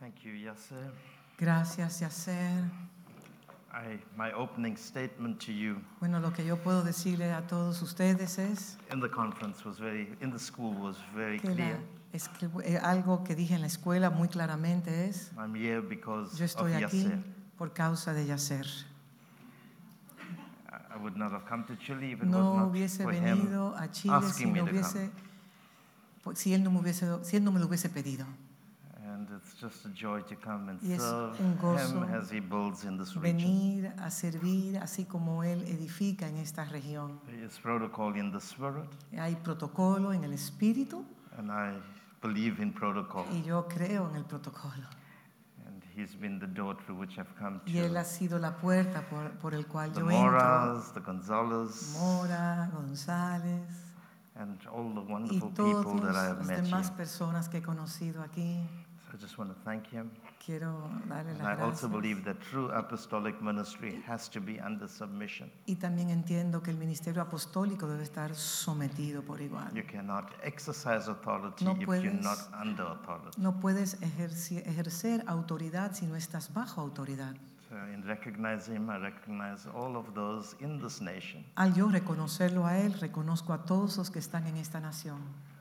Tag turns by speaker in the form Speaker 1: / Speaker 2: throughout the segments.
Speaker 1: Thank you, Yasser.
Speaker 2: Gracias, Yacer.
Speaker 1: I, my opening statement to you
Speaker 2: Bueno, lo que yo puedo decirle a todos ustedes es
Speaker 1: in the conference was very, in the school was very
Speaker 2: que la-
Speaker 1: clear.
Speaker 2: es que, eh, algo que dije en la escuela muy claramente es,
Speaker 1: I'm here because
Speaker 2: yo
Speaker 1: of
Speaker 2: estoy aquí
Speaker 1: Yasser.
Speaker 2: por causa de Yacer.
Speaker 1: I- would not have come to Chile if it was
Speaker 2: No
Speaker 1: not
Speaker 2: hubiese
Speaker 1: for him
Speaker 2: venido a Chile si no hubiese, pues, si él no me hubiese, si él no me lo hubiese pedido.
Speaker 1: It's just a joy to come and
Speaker 2: Y es
Speaker 1: serve
Speaker 2: un gozo
Speaker 1: him as he builds in this region.
Speaker 2: Venir a servir así como él edifica en esta región.
Speaker 1: There is protocol in the spirit,
Speaker 2: Hay protocolo en el espíritu
Speaker 1: and I believe in protocol.
Speaker 2: y yo creo en el protocolo.
Speaker 1: And he's been the door through which I've come
Speaker 2: Y él
Speaker 1: to
Speaker 2: ha sido la puerta por, por el cual
Speaker 1: the
Speaker 2: yo entro.
Speaker 1: Moras, the Gonzalez,
Speaker 2: Mora, González
Speaker 1: and all the
Speaker 2: y
Speaker 1: wonderful people that I have
Speaker 2: las
Speaker 1: met
Speaker 2: demás
Speaker 1: here.
Speaker 2: personas que he conocido aquí.
Speaker 1: I just want to thank him.
Speaker 2: Quiero darle
Speaker 1: And
Speaker 2: las
Speaker 1: I also
Speaker 2: gracias.
Speaker 1: believe that true apostolic ministry has to be under submission.
Speaker 2: Y también entiendo que el ministerio apostólico debe estar sometido por igual.
Speaker 1: You cannot exercise authority
Speaker 2: No
Speaker 1: if you're
Speaker 2: puedes-
Speaker 1: not under authority.
Speaker 2: No puedes ejerci- ejercer autoridad si no estás bajo autoridad.
Speaker 1: So in recognizing him, I recognize all of those in this nation
Speaker 2: Al yo reconocerlo a Él, reconozco a todos los que están en esta nación,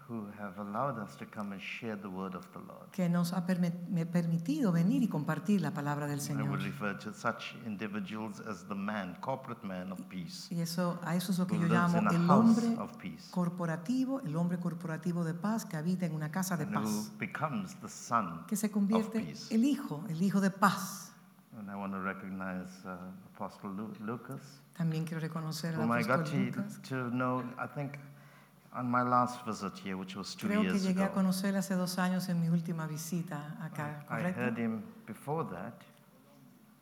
Speaker 1: who have allowed us to come and share the word of the Lord.
Speaker 2: que nos ha permitido venir y compartir la palabra del
Speaker 1: I
Speaker 2: Señor.
Speaker 1: would refer to such individuals as the man, corporate man of peace,
Speaker 2: Y eso, a eso es lo que yo llamo el hombre corporativo, el hombre corporativo de paz que habita en una casa de paz,
Speaker 1: becomes the son
Speaker 2: que se
Speaker 1: of
Speaker 2: convierte el hijo, el hijo de paz.
Speaker 1: And I want to recognize uh, Apostle Lu- Lucas,
Speaker 2: También quiero reconocer al
Speaker 1: I
Speaker 2: apóstol
Speaker 1: to,
Speaker 2: Lucas.
Speaker 1: to know, I think, on my last visit here, which was two
Speaker 2: Creo que
Speaker 1: years
Speaker 2: a
Speaker 1: ago.
Speaker 2: conocer hace dos años en mi última visita acá,
Speaker 1: I heard
Speaker 2: ¿correcto?
Speaker 1: him before that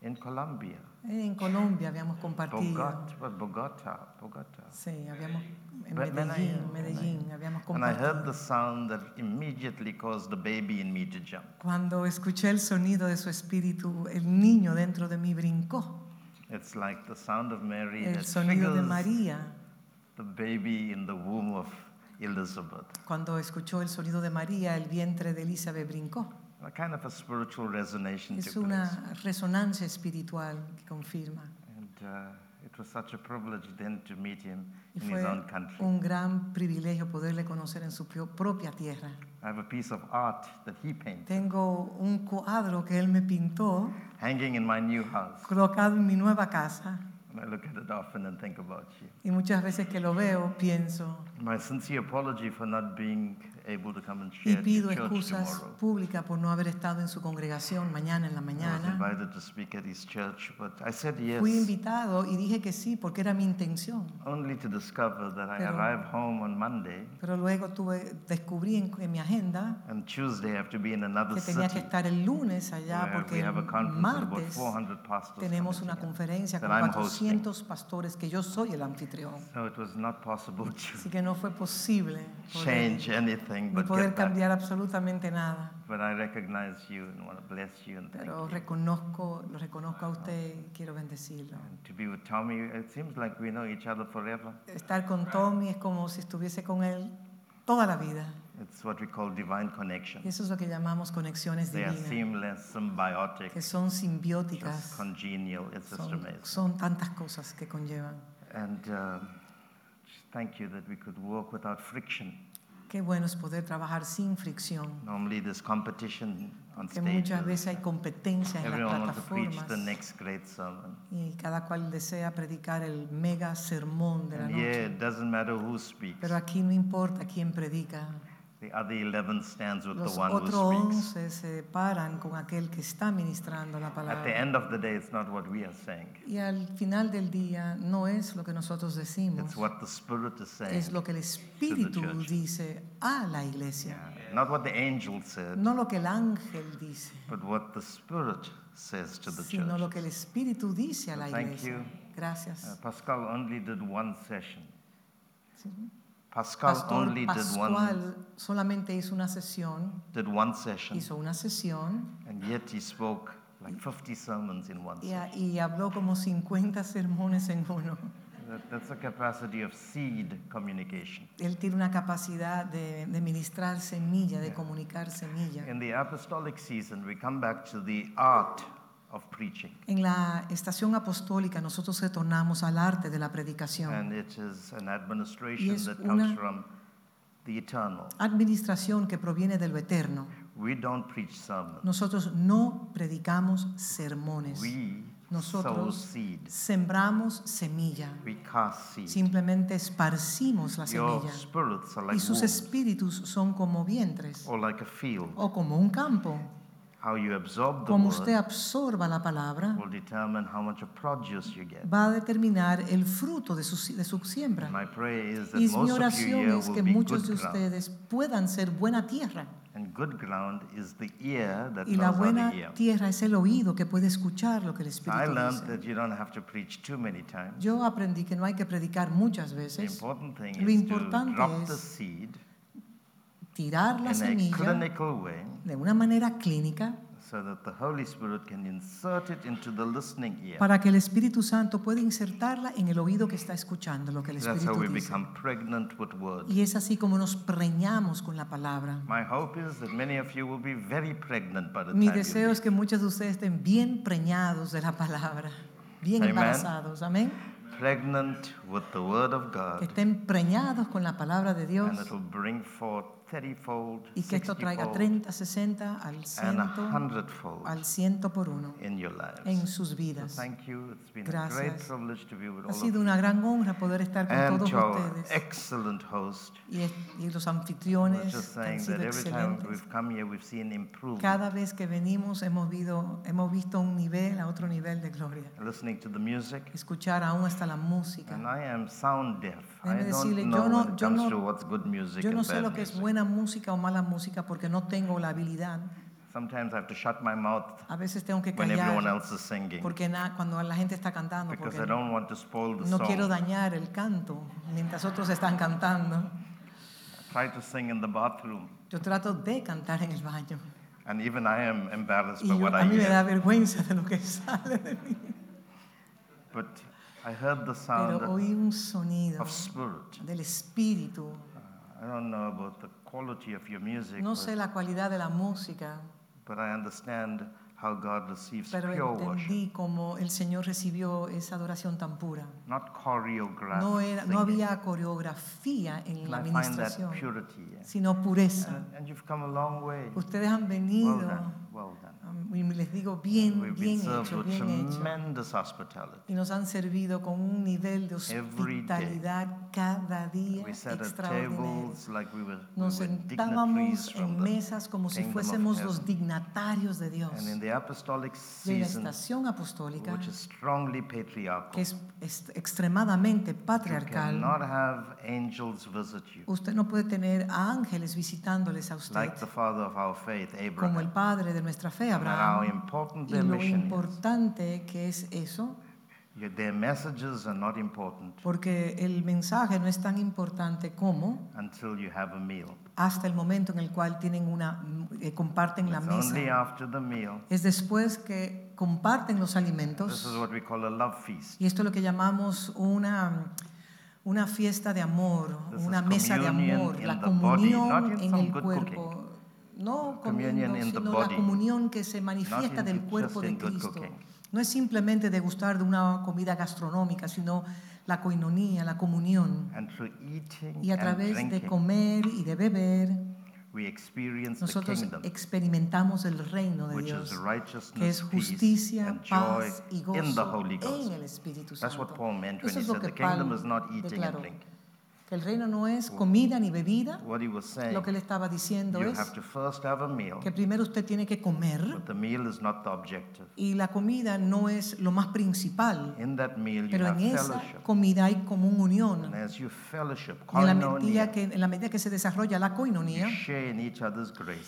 Speaker 1: in Colombia,
Speaker 2: En Colombia habíamos compartido.
Speaker 1: Bogota, Bogota, Bogota.
Speaker 2: Sí, habíamos en
Speaker 1: I-
Speaker 2: Medellín, Medellín, habíamos
Speaker 1: And I heard
Speaker 2: compartido.
Speaker 1: the sound that immediately caused the baby in me to jump.
Speaker 2: Cuando escuché el sonido de su espíritu, el niño dentro de mí brincó.
Speaker 1: It's like the sound of Mary
Speaker 2: El
Speaker 1: that
Speaker 2: sonido de
Speaker 1: triggers
Speaker 2: María,
Speaker 1: the baby in the womb of Elizabeth.
Speaker 2: cuando escuchó el sonido de María, el vientre de Elizabeth brincó.
Speaker 1: A kind of a spiritual resonation
Speaker 2: Es una resonancia espiritual que confirma.
Speaker 1: And uh, it was such a privilege then to meet him
Speaker 2: Y
Speaker 1: in his own country.
Speaker 2: un gran privilegio poderle conocer en su propia tierra.
Speaker 1: I have a piece of art that he painted
Speaker 2: Tengo un cuadro que él me pintó,
Speaker 1: hanging in my new house.
Speaker 2: colocado en mi nueva casa.
Speaker 1: I look at it often and think about you.
Speaker 2: Y muchas veces que lo veo, pienso
Speaker 1: My sincere apology for not being able to come and
Speaker 2: y pido excusas públicas por no haber estado en su congregación mañana en la mañana.
Speaker 1: invited to speak at his church, but I said yes
Speaker 2: Fui invitado y dije que sí porque era mi intención.
Speaker 1: only to discover that I
Speaker 2: Pero-
Speaker 1: arrive home on Monday
Speaker 2: Pero luego tuve, descubrí en, en mi agenda
Speaker 1: and Tuesday I have to be in another
Speaker 2: que tenía que estar el lunes allá porque
Speaker 1: we
Speaker 2: el
Speaker 1: have a conference with about
Speaker 2: martes
Speaker 1: 400 pastors
Speaker 2: tenemos una conferencia con
Speaker 1: that I'm
Speaker 2: 400 pastores que yo soy el anfitrión.
Speaker 1: So it was not possible
Speaker 2: Así que no fue posible
Speaker 1: change anything
Speaker 2: ni
Speaker 1: but
Speaker 2: poder
Speaker 1: back.
Speaker 2: cambiar absolutamente nada.
Speaker 1: But I recognize you and want to bless you and
Speaker 2: Pero reconozco, lo reconozco a usted y quiero bendecirlo.
Speaker 1: And to be with Tommy, it seems like we know each other forever.
Speaker 2: Estar con Tommy es como si estuviese con él toda la vida.
Speaker 1: It's what we call divine connection.
Speaker 2: Eso es lo que llamamos conexiones
Speaker 1: They are
Speaker 2: divinas,
Speaker 1: seamless, symbiotic,
Speaker 2: que son
Speaker 1: just
Speaker 2: simbióticas.
Speaker 1: congenial. It's just
Speaker 2: Son,
Speaker 1: amazing.
Speaker 2: son tantas cosas que conllevan.
Speaker 1: And uh, just thank you that we could work without friction.
Speaker 2: Qué bueno es poder trabajar sin fricción.
Speaker 1: Normally, there's competition on
Speaker 2: Que muchas veces hay competencia en las
Speaker 1: Everyone wants to preach
Speaker 2: plataformas
Speaker 1: the next great sermon.
Speaker 2: y cada cual desea predicar el mega sermón de la
Speaker 1: And yeah,
Speaker 2: noche.
Speaker 1: it doesn't matter who speaks.
Speaker 2: Pero aquí no importa quién predica.
Speaker 1: The other 11 stands with
Speaker 2: Los
Speaker 1: the one who
Speaker 2: otros
Speaker 1: speaks.
Speaker 2: once se paran con aquel que está ministrando la palabra.
Speaker 1: At the end of the day, it's not what we are saying.
Speaker 2: Y al final del día no es lo que nosotros decimos,
Speaker 1: It's what the Spirit is saying.
Speaker 2: es lo que el Espíritu dice a la iglesia.
Speaker 1: Yeah, Not what the angel said,
Speaker 2: No lo que el ángel dice,
Speaker 1: but what the Spirit says to the
Speaker 2: sino
Speaker 1: church.
Speaker 2: lo que el Espíritu dice a la iglesia.
Speaker 1: Thank you.
Speaker 2: Gracias.
Speaker 1: Uh, Pascal only did one session.
Speaker 2: Sí.
Speaker 1: Pascal
Speaker 2: Pastor
Speaker 1: only did one,
Speaker 2: Pascual solamente hizo una sesión,
Speaker 1: did one session,
Speaker 2: hizo una sesión
Speaker 1: and yet he spoke like 50 sermons in one
Speaker 2: y,
Speaker 1: session.
Speaker 2: y habló como 50 sermones en uno.
Speaker 1: That, that's the capacity of seed communication.
Speaker 2: Él tiene una capacidad de, de ministrar semilla, de comunicar semilla.
Speaker 1: In the apostolic season, we come back to the art of preaching.
Speaker 2: En la estación apostólica nosotros retornamos al arte de la predicación.
Speaker 1: And it is an administration
Speaker 2: es
Speaker 1: that
Speaker 2: una-
Speaker 1: comes from the eternal.
Speaker 2: Administración que proviene de lo eterno.
Speaker 1: We don't preach sermons.
Speaker 2: Nosotros no predicamos sermones.
Speaker 1: We sow
Speaker 2: Nosotros
Speaker 1: seed.
Speaker 2: sembramos semilla.
Speaker 1: We cast seed.
Speaker 2: Simplemente esparcimos la
Speaker 1: Your
Speaker 2: semilla.
Speaker 1: spirits are
Speaker 2: Y
Speaker 1: like
Speaker 2: sus
Speaker 1: wombs
Speaker 2: espíritus son como vientres
Speaker 1: or like a field.
Speaker 2: o como un campo. Como usted absorba la palabra,
Speaker 1: will determine how much of produce you get.
Speaker 2: va a determinar el fruto de su, de su siembra.
Speaker 1: My prayer is that
Speaker 2: Y mi
Speaker 1: most of you
Speaker 2: oración es que muchos de
Speaker 1: ground.
Speaker 2: ustedes puedan ser buena tierra.
Speaker 1: And good ground is the ear that
Speaker 2: Y la buena tierra es el oído que puede escuchar lo que el
Speaker 1: I
Speaker 2: Espíritu
Speaker 1: learned
Speaker 2: dice.
Speaker 1: that you don't have to preach too many times.
Speaker 2: Yo aprendí que no hay que predicar muchas veces, Lo importante es
Speaker 1: seed
Speaker 2: tirar la
Speaker 1: in a
Speaker 2: semilla
Speaker 1: clinical way
Speaker 2: de una manera clínica
Speaker 1: so that the Holy Spirit can insert it into the listening ear.
Speaker 2: para que el Espíritu Santo pueda insertarla en el oído que está escuchando lo que el
Speaker 1: That's how we
Speaker 2: Espíritu dice.
Speaker 1: become pregnant with.
Speaker 2: Y es así como nos preñamos con la palabra.
Speaker 1: My hope is that many of you will be very pregnant by the
Speaker 2: Mi deseo es que muchos de ustedes estén bien preñados de la palabra, bien
Speaker 1: Amen.
Speaker 2: embarazados, amén.
Speaker 1: pregnant with the word of
Speaker 2: Que
Speaker 1: God,
Speaker 2: estén preñados con la palabra de Dios
Speaker 1: and it will bring forth
Speaker 2: y que esto traiga
Speaker 1: sixty-fold,
Speaker 2: 30, 60 al ciento, al ciento por uno
Speaker 1: in your lives.
Speaker 2: en sus vidas. Gracias. Ha sido una gran honra poder estar con todos ustedes
Speaker 1: excellent host,
Speaker 2: y, y los anfitriones
Speaker 1: just
Speaker 2: que han
Speaker 1: saying
Speaker 2: sido
Speaker 1: that every time
Speaker 2: excelentes.
Speaker 1: we've come here, we've seen improvement.
Speaker 2: Cada vez que venimos hemos visto, hemos visto un nivel a otro nivel de gloria.
Speaker 1: Listening to the music,
Speaker 2: Escuchar aún hasta la música.
Speaker 1: and I am sound deaf.
Speaker 2: Déjeme
Speaker 1: I
Speaker 2: decirle, yo no-
Speaker 1: when it
Speaker 2: yo no-
Speaker 1: to what's good music
Speaker 2: Yo no sé lo que es
Speaker 1: music.
Speaker 2: Buena música o mala música porque no tengo la habilidad.
Speaker 1: Sometimes I have to shut my mouth
Speaker 2: A veces tengo que
Speaker 1: when everyone
Speaker 2: callar
Speaker 1: else is singing
Speaker 2: porque na- cuando la gente está cantando,
Speaker 1: because
Speaker 2: porque
Speaker 1: I don't want to spoil the
Speaker 2: no quiero
Speaker 1: song.
Speaker 2: dañar el canto mientras otros están cantando.
Speaker 1: Try to sing in the bathroom,
Speaker 2: Yo trato de cantar en el baño
Speaker 1: and even I am embarrassed
Speaker 2: y
Speaker 1: by
Speaker 2: yo-
Speaker 1: what
Speaker 2: a
Speaker 1: I
Speaker 2: mí me da
Speaker 1: hear.
Speaker 2: vergüenza de lo que sale de mí.
Speaker 1: But I heard the sound
Speaker 2: Pero oí un sonido
Speaker 1: of spirit.
Speaker 2: del espíritu.
Speaker 1: I don't know about the quality of your music,
Speaker 2: No
Speaker 1: but,
Speaker 2: sé la cualidad de la música,
Speaker 1: but I understand how God receives
Speaker 2: pero
Speaker 1: pure worship,
Speaker 2: entendí cómo el Señor recibió esa adoración tan pura.
Speaker 1: not choreographed.
Speaker 2: No, era, no había coreografía en
Speaker 1: And
Speaker 2: la administración,
Speaker 1: purity. yeah.
Speaker 2: sino pureza.
Speaker 1: And, and you've come a long way.
Speaker 2: Ustedes han
Speaker 1: Well
Speaker 2: venido,
Speaker 1: done, well done.
Speaker 2: Y les digo, bien, bien hecho, bien hecho. Y nos han servido con un nivel de hospitalidad cada día extraordinario. Nos sentábamos en mesas como si fuésemos los dignatarios de Dios.
Speaker 1: And in the apostolic
Speaker 2: Y en la estación apostólica, que es, extremadamente patriarcal,
Speaker 1: cannot have angels visit you,
Speaker 2: usted no puede tener a ángeles visitándoles a usted,
Speaker 1: like the father of our faith,
Speaker 2: como el padre de nuestra fe, Abraham.
Speaker 1: important
Speaker 2: Y lo importante que es eso,
Speaker 1: their messages are not important
Speaker 2: porque el mensaje no es tan importante como
Speaker 1: until you have a meal.
Speaker 2: hasta el momento en el cual tienen una, eh, comparten la
Speaker 1: It's
Speaker 2: mesa.
Speaker 1: only after the meal.
Speaker 2: Es después que comparten los
Speaker 1: This
Speaker 2: alimentos.
Speaker 1: is what we call a love feast.
Speaker 2: Y esto es lo que llamamos una, una fiesta de amor,
Speaker 1: This
Speaker 2: una mesa de amor, la
Speaker 1: body,
Speaker 2: comunión
Speaker 1: in
Speaker 2: en el cuerpo. No comiendo, sino la comunión que se manifiesta del cuerpo de Cristo. No es simplemente degustar de una comida gastronómica, sino la coinonía, la comunión. Y a través de comer y de beber,
Speaker 1: we experience the
Speaker 2: nosotros
Speaker 1: kingdom,
Speaker 2: experimentamos el reino de Dios, que es justicia, paz y gozo en el Espíritu
Speaker 1: That's
Speaker 2: Santo.
Speaker 1: what Paul meant when
Speaker 2: Eso
Speaker 1: he
Speaker 2: es lo
Speaker 1: said
Speaker 2: que
Speaker 1: the kingdom
Speaker 2: Pablo
Speaker 1: is not eating and
Speaker 2: declaró,
Speaker 1: drinking.
Speaker 2: Que el reino no es comida ni bebida.
Speaker 1: What he was saying,
Speaker 2: Lo que él estaba diciendo
Speaker 1: you
Speaker 2: es
Speaker 1: have to first have a meal,
Speaker 2: que primero usted tiene que comer
Speaker 1: but the meal is not the objective.
Speaker 2: y la comida no es lo más principal,
Speaker 1: In that meal, you
Speaker 2: pero en
Speaker 1: have
Speaker 2: esa
Speaker 1: fellowship.
Speaker 2: comida hay como un unión.
Speaker 1: And as you fellowship,
Speaker 2: Y en la, medida que, en la medida que se desarrolla la coinonía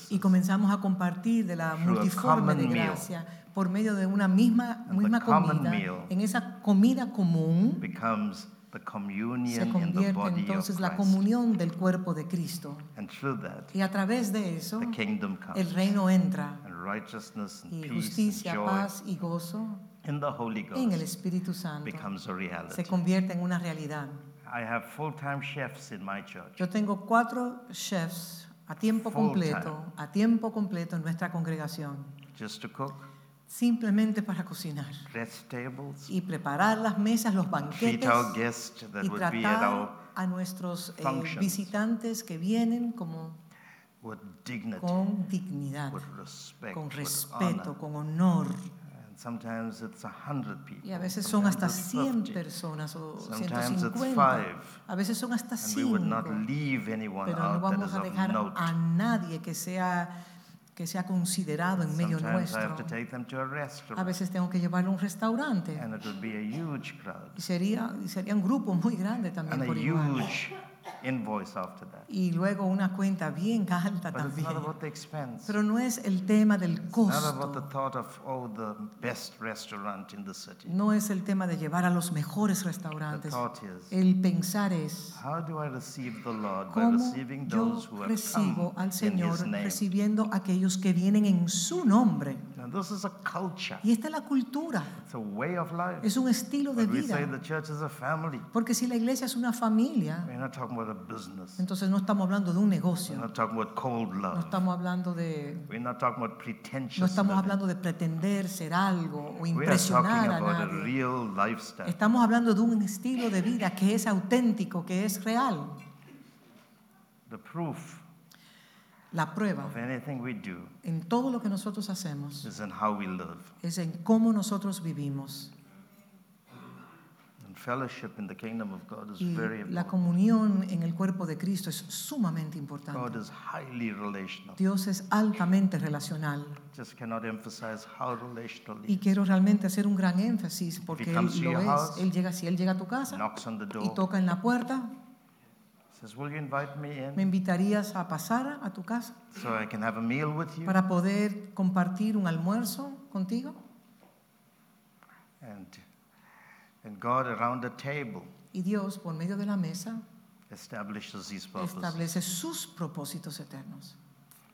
Speaker 2: y comenzamos a compartir de la multiforme de
Speaker 1: meal.
Speaker 2: gracia por medio de una misma,
Speaker 1: And
Speaker 2: misma comida,
Speaker 1: meal
Speaker 2: en esa comida común
Speaker 1: becomes
Speaker 2: se
Speaker 1: in the
Speaker 2: convierte entonces la comunión del cuerpo de Cristo.
Speaker 1: And through that,
Speaker 2: Y a través de eso
Speaker 1: the kingdom comes.
Speaker 2: el reino entra
Speaker 1: And righteousness and
Speaker 2: y
Speaker 1: peace
Speaker 2: justicia,
Speaker 1: and joy
Speaker 2: paz y gozo
Speaker 1: in the Holy
Speaker 2: en el
Speaker 1: Ghost
Speaker 2: Espíritu Santo
Speaker 1: becomes a
Speaker 2: se
Speaker 1: reality.
Speaker 2: convierte en una realidad.
Speaker 1: I have full-time chefs in my church.
Speaker 2: Yo tengo cuatro chefs a tiempo completo, a tiempo completo en nuestra congregación,
Speaker 1: just to cook,
Speaker 2: simplemente para cocinar
Speaker 1: dress tables,
Speaker 2: y preparar las mesas, los banquetes y tratar a nuestros eh, visitantes que vienen como
Speaker 1: with dignity,
Speaker 2: con dignidad,
Speaker 1: with respect,
Speaker 2: con respeto, con honor.
Speaker 1: Sometimes it's a hundred people.
Speaker 2: Y a veces son hasta
Speaker 1: sometimes
Speaker 2: 100
Speaker 1: it's 50.
Speaker 2: personas o
Speaker 1: Sometimes it's
Speaker 2: 150.
Speaker 1: five.
Speaker 2: A veces son hasta
Speaker 1: And we would not
Speaker 2: 5.
Speaker 1: leave anyone
Speaker 2: Pero no vamos a dejar a nadie que sea, que sea considerado en medio
Speaker 1: Sometimes
Speaker 2: nuestro.
Speaker 1: a
Speaker 2: A veces tengo que llevarlo a un restaurante.
Speaker 1: and it would be a huge crowd
Speaker 2: Y sería, sería un grupo muy grande
Speaker 1: and
Speaker 2: también
Speaker 1: a
Speaker 2: por igual.
Speaker 1: huge invoice after that.
Speaker 2: Y luego una cuenta bien alta
Speaker 1: But it's
Speaker 2: también.
Speaker 1: not about the expense.
Speaker 2: Pero no es el tema del
Speaker 1: It's not about the
Speaker 2: costo.
Speaker 1: thought of oh the best restaurant in the city.
Speaker 2: No es el tema de llevar a los mejores
Speaker 1: The
Speaker 2: restaurantes.
Speaker 1: thought is
Speaker 2: El pensar es
Speaker 1: how do I receive the Lord by
Speaker 2: cómo
Speaker 1: receiving those who have
Speaker 2: recibo
Speaker 1: come
Speaker 2: al
Speaker 1: in
Speaker 2: Señor
Speaker 1: His name.
Speaker 2: recibiendo aquellos que vienen en su nombre.
Speaker 1: And this is a culture.
Speaker 2: Y esta es la cultura.
Speaker 1: It's a way of life.
Speaker 2: Es un estilo de
Speaker 1: But we say
Speaker 2: vida.
Speaker 1: the church is a family.
Speaker 2: Porque si la iglesia es una familia,
Speaker 1: We're not talking about a business.
Speaker 2: entonces no estamos hablando de un
Speaker 1: We're
Speaker 2: negocio.
Speaker 1: not talking about cold
Speaker 2: No
Speaker 1: love.
Speaker 2: estamos hablando de
Speaker 1: We're not talking about pretentious
Speaker 2: no estamos
Speaker 1: living.
Speaker 2: hablando de pretender ser algo o
Speaker 1: We are
Speaker 2: impresionar
Speaker 1: talking
Speaker 2: a
Speaker 1: about a
Speaker 2: nadie.
Speaker 1: real lifestyle.
Speaker 2: Estamos hablando de un estilo de vida que es auténtico, que es real.
Speaker 1: The proof
Speaker 2: La prueba
Speaker 1: of anything we do
Speaker 2: en todo lo que nosotros hacemos
Speaker 1: is in how we live.
Speaker 2: es en cómo nosotros vivimos. La
Speaker 1: important.
Speaker 2: comunión en el cuerpo de Cristo es sumamente
Speaker 1: God
Speaker 2: importante.
Speaker 1: is highly relational.
Speaker 2: Dios es altamente relacional.
Speaker 1: Just cannot emphasize how relational he
Speaker 2: Y quiero realmente hacer un gran énfasis porque
Speaker 1: he
Speaker 2: Él lo es.
Speaker 1: house,
Speaker 2: Él llega, si Él llega a tu casa
Speaker 1: Knocks on the
Speaker 2: y
Speaker 1: door.
Speaker 2: toca en la puerta,
Speaker 1: Says, "Will you invite me
Speaker 2: ¿me
Speaker 1: in
Speaker 2: invitarías a pasar a tu casa
Speaker 1: so I can have a meal with you?"
Speaker 2: para poder compartir un almuerzo contigo?
Speaker 1: And God around the table
Speaker 2: Y Dios, por medio de la mesa,
Speaker 1: establishes His purpose.
Speaker 2: establece sus propósitos eternos.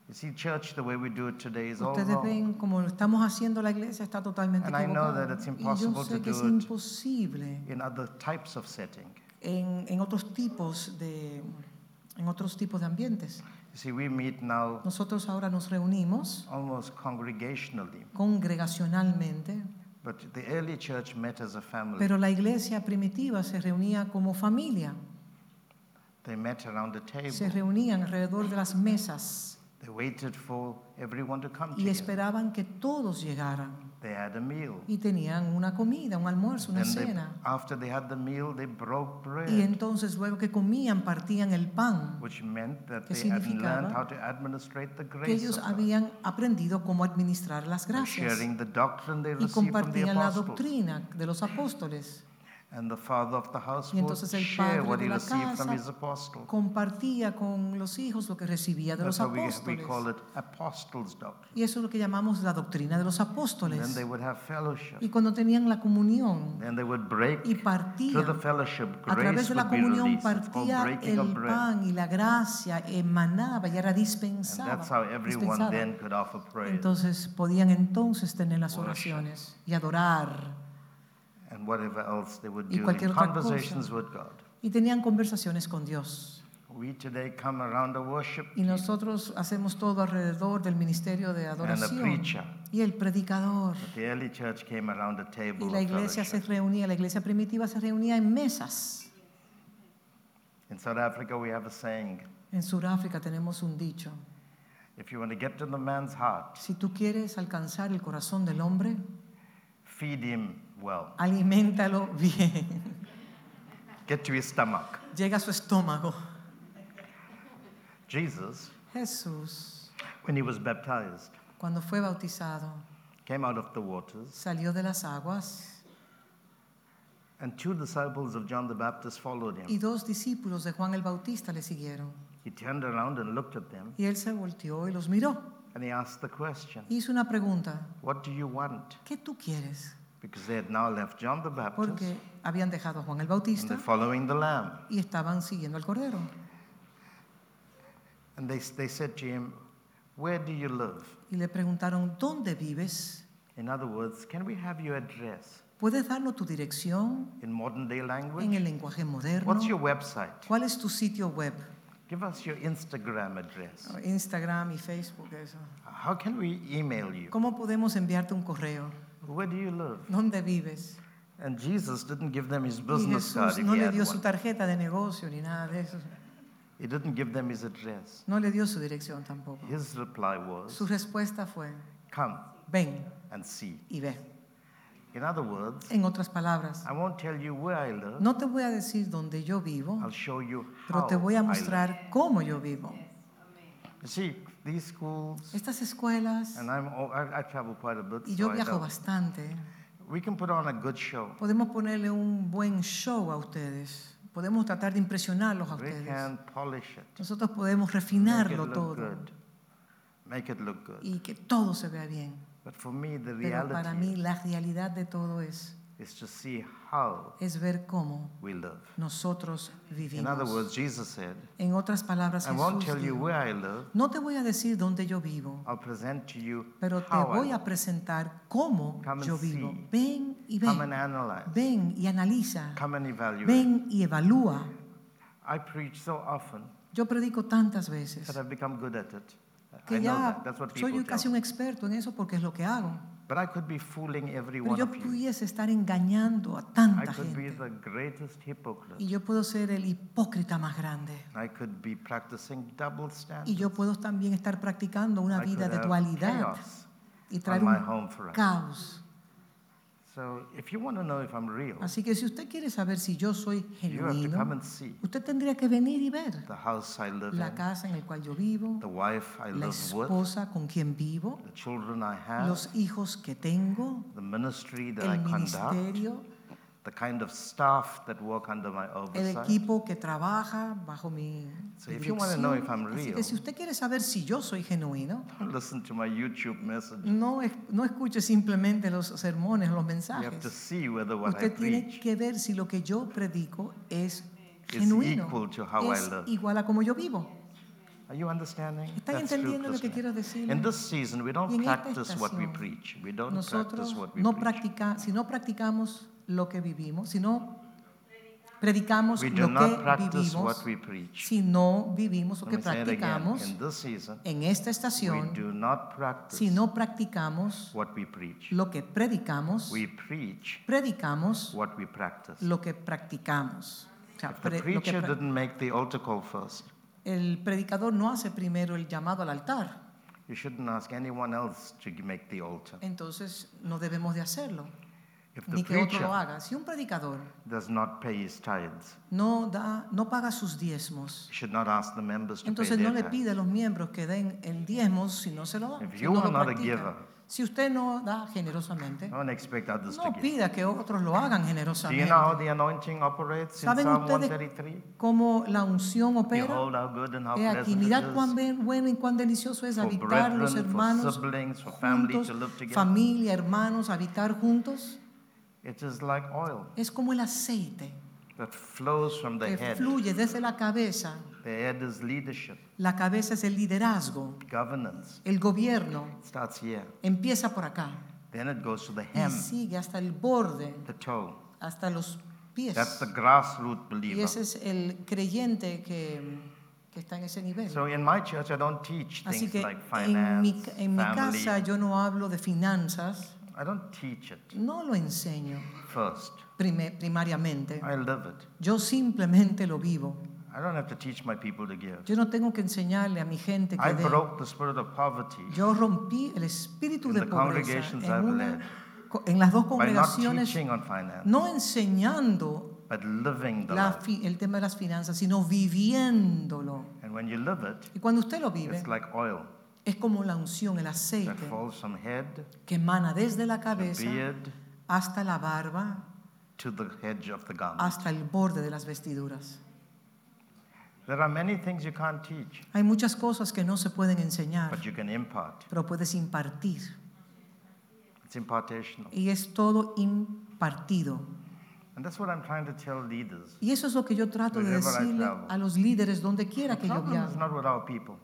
Speaker 1: You see, church, the way we do it today is all
Speaker 2: Ustedes
Speaker 1: wrong.
Speaker 2: ven como lo estamos haciendo la iglesia está totalmente
Speaker 1: And I know that it's
Speaker 2: Y yo
Speaker 1: impossible
Speaker 2: sé
Speaker 1: to
Speaker 2: que es
Speaker 1: do it.
Speaker 2: imposible
Speaker 1: In other types of setting,
Speaker 2: en, en otros tipos de en otros tipos de ambientes.
Speaker 1: you see, we meet now
Speaker 2: Nosotros ahora nos reunimos
Speaker 1: almost congregationally,
Speaker 2: congregacionalmente,
Speaker 1: but the early church met as a family.
Speaker 2: pero la iglesia primitiva se reunía como familia,
Speaker 1: They met around the
Speaker 2: se
Speaker 1: table.
Speaker 2: reunían alrededor de las mesas
Speaker 1: They waited for everyone to come
Speaker 2: y esperaban que todos llegaran
Speaker 1: They had a meal.
Speaker 2: y tenían una comida, un almuerzo, una
Speaker 1: Then they,
Speaker 2: cena.
Speaker 1: after they had the meal, they broke
Speaker 2: Y
Speaker 1: bread,
Speaker 2: entonces luego que comían partían el pan,
Speaker 1: which meant that
Speaker 2: ¿Qué
Speaker 1: they
Speaker 2: significaba?
Speaker 1: learned how to administrate the
Speaker 2: que
Speaker 1: grace
Speaker 2: ellos
Speaker 1: of God.
Speaker 2: habían aprendido cómo administrar las gracias
Speaker 1: sharing the doctrine they
Speaker 2: y
Speaker 1: received from the
Speaker 2: compartían la
Speaker 1: apostles.
Speaker 2: doctrina de los apóstoles.
Speaker 1: And the father of the house
Speaker 2: Y entonces el padre
Speaker 1: what
Speaker 2: de
Speaker 1: he
Speaker 2: la
Speaker 1: received from
Speaker 2: casa
Speaker 1: his apostles.
Speaker 2: Compartía con los hijos lo que recibía de
Speaker 1: That's
Speaker 2: los
Speaker 1: how we, we
Speaker 2: apóstoles.
Speaker 1: call it.
Speaker 2: Y eso es lo que llamamos la doctrina de los
Speaker 1: And then
Speaker 2: apóstoles.
Speaker 1: they would have fellowship.
Speaker 2: Y cuando tenían la comunión
Speaker 1: Then they would break
Speaker 2: y
Speaker 1: the
Speaker 2: partían,
Speaker 1: fellowship.
Speaker 2: a través de la comunión partía el pan y la gracia emanaba y era
Speaker 1: And
Speaker 2: dispensada.
Speaker 1: that's how everyone
Speaker 2: dispensada.
Speaker 1: then could offer praise.
Speaker 2: Entonces podían entonces tener las
Speaker 1: Worship.
Speaker 2: oraciones y adorar.
Speaker 1: And whatever else they would
Speaker 2: Y
Speaker 1: do in
Speaker 2: cualquier otra
Speaker 1: conversations
Speaker 2: cosa.
Speaker 1: with God.
Speaker 2: Y tenían conversaciones con Dios.
Speaker 1: We today come around the worship
Speaker 2: Y nosotros hacemos todo alrededor del ministerio de
Speaker 1: and the
Speaker 2: adoración.
Speaker 1: preacher.
Speaker 2: Y el predicador.
Speaker 1: The early church came around the table
Speaker 2: Y
Speaker 1: of
Speaker 2: la iglesia se
Speaker 1: fellowship.
Speaker 2: reunía, la iglesia primitiva se reunía en mesas.
Speaker 1: In South Africa, we have a saying:
Speaker 2: En Sudáfrica tenemos un dicho.
Speaker 1: if you want to get to the man's heart,
Speaker 2: Si tú quieres alcanzar el corazón del hombre,
Speaker 1: feed him well.
Speaker 2: aliméntalo bien.
Speaker 1: Get to his stomach.
Speaker 2: Llega a su estómago.
Speaker 1: Jesus,
Speaker 2: Jesús,
Speaker 1: when he was baptized,
Speaker 2: cuando fue bautizado,
Speaker 1: came out of the waters,
Speaker 2: salió de las aguas
Speaker 1: and two disciples of John the Baptist followed him.
Speaker 2: y dos discípulos de Juan el Bautista le siguieron.
Speaker 1: He turned around and looked at them,
Speaker 2: Y él se volteó y los miró.
Speaker 1: and he asked the question,
Speaker 2: Hizo una pregunta.
Speaker 1: What do you want?
Speaker 2: ¿Qué tú quieres?
Speaker 1: Because they had now left John the Baptist
Speaker 2: Porque habían dejado a Juan el
Speaker 1: and
Speaker 2: Bautista
Speaker 1: they're following the Lamb.
Speaker 2: y estaban siguiendo al Cordero.
Speaker 1: And they, they said to him, Where do you live?
Speaker 2: Y le preguntaron, ¿dónde vives?
Speaker 1: In other words, can we have your address
Speaker 2: ¿Puedes darnos tu dirección
Speaker 1: in modern day
Speaker 2: en
Speaker 1: language?
Speaker 2: el lenguaje moderno?
Speaker 1: What's your website?
Speaker 2: ¿Cuál es tu sitio web?
Speaker 1: Give us your Instagram address.
Speaker 2: Instagram y Facebook, eso.
Speaker 1: How can we email you?
Speaker 2: ¿Cómo podemos enviarte un correo?
Speaker 1: Where do you live?
Speaker 2: ¿Dónde vives?
Speaker 1: And Jesus didn't give them his
Speaker 2: Y
Speaker 1: business card
Speaker 2: Jesús no
Speaker 1: he
Speaker 2: le dio su tarjeta de negocio ni nada de eso.
Speaker 1: He didn't give them his address.
Speaker 2: No le dio su dirección tampoco.
Speaker 1: His reply was,
Speaker 2: Su respuesta fue,
Speaker 1: Come
Speaker 2: ven
Speaker 1: and see.
Speaker 2: y ve.
Speaker 1: In other words,
Speaker 2: En otras palabras,
Speaker 1: I won't tell you where I live.
Speaker 2: no te voy a decir dónde yo vivo,
Speaker 1: I'll show you
Speaker 2: pero
Speaker 1: how
Speaker 2: te voy a mostrar cómo yo vivo.
Speaker 1: You see, these schools,
Speaker 2: Estas escuelas,
Speaker 1: and I'm, oh, I, I travel quite a bit,
Speaker 2: y
Speaker 1: so
Speaker 2: yo
Speaker 1: I
Speaker 2: viajo
Speaker 1: know.
Speaker 2: bastante,
Speaker 1: we can put on a good show.
Speaker 2: podemos ponerle un buen show a ustedes. Podemos tratar de impresionarlos a
Speaker 1: We
Speaker 2: ustedes.
Speaker 1: can polish it,
Speaker 2: Nosotros podemos
Speaker 1: make it
Speaker 2: refinarlo
Speaker 1: look
Speaker 2: todo
Speaker 1: good, make it look good.
Speaker 2: y que todo se vea bien.
Speaker 1: But for me, the
Speaker 2: Pero para
Speaker 1: reality
Speaker 2: mí la realidad de todo es,
Speaker 1: is to see how
Speaker 2: es ver cómo
Speaker 1: we live.
Speaker 2: nosotros
Speaker 1: In other words, Jesus said,
Speaker 2: En otras palabras,
Speaker 1: I won't
Speaker 2: Jesús
Speaker 1: tell you where I live,
Speaker 2: no te voy a decir dónde yo vivo,
Speaker 1: I'll present to you
Speaker 2: pero te
Speaker 1: how I
Speaker 2: voy
Speaker 1: live.
Speaker 2: presentar cómo
Speaker 1: Come
Speaker 2: yo vivo.
Speaker 1: see.
Speaker 2: Ven y
Speaker 1: Come and analyze.
Speaker 2: ven y analiza,
Speaker 1: Come and evaluate.
Speaker 2: ven y evalúa.
Speaker 1: I preach so often
Speaker 2: Yo predico tantas veces
Speaker 1: that I've become good at it. I
Speaker 2: que
Speaker 1: know
Speaker 2: ya
Speaker 1: that.
Speaker 2: Soy casi un experto en eso porque es lo que hago.
Speaker 1: But I could be fooling every
Speaker 2: Pero
Speaker 1: one
Speaker 2: yo
Speaker 1: of you.
Speaker 2: pudiese estar engañando a
Speaker 1: I
Speaker 2: tanta
Speaker 1: could be
Speaker 2: gente
Speaker 1: the greatest hypocrite.
Speaker 2: y yo puedo ser el hipócrita más grande.
Speaker 1: I could be practicing double standards.
Speaker 2: Y yo puedo también estar practicando una
Speaker 1: I
Speaker 2: vida
Speaker 1: could
Speaker 2: de
Speaker 1: have
Speaker 2: dualidad
Speaker 1: chaos
Speaker 2: y traer
Speaker 1: on my
Speaker 2: un
Speaker 1: home
Speaker 2: caos. Así que si usted quiere saber si yo soy genuino, usted tendría que venir y ver
Speaker 1: the house I live
Speaker 2: la casa en la cual yo vivo,
Speaker 1: the wife I
Speaker 2: la esposa con quien vivo,
Speaker 1: the children I have,
Speaker 2: los hijos que tengo,
Speaker 1: the ministry that I
Speaker 2: el
Speaker 1: conduct,
Speaker 2: ministerio,
Speaker 1: the kind of staff that work under my
Speaker 2: el
Speaker 1: oversight.
Speaker 2: equipo que trabaja bajo mi
Speaker 1: So if you wanna know if I'm.
Speaker 2: Así
Speaker 1: real-
Speaker 2: que si usted quiere saber si yo soy genuino,
Speaker 1: Don't listen to my YouTube message.
Speaker 2: no, es- no escuche simplemente los sermones, los
Speaker 1: You have to
Speaker 2: mensajes.
Speaker 1: see whether what I
Speaker 2: Usted tiene
Speaker 1: preach
Speaker 2: que ver si lo que yo predico es
Speaker 1: is
Speaker 2: genuino,
Speaker 1: equal to how I
Speaker 2: es
Speaker 1: live.
Speaker 2: igual a como yo vivo.
Speaker 1: Are you understanding?
Speaker 2: ¿Están
Speaker 1: That's true
Speaker 2: entendiendo lo que quiero decir?
Speaker 1: In this season, we
Speaker 2: Y
Speaker 1: don't
Speaker 2: en esta
Speaker 1: practice what we
Speaker 2: estación,
Speaker 1: preach. We don't
Speaker 2: Nosotros
Speaker 1: practice what we
Speaker 2: no
Speaker 1: preach.
Speaker 2: practica, si no practicamos lo que vivimos, si no predicamos
Speaker 1: We do
Speaker 2: lo
Speaker 1: not
Speaker 2: que vivimos,
Speaker 1: what we preach.
Speaker 2: si no vivimos lo
Speaker 1: Let
Speaker 2: que
Speaker 1: again.
Speaker 2: practicamos
Speaker 1: In this season,
Speaker 2: en esta
Speaker 1: we
Speaker 2: estación,
Speaker 1: do not practice
Speaker 2: si no practicamos
Speaker 1: what we preach.
Speaker 2: lo que predicamos,
Speaker 1: We preach
Speaker 2: predicamos
Speaker 1: what we practice.
Speaker 2: lo que practicamos. O sea,
Speaker 1: If the
Speaker 2: pre- lo que
Speaker 1: preacher
Speaker 2: pra-
Speaker 1: didn't make the altar call first,
Speaker 2: el predicador no hace primero el llamado al altar,
Speaker 1: you shouldn't ask anyone else to make the altar.
Speaker 2: entonces no debemos de hacerlo, ni que otro lo haga. Si un predicador
Speaker 1: does not pay his tithes,
Speaker 2: no da, no paga sus diezmos,
Speaker 1: should not ask the members to pay
Speaker 2: entonces no
Speaker 1: their
Speaker 2: le pide a los miembros que den el diezmo si no se lo da.
Speaker 1: If
Speaker 2: si
Speaker 1: you
Speaker 2: no
Speaker 1: are
Speaker 2: lo
Speaker 1: not a giver,
Speaker 2: Si usted no da generosamente,
Speaker 1: don't expect others to
Speaker 2: no
Speaker 1: give.
Speaker 2: pida que otros lo hagan
Speaker 1: Do you
Speaker 2: generosamente.
Speaker 1: know how the anointing operates in
Speaker 2: ¿Saben
Speaker 1: Psalm
Speaker 2: ustedes
Speaker 1: 133?
Speaker 2: cómo la unción opera?
Speaker 1: Behold how good and how
Speaker 2: He aquí,
Speaker 1: pleasant
Speaker 2: mirad
Speaker 1: it
Speaker 2: cuán
Speaker 1: is
Speaker 2: ben- bueno y cuán delicioso es
Speaker 1: for
Speaker 2: habitar los
Speaker 1: for
Speaker 2: hermanos
Speaker 1: siblings, for family
Speaker 2: juntos,
Speaker 1: to live together.
Speaker 2: familia, hermanos, habitar juntos.
Speaker 1: It is like oil
Speaker 2: Es como el aceite
Speaker 1: that flows from the
Speaker 2: que
Speaker 1: head.
Speaker 2: fluye desde la cabeza.
Speaker 1: The head is leadership,
Speaker 2: La cabeza es el liderazgo,
Speaker 1: governance.
Speaker 2: el gobierno.
Speaker 1: It starts here.
Speaker 2: Empieza por acá
Speaker 1: Then it goes to the
Speaker 2: y
Speaker 1: hem,
Speaker 2: sigue hasta el borde,
Speaker 1: the toe.
Speaker 2: hasta los pies.
Speaker 1: That's the grassroots
Speaker 2: Y
Speaker 1: believer.
Speaker 2: ese es el creyente que, que está en ese nivel.
Speaker 1: So in my church, I don't teach
Speaker 2: Así
Speaker 1: things
Speaker 2: que
Speaker 1: like
Speaker 2: en mi,
Speaker 1: finance,
Speaker 2: en mi
Speaker 1: family.
Speaker 2: casa yo no hablo de finanzas,
Speaker 1: I don't teach it
Speaker 2: no lo enseño
Speaker 1: first.
Speaker 2: prime- primariamente.
Speaker 1: I live it.
Speaker 2: Yo simplemente lo vivo.
Speaker 1: I don't have to teach my people to give.
Speaker 2: Yo no tengo que enseñarle a mi gente que
Speaker 1: I
Speaker 2: dé.
Speaker 1: broke the spirit of poverty
Speaker 2: Yo rompí el espíritu
Speaker 1: In
Speaker 2: de
Speaker 1: the
Speaker 2: pobreza
Speaker 1: congregations
Speaker 2: en,
Speaker 1: I've
Speaker 2: una-
Speaker 1: led.
Speaker 2: en las dos
Speaker 1: by not
Speaker 2: congregaciones,
Speaker 1: teaching on
Speaker 2: no enseñando
Speaker 1: but living the
Speaker 2: la el tema de las finanzas, sino viviéndolo.
Speaker 1: And when you live it,
Speaker 2: Y cuando usted lo vive,
Speaker 1: it's like oil
Speaker 2: es como la unción, el aceite que emana desde la cabeza hasta la barba,
Speaker 1: to the edge of the garment.
Speaker 2: hasta el borde de las vestiduras.
Speaker 1: There are many things you can't teach,
Speaker 2: Hay muchas cosas que no se pueden enseñar,
Speaker 1: but you can impart.
Speaker 2: pero puedes impartir.
Speaker 1: It's impartational.
Speaker 2: Y es todo impartido.
Speaker 1: And that's what I'm trying to tell leaders.
Speaker 2: Y eso es lo que yo trato de decirle a los líderes donde quiera que yo viaje.
Speaker 1: not with our people.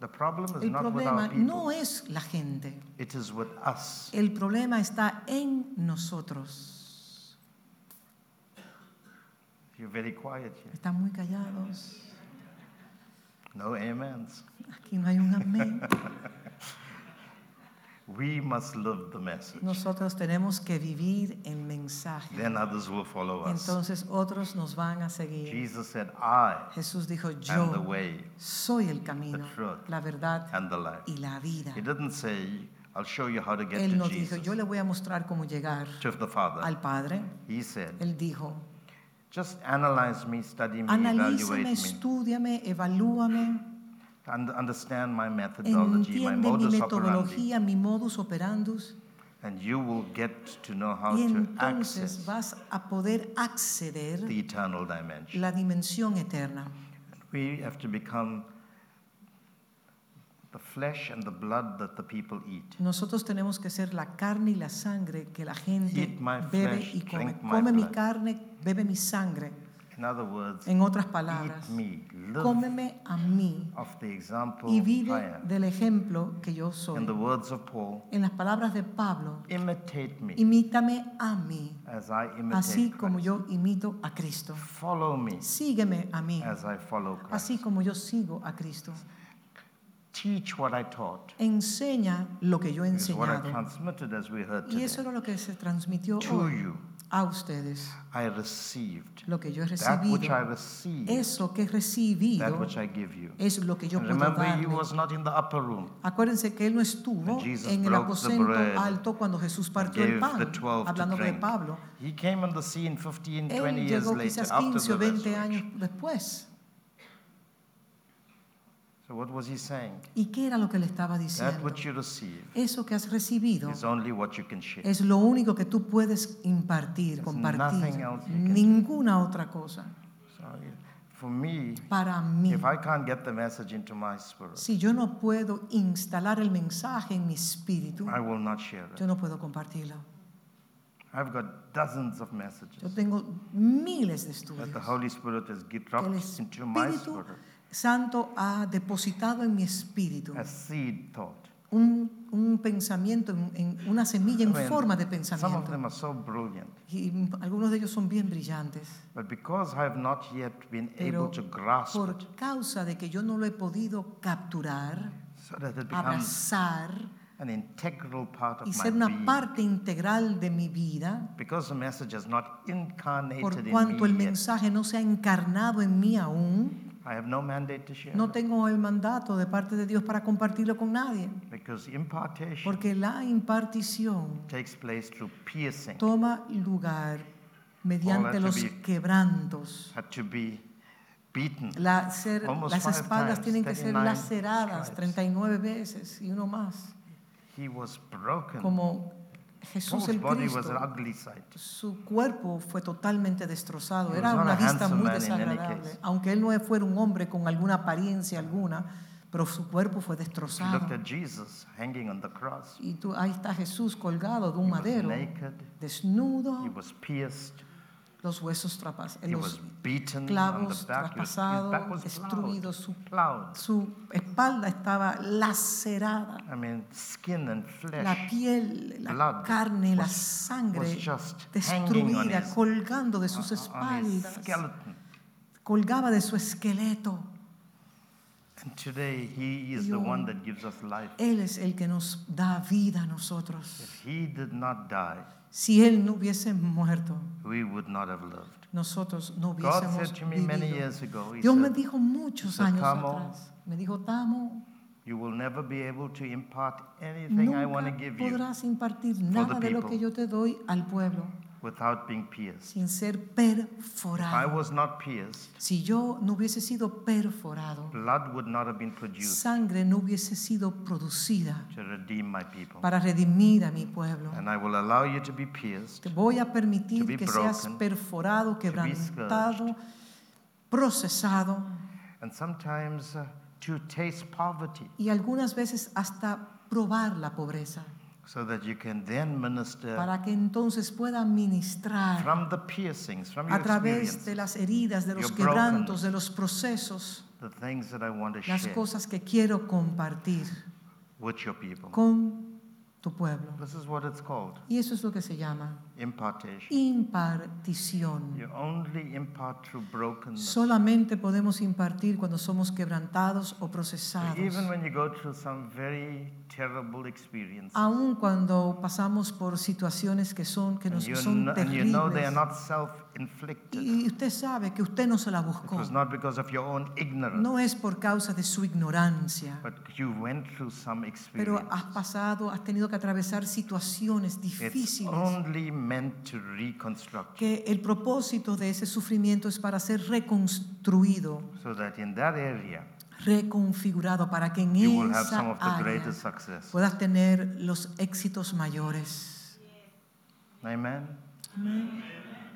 Speaker 1: The problem is
Speaker 2: El
Speaker 1: not with
Speaker 2: problema
Speaker 1: our people.
Speaker 2: no es la gente,
Speaker 1: It is with us.
Speaker 2: el problema está en nosotros.
Speaker 1: You're very quiet here.
Speaker 2: Están muy callados.
Speaker 1: No amens.
Speaker 2: Aquí no hay un amén.
Speaker 1: We must live the message.
Speaker 2: Nosotros tenemos que vivir el mensaje.
Speaker 1: Then others will follow us.
Speaker 2: Entonces otros nos van a seguir.
Speaker 1: Jesus said, I
Speaker 2: Jesús dijo,
Speaker 1: am the
Speaker 2: yo
Speaker 1: way
Speaker 2: soy el camino,
Speaker 1: the truth,
Speaker 2: la verdad
Speaker 1: and the life.
Speaker 2: y la vida.
Speaker 1: He didn't say, I'll show you how to get
Speaker 2: Él
Speaker 1: to
Speaker 2: no dijo,
Speaker 1: Jesus,
Speaker 2: yo le voy a mostrar cómo llegar
Speaker 1: to the Father.
Speaker 2: al Padre.
Speaker 1: He said,
Speaker 2: Él dijo,
Speaker 1: just analyze me, study me, evaluate me,
Speaker 2: evalúame,
Speaker 1: and understand my methodology, my
Speaker 2: mi
Speaker 1: modus operandi,
Speaker 2: metodología, mi modus operandus,
Speaker 1: and you will get to know how
Speaker 2: y
Speaker 1: to
Speaker 2: entonces
Speaker 1: access
Speaker 2: vas a poder acceder
Speaker 1: the eternal dimension.
Speaker 2: la dimensión eterna.
Speaker 1: We have to become the flesh and the blood that the people eat.
Speaker 2: Nosotros tenemos que ser la carne y la sangre que la gente
Speaker 1: Eat my
Speaker 2: bebe
Speaker 1: flesh,
Speaker 2: y come.
Speaker 1: drink my
Speaker 2: Come mi
Speaker 1: blood.
Speaker 2: carne, bebe mi sangre.
Speaker 1: In other words,
Speaker 2: En otras palabras,
Speaker 1: me,
Speaker 2: cómeme a mí
Speaker 1: of the example
Speaker 2: y vive del ejemplo que yo
Speaker 1: In
Speaker 2: soy.
Speaker 1: the words of Paul,
Speaker 2: En las palabras de Pablo,
Speaker 1: imitate me
Speaker 2: imítame a mí,
Speaker 1: as I imitate
Speaker 2: así como
Speaker 1: Christ.
Speaker 2: yo imito a Cristo.
Speaker 1: Follow me
Speaker 2: Sígueme a mí,
Speaker 1: as I follow Christ.
Speaker 2: así como yo sigo a Cristo.
Speaker 1: Teach what I taught.
Speaker 2: Enseña lo que yo he
Speaker 1: Is what I
Speaker 2: enseñado.
Speaker 1: transmitted as we heard
Speaker 2: Y eso era lo que se transmitió
Speaker 1: To
Speaker 2: hoy
Speaker 1: you,
Speaker 2: a ustedes.
Speaker 1: I received
Speaker 2: Lo que yo he
Speaker 1: that which I
Speaker 2: recibido,
Speaker 1: received,
Speaker 2: eso que he
Speaker 1: that
Speaker 2: recibido,
Speaker 1: which I give you.
Speaker 2: es lo que yo
Speaker 1: And
Speaker 2: puedo
Speaker 1: remember, he
Speaker 2: darle.
Speaker 1: was not in the upper room.
Speaker 2: Acuérdense que él no estuvo
Speaker 1: Jesus
Speaker 2: en el
Speaker 1: broke the
Speaker 2: aposento
Speaker 1: bread
Speaker 2: alto cuando Jesús partió el pan,
Speaker 1: 12 to
Speaker 2: hablando de
Speaker 1: drink.
Speaker 2: Pablo.
Speaker 1: He came on the scene 15, 20
Speaker 2: Él
Speaker 1: years
Speaker 2: llegó
Speaker 1: later
Speaker 2: quizás
Speaker 1: after
Speaker 2: 15
Speaker 1: the
Speaker 2: o 20
Speaker 1: resurrection.
Speaker 2: años después.
Speaker 1: So what was he saying?
Speaker 2: ¿Y qué era lo que le estaba
Speaker 1: That
Speaker 2: diciendo?
Speaker 1: which you receive
Speaker 2: Eso que has recibido
Speaker 1: is only what you can share.
Speaker 2: es lo único que tú puedes impartir,
Speaker 1: There's
Speaker 2: compartir.
Speaker 1: nothing else you can
Speaker 2: Ninguna otra cosa.
Speaker 1: So for me,
Speaker 2: Para mí,
Speaker 1: if I can't get the message into my spirit,
Speaker 2: si yo no puedo instalar el mensaje en mi espíritu,
Speaker 1: I will not share
Speaker 2: yo
Speaker 1: it.
Speaker 2: no puedo compartirlo.
Speaker 1: I've got dozens of
Speaker 2: Yo
Speaker 1: messages
Speaker 2: tengo miles de
Speaker 1: that the
Speaker 2: estudios
Speaker 1: Holy Spirit has
Speaker 2: que el
Speaker 1: into my
Speaker 2: Espíritu
Speaker 1: spirit
Speaker 2: Santo ha depositado en mi espíritu
Speaker 1: as seed thought.
Speaker 2: un, un pensamiento, en, en una semilla en
Speaker 1: I mean,
Speaker 2: forma de
Speaker 1: Some of
Speaker 2: pensamiento.
Speaker 1: them are so brilliant,
Speaker 2: Y algunos de ellos son bien brillantes.
Speaker 1: but because I have not yet been
Speaker 2: Pero
Speaker 1: able to grasp
Speaker 2: por causa de que yo no lo he podido capturar,
Speaker 1: so that it becomes
Speaker 2: abrazar
Speaker 1: an integral part
Speaker 2: y
Speaker 1: of
Speaker 2: ser
Speaker 1: my
Speaker 2: una
Speaker 1: being,
Speaker 2: parte integral de mi vida,
Speaker 1: because the message not
Speaker 2: por
Speaker 1: incarnated in
Speaker 2: cuanto el
Speaker 1: me yet,
Speaker 2: mensaje no se ha encarnado en mí aún,
Speaker 1: I have no mandate to share
Speaker 2: no tengo el mandato de parte de Dios para compartirlo con nadie.
Speaker 1: because impartation
Speaker 2: Porque la impartición
Speaker 1: takes place through piercing,
Speaker 2: toma lugar mediante
Speaker 1: to
Speaker 2: los
Speaker 1: be-
Speaker 2: quebrantos.
Speaker 1: had to be beaten.
Speaker 2: La ser-
Speaker 1: Almost
Speaker 2: las
Speaker 1: five
Speaker 2: espaldas
Speaker 1: times,
Speaker 2: tienen que ser
Speaker 1: 39
Speaker 2: laceradas
Speaker 1: stripes.
Speaker 2: 39 veces y uno más.
Speaker 1: He was broken.
Speaker 2: Como Jesús el Cristo, su cuerpo fue totalmente destrozado. Era una vista muy desagradable. Aunque él no fuera un hombre con alguna apariencia alguna, pero su cuerpo fue destrozado. Y tú, ahí está Jesús colgado de un madero, desnudo,
Speaker 1: he was pierced,
Speaker 2: los huesos trapas, los clavos traspasados,
Speaker 1: plowed.
Speaker 2: su, su espalda estaba lacerada.
Speaker 1: I mean, skin and
Speaker 2: La
Speaker 1: flesh
Speaker 2: piel, la
Speaker 1: blood
Speaker 2: carne, la
Speaker 1: was-
Speaker 2: sangre
Speaker 1: hanging on
Speaker 2: destruida,
Speaker 1: his-
Speaker 2: colgando de sus espaldas, colgaba de su esqueleto.
Speaker 1: And today, he is the one that gives us life.
Speaker 2: Él es el que nos da vida a nosotros.
Speaker 1: If he did not die,
Speaker 2: Si Él no hubiese muerto,
Speaker 1: we would not have lived.
Speaker 2: nosotros no
Speaker 1: God
Speaker 2: hubiésemos
Speaker 1: said to me many
Speaker 2: vivido.
Speaker 1: years ago, He
Speaker 2: Dios me
Speaker 1: said,
Speaker 2: dijo muchos
Speaker 1: said,
Speaker 2: años
Speaker 1: "Tamo,
Speaker 2: atrás, me dijo, Tamo,
Speaker 1: You will never be able to impart anything I want to
Speaker 2: nunca
Speaker 1: give you
Speaker 2: podrás impartir nada de lo
Speaker 1: people.
Speaker 2: que yo te doy al pueblo
Speaker 1: without being pierced.
Speaker 2: sin ser
Speaker 1: If I
Speaker 2: perforado.
Speaker 1: was not pierced,
Speaker 2: Si yo no hubiese sido perforado,
Speaker 1: blood would not have been produced
Speaker 2: sangre no hubiese sido producida
Speaker 1: to redeem my people.
Speaker 2: para redimir a mi pueblo.
Speaker 1: And I will allow you to be pierced
Speaker 2: Te voy a
Speaker 1: To
Speaker 2: permitir
Speaker 1: be
Speaker 2: que seas perforado, quebrantado, procesado
Speaker 1: and sometimes uh, to taste poverty.
Speaker 2: y algunas veces hasta probar la pobreza.
Speaker 1: So that you can then minister
Speaker 2: para que entonces pueda ministrar
Speaker 1: from the piercings, from your
Speaker 2: a través de las heridas, de los quebrantos, de los procesos,
Speaker 1: the things that I want to
Speaker 2: las
Speaker 1: share
Speaker 2: cosas que quiero compartir
Speaker 1: with your people.
Speaker 2: con tu pueblo.
Speaker 1: This is what it's called
Speaker 2: Y eso es lo que se llama impartición.
Speaker 1: You only impart through brokenness.
Speaker 2: Solamente podemos impartir cuando somos quebrantados o
Speaker 1: So
Speaker 2: procesados.
Speaker 1: even when you go through some very terrible experiences,
Speaker 2: Aun cuando pasamos por situaciones que son, que nos son
Speaker 1: you know they are not
Speaker 2: Y usted sabe que usted no se la
Speaker 1: it
Speaker 2: buscó.
Speaker 1: was not because of your own ignorance,
Speaker 2: No es por causa de su ignorancia.
Speaker 1: but you went through some
Speaker 2: Pero
Speaker 1: experience.
Speaker 2: has pasado, has tenido que atravesar situaciones
Speaker 1: It's
Speaker 2: difíciles.
Speaker 1: only meant to reconstruct
Speaker 2: Que el propósito de ese sufrimiento es para ser reconstruido,
Speaker 1: so that in that area
Speaker 2: reconfigurado, para que en
Speaker 1: you
Speaker 2: esa área puedas tener los éxitos mayores.
Speaker 1: Amen.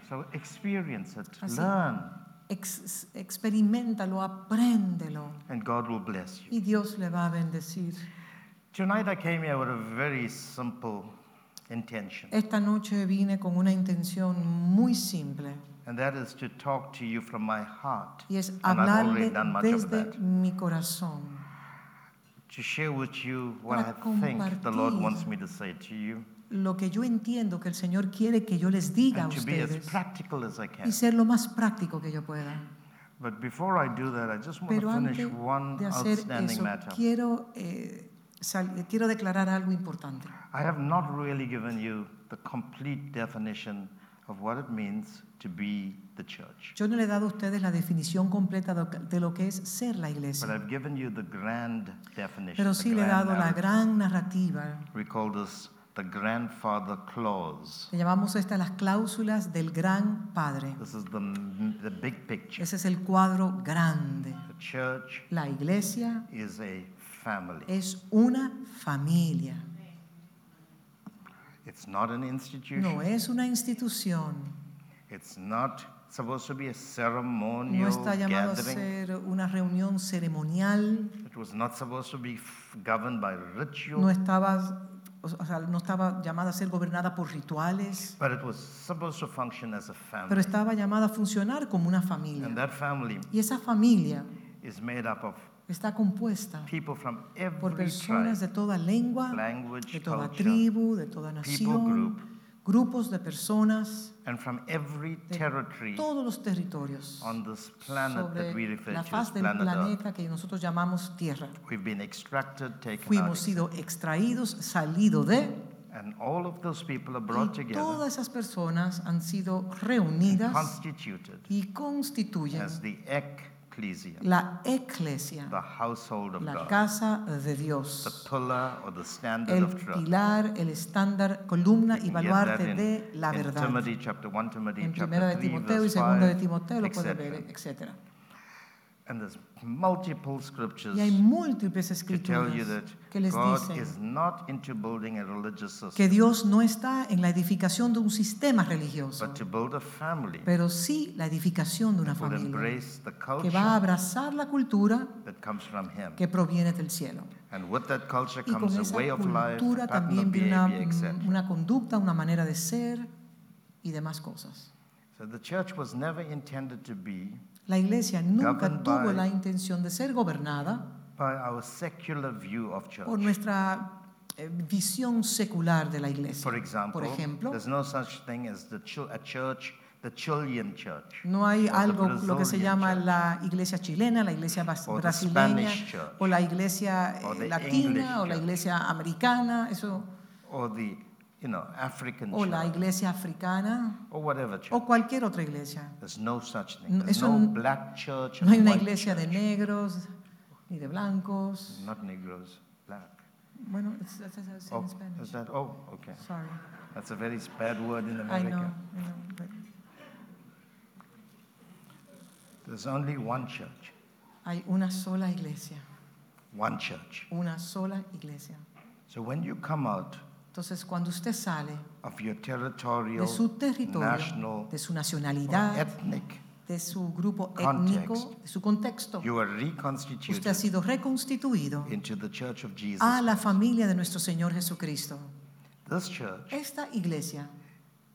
Speaker 1: So experience it,
Speaker 2: Así.
Speaker 1: learn,
Speaker 2: Ex- experimentalo, apréndelo
Speaker 1: and God will bless you.
Speaker 2: y Dios le va a bendecir.
Speaker 1: Tonight I came here with a very simple intention,
Speaker 2: Esta noche vine con una intención muy simple
Speaker 1: and that is to talk to you from my heart.
Speaker 2: y es
Speaker 1: And I've already
Speaker 2: hablarle
Speaker 1: done much of
Speaker 2: desde
Speaker 1: that.
Speaker 2: mi corazón.
Speaker 1: To share with you what I think the Lord wants me to say to you,
Speaker 2: Lo que yo entiendo que el Señor quiere que yo les diga a
Speaker 1: and to be as practical as I
Speaker 2: y
Speaker 1: can.
Speaker 2: ser lo más práctico que yo pueda.
Speaker 1: But before I do that, I just want
Speaker 2: Pero
Speaker 1: to finish
Speaker 2: antes
Speaker 1: one
Speaker 2: de hacer
Speaker 1: outstanding
Speaker 2: eso,
Speaker 1: matter.
Speaker 2: quiero, eh, quiero declarar algo importante.
Speaker 1: I have not really given you the complete definition of what it means to be the church.
Speaker 2: Yo no le he dado a ustedes la definición completa de lo que- es ser la
Speaker 1: But
Speaker 2: iglesia,
Speaker 1: I've given you the grand definition.
Speaker 2: pero sí le he dado la gran narrativa.
Speaker 1: We call this the grandfather clause.
Speaker 2: Le llamamos estas las cláusulas del gran padre.
Speaker 1: This is the, the big picture.
Speaker 2: Ese es el cuadro grande.
Speaker 1: The church
Speaker 2: La iglesia
Speaker 1: is a family.
Speaker 2: es una familia,
Speaker 1: It's not an institution.
Speaker 2: no es una institución,
Speaker 1: It's not supposed to be a
Speaker 2: no
Speaker 1: ceremonial
Speaker 2: está llamado a ser una reunión ceremonial,
Speaker 1: It was not supposed to be governed by ritual.
Speaker 2: no estaba, o sea, no estaba llamada a ser gobernada por rituales,
Speaker 1: But it was supposed to function as a family.
Speaker 2: pero estaba llamada a funcionar como una
Speaker 1: And
Speaker 2: familia.
Speaker 1: that family
Speaker 2: Y esa familia
Speaker 1: is made up of
Speaker 2: está compuesta
Speaker 1: people from
Speaker 2: por personas
Speaker 1: tribe,
Speaker 2: de toda lengua,
Speaker 1: language,
Speaker 2: de toda
Speaker 1: culture,
Speaker 2: tribu, de toda nación,
Speaker 1: group,
Speaker 2: grupos de personas
Speaker 1: and from every
Speaker 2: de
Speaker 1: territory
Speaker 2: todos los territorios
Speaker 1: on this planet that we
Speaker 2: sobre
Speaker 1: refer
Speaker 2: la faz del
Speaker 1: Earth.
Speaker 2: planeta que nosotros llamamos Tierra.
Speaker 1: We've been extracted, taken
Speaker 2: Fuimos sido extraídos, salido de,
Speaker 1: and all of those people are brought
Speaker 2: y
Speaker 1: together
Speaker 2: todas esas personas han sido reunidas y constituyen
Speaker 1: as the ecclesia,
Speaker 2: la eclesia,
Speaker 1: the household of
Speaker 2: la
Speaker 1: God,
Speaker 2: casa de
Speaker 1: the
Speaker 2: Dios,
Speaker 1: pillar or the standard
Speaker 2: el
Speaker 1: of truth.
Speaker 2: pilar, el estándar, columna y baluarte de la verdad.
Speaker 1: 1
Speaker 2: En
Speaker 1: chapter
Speaker 2: primera de
Speaker 1: 3
Speaker 2: Timoteo y
Speaker 1: verse
Speaker 2: segunda de
Speaker 1: 5,
Speaker 2: Timoteo lo puede ver,
Speaker 1: etc. And there's multiple scriptures
Speaker 2: Y hay múltiples escrituras
Speaker 1: that
Speaker 2: que les
Speaker 1: God
Speaker 2: dicen
Speaker 1: is not into building a religious system,
Speaker 2: que Dios no está en la edificación de un sistema religioso,
Speaker 1: but to build a family
Speaker 2: pero sí la edificación de una familia que
Speaker 1: culture
Speaker 2: va a abrazar la cultura
Speaker 1: that comes from Him.
Speaker 2: que proviene del cielo.
Speaker 1: And with that culture
Speaker 2: Y con
Speaker 1: comes a
Speaker 2: esa
Speaker 1: way of life,
Speaker 2: cultura
Speaker 1: a of
Speaker 2: también viene una, una conducta, una manera de ser y demás cosas.
Speaker 1: So the church was never intended to be
Speaker 2: La iglesia nunca
Speaker 1: Governed
Speaker 2: tuvo
Speaker 1: by-
Speaker 2: la intención de ser gobernada
Speaker 1: by our secular view of church.
Speaker 2: por nuestra eh, visión secular de la iglesia.
Speaker 1: For example,
Speaker 2: Por ejemplo,
Speaker 1: there's no such thing as the a church, the Chilean church,
Speaker 2: no hay algo, lo que se llama
Speaker 1: church,
Speaker 2: la iglesia chilena, la iglesia brasileña,
Speaker 1: church,
Speaker 2: o la iglesia eh, latina, o la iglesia americana, eso,
Speaker 1: or the you know African
Speaker 2: o la
Speaker 1: church,
Speaker 2: iglesia africana,
Speaker 1: or whatever church.
Speaker 2: o cualquier otra iglesia.
Speaker 1: There's no such thing.
Speaker 2: No,
Speaker 1: There's
Speaker 2: eso
Speaker 1: no black church.
Speaker 2: No hay una iglesia de negros ni de blancos.
Speaker 1: Not Negroes, black.
Speaker 2: Bueno, in
Speaker 1: Oh, is that? Oh, okay.
Speaker 2: Sorry.
Speaker 1: That's a very bad word in
Speaker 2: I
Speaker 1: America.
Speaker 2: know, I know. but
Speaker 1: There's only one church.
Speaker 2: hay una sola iglesia,
Speaker 1: One church.
Speaker 2: una sola iglesia.
Speaker 1: So when you come out
Speaker 2: Entonces, cuando usted sale
Speaker 1: of your territorial,
Speaker 2: de su territorio,
Speaker 1: national,
Speaker 2: de su nacionalidad,
Speaker 1: ethnic,
Speaker 2: de su grupo
Speaker 1: context,
Speaker 2: étnico, de su contexto,
Speaker 1: you are
Speaker 2: usted ha sido reconstituido
Speaker 1: into the church of Jesus.
Speaker 2: a la familia de nuestro Señor Jesucristo.
Speaker 1: This church
Speaker 2: Esta iglesia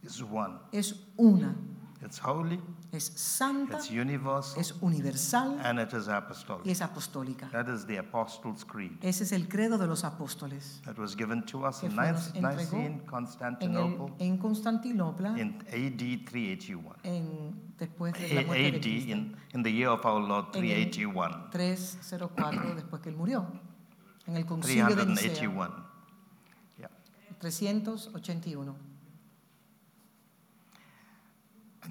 Speaker 1: is one.
Speaker 2: es una,
Speaker 1: It's holy,
Speaker 2: es santa,
Speaker 1: it's universal,
Speaker 2: es universal
Speaker 1: and it is
Speaker 2: y
Speaker 1: apostolic.
Speaker 2: es apostólica.
Speaker 1: That is the Apostles' Creed.
Speaker 2: Ese es el credo de los apóstoles.
Speaker 1: That was given to us in Nicene,
Speaker 2: En, el-
Speaker 1: Constantinople,
Speaker 2: en Constantinopla,
Speaker 1: in AD 381.
Speaker 2: en, después de la muerte de
Speaker 1: AD,
Speaker 2: Cristo.
Speaker 1: in, in the year of our Lord,
Speaker 2: En el
Speaker 1: 381.
Speaker 2: 304 después que él murió. En el concilio de Nicea,
Speaker 1: 381. Yeah.
Speaker 2: 381.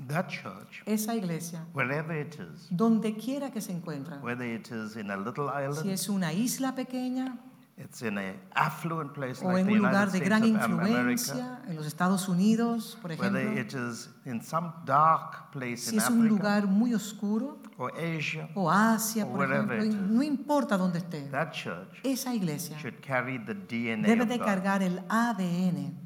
Speaker 1: That church,
Speaker 2: Esa iglesia,
Speaker 1: wherever it is,
Speaker 2: donde quiera que se encuentra,
Speaker 1: whether it is in a little
Speaker 2: si
Speaker 1: island,
Speaker 2: es una isla pequeña
Speaker 1: it's in an affluent place
Speaker 2: o
Speaker 1: like
Speaker 2: en
Speaker 1: the
Speaker 2: un
Speaker 1: United
Speaker 2: lugar de
Speaker 1: States
Speaker 2: gran
Speaker 1: America,
Speaker 2: influencia, en los Estados Unidos, por
Speaker 1: whether
Speaker 2: ejemplo,
Speaker 1: it is in some dark place
Speaker 2: si
Speaker 1: in
Speaker 2: es un lugar muy oscuro,
Speaker 1: or Asia,
Speaker 2: o Asia,
Speaker 1: Or
Speaker 2: por ejemplo,
Speaker 1: it is.
Speaker 2: no importa dónde esté,
Speaker 1: that church
Speaker 2: esa iglesia
Speaker 1: should carry the DNA
Speaker 2: debe de cargar el ADN.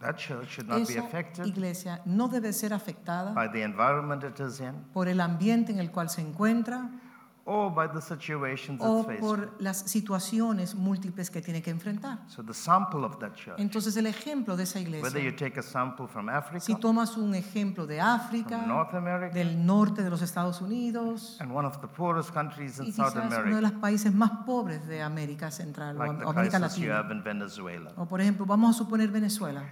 Speaker 1: That church should not be
Speaker 2: Esa
Speaker 1: affected
Speaker 2: iglesia no debe ser afectada
Speaker 1: by the environment it is in
Speaker 2: por el ambiente en el cual se encuentra
Speaker 1: or by the situations
Speaker 2: o
Speaker 1: it's
Speaker 2: por las situaciones múltiples que tiene que enfrentar.
Speaker 1: So the sample of that church,
Speaker 2: Entonces el ejemplo de esa
Speaker 1: whether
Speaker 2: iglesia,
Speaker 1: you take a sample from Africa,
Speaker 2: si tomas un ejemplo de África,
Speaker 1: from North America,
Speaker 2: del norte de los Estados Unidos,
Speaker 1: and one of the poorest countries
Speaker 2: y
Speaker 1: in South
Speaker 2: quizás uno de
Speaker 1: America,
Speaker 2: los países más pobres de América Central o
Speaker 1: like the
Speaker 2: o América
Speaker 1: crisis you
Speaker 2: Latina.
Speaker 1: have in Venezuela.
Speaker 2: O por ejemplo, vamos a suponer Venezuela.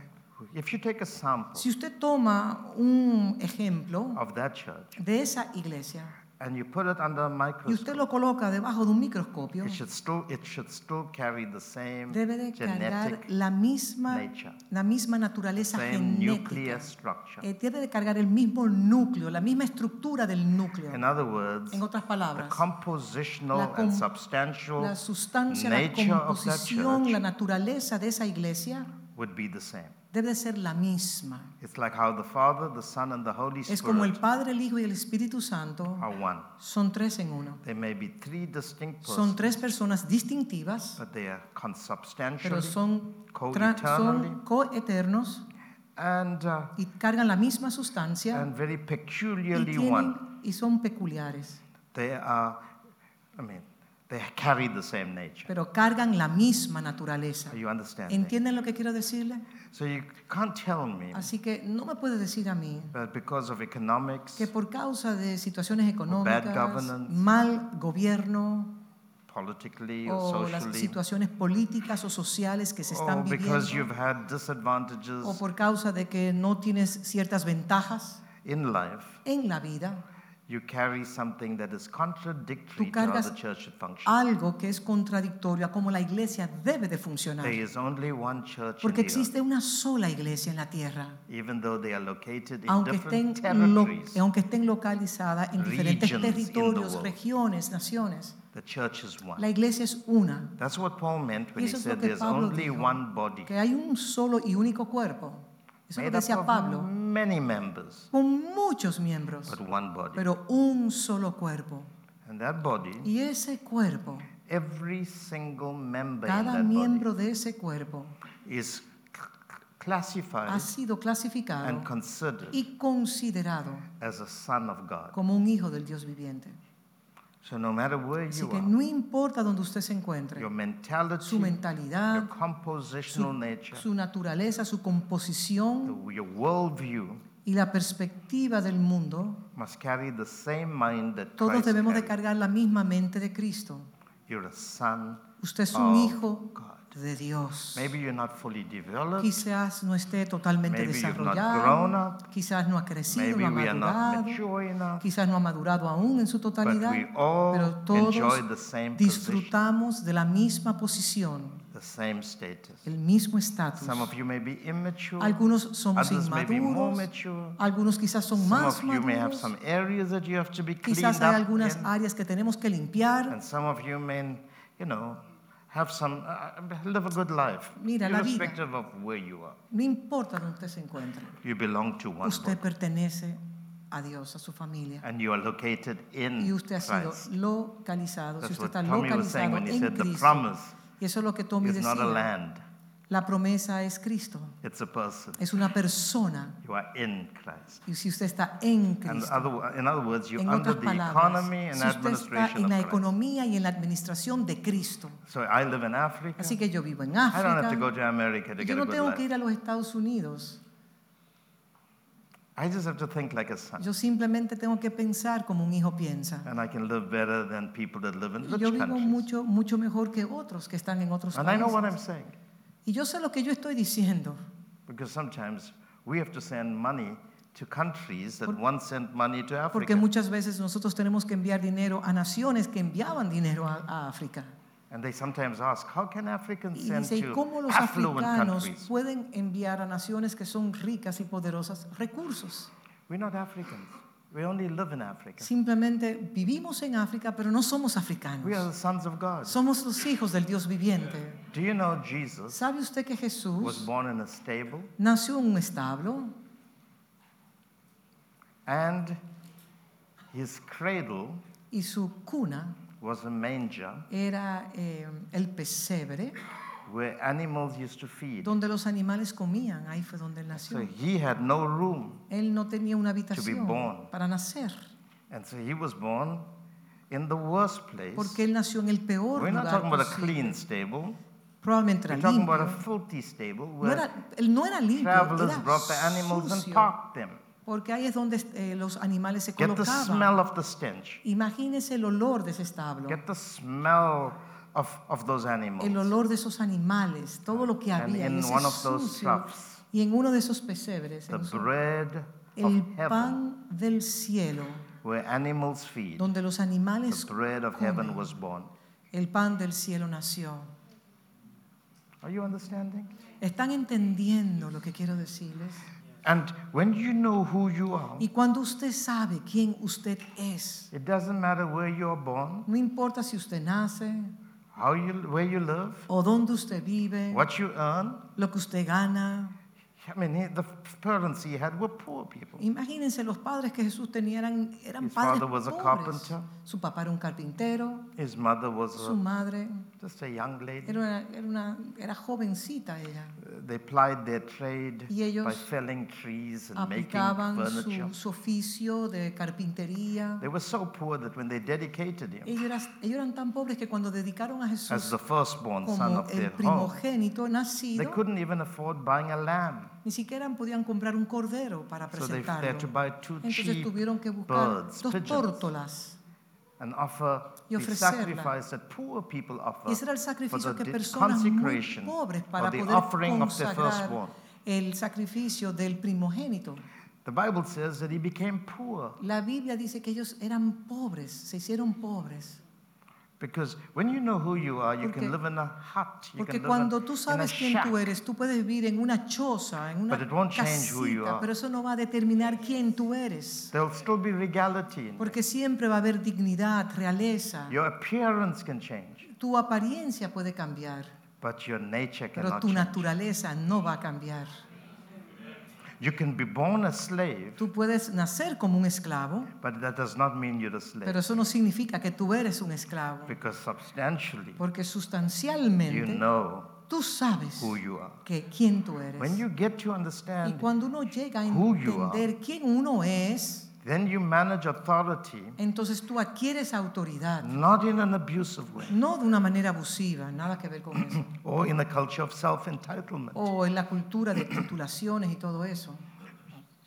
Speaker 1: If you take a sample
Speaker 2: Si usted toma un ejemplo
Speaker 1: of that church
Speaker 2: de esa iglesia
Speaker 1: and you put it under a
Speaker 2: y usted
Speaker 1: microscope,
Speaker 2: lo coloca debajo de un microscopio,
Speaker 1: it should still, it should still carry the same
Speaker 2: debe de cargar
Speaker 1: genetic
Speaker 2: la misma,
Speaker 1: nature,
Speaker 2: la misma naturaleza
Speaker 1: same
Speaker 2: genética.
Speaker 1: structure.
Speaker 2: Eh, debe de cargar el mismo núcleo, la misma estructura del núcleo.
Speaker 1: In other words,
Speaker 2: En otras
Speaker 1: the
Speaker 2: palabras,
Speaker 1: compositional
Speaker 2: la com-
Speaker 1: and substantial
Speaker 2: la sustancia, la
Speaker 1: nature of that
Speaker 2: la
Speaker 1: church
Speaker 2: naturaleza de esa iglesia
Speaker 1: would be the same.
Speaker 2: Debe de ser la misma.
Speaker 1: It's like how the Father, the Son, and the Holy
Speaker 2: Es como el
Speaker 1: Spirit
Speaker 2: Padre, el Hijo y el Espíritu Santo
Speaker 1: are one.
Speaker 2: son tres en uno.
Speaker 1: May be three distinct
Speaker 2: Son tres personas distintivas,
Speaker 1: but they are
Speaker 2: pero
Speaker 1: consubstantially
Speaker 2: son, tra-
Speaker 1: co-eternally
Speaker 2: son coeternos
Speaker 1: and, uh,
Speaker 2: y cargan la misma sustancia
Speaker 1: and very
Speaker 2: y,
Speaker 1: peculiarly
Speaker 2: tienen-
Speaker 1: one.
Speaker 2: y son peculiares,
Speaker 1: They are, I mean, they carry the same nature.
Speaker 2: pero cargan la misma naturaleza.
Speaker 1: You understanding?
Speaker 2: ¿Entienden lo que quiero decirle?
Speaker 1: So you can't tell me
Speaker 2: Así que no me puede decir a mí
Speaker 1: because of economics,
Speaker 2: que por causa de situaciones económicas,
Speaker 1: governance,
Speaker 2: mal gobierno
Speaker 1: politically or
Speaker 2: o las situaciones políticas o sociales que se
Speaker 1: or
Speaker 2: están
Speaker 1: because
Speaker 2: viviendo,
Speaker 1: you've had disadvantages
Speaker 2: o por causa de que no tienes ciertas ventajas
Speaker 1: in life,
Speaker 2: en la vida,
Speaker 1: you carry something that is contradictory
Speaker 2: Tú
Speaker 1: to how
Speaker 2: cargas
Speaker 1: the church should function.
Speaker 2: algo que es contradictorio a cómo la iglesia debe de funcionar.
Speaker 1: There is only one church
Speaker 2: Porque
Speaker 1: in the earth,
Speaker 2: existe una sola iglesia en la tierra,
Speaker 1: even though they are located in
Speaker 2: aunque estén,
Speaker 1: different
Speaker 2: lo-
Speaker 1: territories.
Speaker 2: aunque estén localizadas en diferentes
Speaker 1: regions in the
Speaker 2: territorios,
Speaker 1: world.
Speaker 2: regiones, naciones.
Speaker 1: The church is one.
Speaker 2: La iglesia es una,
Speaker 1: That's what Paul meant when
Speaker 2: Y
Speaker 1: he
Speaker 2: eso es lo
Speaker 1: said
Speaker 2: que
Speaker 1: there's
Speaker 2: Pablo
Speaker 1: only
Speaker 2: dijo,
Speaker 1: one body,
Speaker 2: que hay un solo y único cuerpo. Eso es lo
Speaker 1: made
Speaker 2: que
Speaker 1: up
Speaker 2: decía Pablo,
Speaker 1: many members,
Speaker 2: con muchos miembros,
Speaker 1: but one body.
Speaker 2: pero un solo cuerpo.
Speaker 1: And that body,
Speaker 2: Y ese cuerpo,
Speaker 1: every single member in
Speaker 2: cada
Speaker 1: that
Speaker 2: miembro de ese cuerpo
Speaker 1: is classified
Speaker 2: ha sido clasificado
Speaker 1: and considered
Speaker 2: y considerado
Speaker 1: as a son of God.
Speaker 2: como un hijo del Dios viviente.
Speaker 1: So no matter where
Speaker 2: Así
Speaker 1: you
Speaker 2: que
Speaker 1: are,
Speaker 2: no importa donde usted se encuentre,
Speaker 1: your mentality,
Speaker 2: su mentalidad,
Speaker 1: your compositional nature,
Speaker 2: su naturaleza, su composición
Speaker 1: the- your worldview
Speaker 2: y la perspectiva del mundo,
Speaker 1: must carry the same mind that
Speaker 2: todos
Speaker 1: Christ
Speaker 2: debemos de
Speaker 1: carried.
Speaker 2: cargar la misma mente de Cristo.
Speaker 1: You're a son
Speaker 2: Usted es un
Speaker 1: of
Speaker 2: hijo
Speaker 1: God.
Speaker 2: De Dios.
Speaker 1: Maybe you're not fully developed.
Speaker 2: Quizás no esté totalmente
Speaker 1: Maybe you've not
Speaker 2: desarrollado,
Speaker 1: grown up.
Speaker 2: quizás no ha crecido,
Speaker 1: Maybe
Speaker 2: no ha madurado, quizás no ha madurado aún en su
Speaker 1: But
Speaker 2: totalidad,
Speaker 1: we all
Speaker 2: pero todos
Speaker 1: enjoy the same position,
Speaker 2: disfrutamos de la misma posición,
Speaker 1: the same status.
Speaker 2: el mismo estatus.
Speaker 1: Some of you may be immature.
Speaker 2: Algunos somos inmaduros, algunos quizás son
Speaker 1: Some
Speaker 2: más
Speaker 1: of you may have
Speaker 2: maduros,
Speaker 1: some areas that you have to be
Speaker 2: quizás hay algunas áreas que tenemos que limpiar.
Speaker 1: And some of you may, you know, have some, uh, live a good life,
Speaker 2: Mira, la vida.
Speaker 1: irrespective of where you are.
Speaker 2: No importa donde usted se encuentre,
Speaker 1: You belong to one
Speaker 2: usted
Speaker 1: body,
Speaker 2: pertenece a Dios, a su familia.
Speaker 1: and you are located in
Speaker 2: Y usted ha sido
Speaker 1: Christ.
Speaker 2: localizado. Si
Speaker 1: That's
Speaker 2: usted
Speaker 1: what
Speaker 2: está
Speaker 1: Tommy
Speaker 2: localizado en Cristo. Y eso es lo que Tommy
Speaker 1: is not a
Speaker 2: decía. La promesa es Cristo.
Speaker 1: It's a person.
Speaker 2: Es una persona.
Speaker 1: You are in Christ.
Speaker 2: Y si usted está en Cristo.
Speaker 1: other, in other words, you're
Speaker 2: En
Speaker 1: under
Speaker 2: otras
Speaker 1: the
Speaker 2: palabras,
Speaker 1: economy and
Speaker 2: si usted está en la economía y en la administración de Cristo.
Speaker 1: So I live in Africa.
Speaker 2: Así que yo vivo en
Speaker 1: I don't have to go
Speaker 2: África.
Speaker 1: to America to
Speaker 2: Yo
Speaker 1: get a
Speaker 2: no tengo que ir a los Estados Unidos.
Speaker 1: I just have to think like a son.
Speaker 2: Yo simplemente tengo que pensar como un hijo piensa.
Speaker 1: And I can live better than people that live in rich
Speaker 2: yo vivo
Speaker 1: countries.
Speaker 2: mucho, mucho mejor que otros que están en otros
Speaker 1: And I know what I'm
Speaker 2: países.
Speaker 1: saying.
Speaker 2: Y yo sé lo que yo estoy diciendo.
Speaker 1: Because sometimes we have to send money to countries that once sent money to
Speaker 2: Porque
Speaker 1: Africa.
Speaker 2: muchas veces nosotros tenemos que enviar dinero a naciones que enviaban dinero a, a África.
Speaker 1: And they sometimes ask, how can Africans
Speaker 2: Y
Speaker 1: send
Speaker 2: dice, ¿y
Speaker 1: to
Speaker 2: cómo los
Speaker 1: affluent
Speaker 2: africanos
Speaker 1: countries?
Speaker 2: pueden enviar a naciones que son ricas y poderosas recursos?
Speaker 1: We're not Africans. We only live in Africa.
Speaker 2: Simplemente vivimos en África, pero no somos
Speaker 1: We are
Speaker 2: africanos.
Speaker 1: the sons of God.
Speaker 2: Somos los hijos del Dios viviente.
Speaker 1: Do you know Jesus
Speaker 2: ¿Sabe usted que
Speaker 1: was
Speaker 2: Jesús
Speaker 1: born in a stable
Speaker 2: nació en un establo
Speaker 1: and his cradle
Speaker 2: y su cuna
Speaker 1: was a manger
Speaker 2: era eh, el pesebre
Speaker 1: where animals used to feed?
Speaker 2: donde los animales comían? Ahí fue donde él
Speaker 1: So
Speaker 2: nació.
Speaker 1: he had no room.
Speaker 2: Él no tenía una
Speaker 1: born.
Speaker 2: habitación para nacer,
Speaker 1: And so he was born in the worst place.
Speaker 2: porque él nació en el peor
Speaker 1: We're not
Speaker 2: lugar
Speaker 1: talking about a clean stable.
Speaker 2: Probablemente
Speaker 1: We're talking about a
Speaker 2: limpio.
Speaker 1: filthy stable
Speaker 2: No
Speaker 1: where
Speaker 2: era, él no era limpio,
Speaker 1: travelers
Speaker 2: era
Speaker 1: brought the animals and
Speaker 2: sucio,
Speaker 1: parked them.
Speaker 2: porque ahí es donde eh, los animales se
Speaker 1: Get the smell of the stench.
Speaker 2: Imagínese el olor de ese establo,
Speaker 1: Get the smell of, of those animals.
Speaker 2: el olor de esos animales, todo lo que
Speaker 1: And
Speaker 2: había, y
Speaker 1: in
Speaker 2: ese
Speaker 1: one of those
Speaker 2: sucio. Y en uno de esos pesebres,
Speaker 1: the bread of
Speaker 2: el
Speaker 1: heaven,
Speaker 2: pan del cielo,
Speaker 1: where animals feed,
Speaker 2: donde los animales
Speaker 1: the bread of heaven
Speaker 2: comen,
Speaker 1: was born.
Speaker 2: el pan del cielo nació.
Speaker 1: Are you understanding?
Speaker 2: ¿Están entendiendo lo que quiero decirles?
Speaker 1: And when you know who you are,
Speaker 2: Y cuando usted sabe quién usted es,
Speaker 1: it doesn't matter where you are born,
Speaker 2: no importa si usted nace
Speaker 1: how you, where you live,
Speaker 2: o dónde usted vive,
Speaker 1: what you earn.
Speaker 2: lo que usted gana.
Speaker 1: I mean, he- the parents he had were poor people.
Speaker 2: Imagínense los padres que Jesús tenía eran, eran
Speaker 1: His
Speaker 2: padres
Speaker 1: father was a
Speaker 2: pobres.
Speaker 1: carpenter.
Speaker 2: Su papá era un carpintero,
Speaker 1: His mother was
Speaker 2: su
Speaker 1: a,
Speaker 2: madre
Speaker 1: just a young lady.
Speaker 2: era una, era una- era jovencita ella.
Speaker 1: They plied their trade
Speaker 2: Y ellos
Speaker 1: by felling trees and making
Speaker 2: Aplicaban
Speaker 1: furniture.
Speaker 2: su, su oficio de carpintería.
Speaker 1: They were so poor that when they dedicated him
Speaker 2: Ellos, eras- ellos eran tan pobres que cuando dedicaron a
Speaker 1: as
Speaker 2: Jesús
Speaker 1: the firstborn son
Speaker 2: como
Speaker 1: of
Speaker 2: el
Speaker 1: their home,
Speaker 2: primogénito
Speaker 1: they
Speaker 2: nacido,
Speaker 1: couldn't even afford buying a lamb.
Speaker 2: Ni siquiera podían comprar un cordero para
Speaker 1: So they, they had
Speaker 2: presentarlo.
Speaker 1: two
Speaker 2: Entonces tuvieron que buscar
Speaker 1: birds,
Speaker 2: dos tórtolas.
Speaker 1: and offer
Speaker 2: y ofrecerla.
Speaker 1: sacrifice that poor people offer
Speaker 2: Y ese era el sacrificio que personas muy pobres para poder consagrar el sacrificio del primogénito.
Speaker 1: The Bible says that he became poor
Speaker 2: La Biblia dice que ellos eran pobres, se hicieron pobres.
Speaker 1: Because when you know who you are, you
Speaker 2: Porque-
Speaker 1: can live in a hut, you
Speaker 2: Porque
Speaker 1: can live
Speaker 2: cuando tú sabes quién
Speaker 1: shack.
Speaker 2: tú eres, tú puedes vivir en una choza, en una
Speaker 1: change
Speaker 2: casita,
Speaker 1: are.
Speaker 2: pero eso no va a determinar quién tú eres.
Speaker 1: Still be regality.
Speaker 2: Porque siempre va a haber dignidad, realeza.
Speaker 1: Your appearance can change,
Speaker 2: Tu apariencia puede cambiar,
Speaker 1: but your nature
Speaker 2: pero tu
Speaker 1: change.
Speaker 2: naturaleza no va a cambiar.
Speaker 1: You can be born a slave,
Speaker 2: Tú puedes nacer como un esclavo,
Speaker 1: but that does not mean you're a slave.
Speaker 2: pero eso no significa que tú eres un esclavo.
Speaker 1: Because substantially,
Speaker 2: Porque
Speaker 1: you
Speaker 2: sustancialmente
Speaker 1: know
Speaker 2: tú sabes
Speaker 1: who you are.
Speaker 2: que quién tú eres.
Speaker 1: When you get to
Speaker 2: Y
Speaker 1: understand,
Speaker 2: cuando uno llega a
Speaker 1: who you are,
Speaker 2: entender quién uno es,
Speaker 1: then you manage authority
Speaker 2: entonces tú adquieres autoridad.
Speaker 1: not in an abusive way
Speaker 2: No de una manera abusiva, nada que ver con eso.
Speaker 1: or in a culture of self entitlement.
Speaker 2: O en la cultura de titulaciones y todo eso.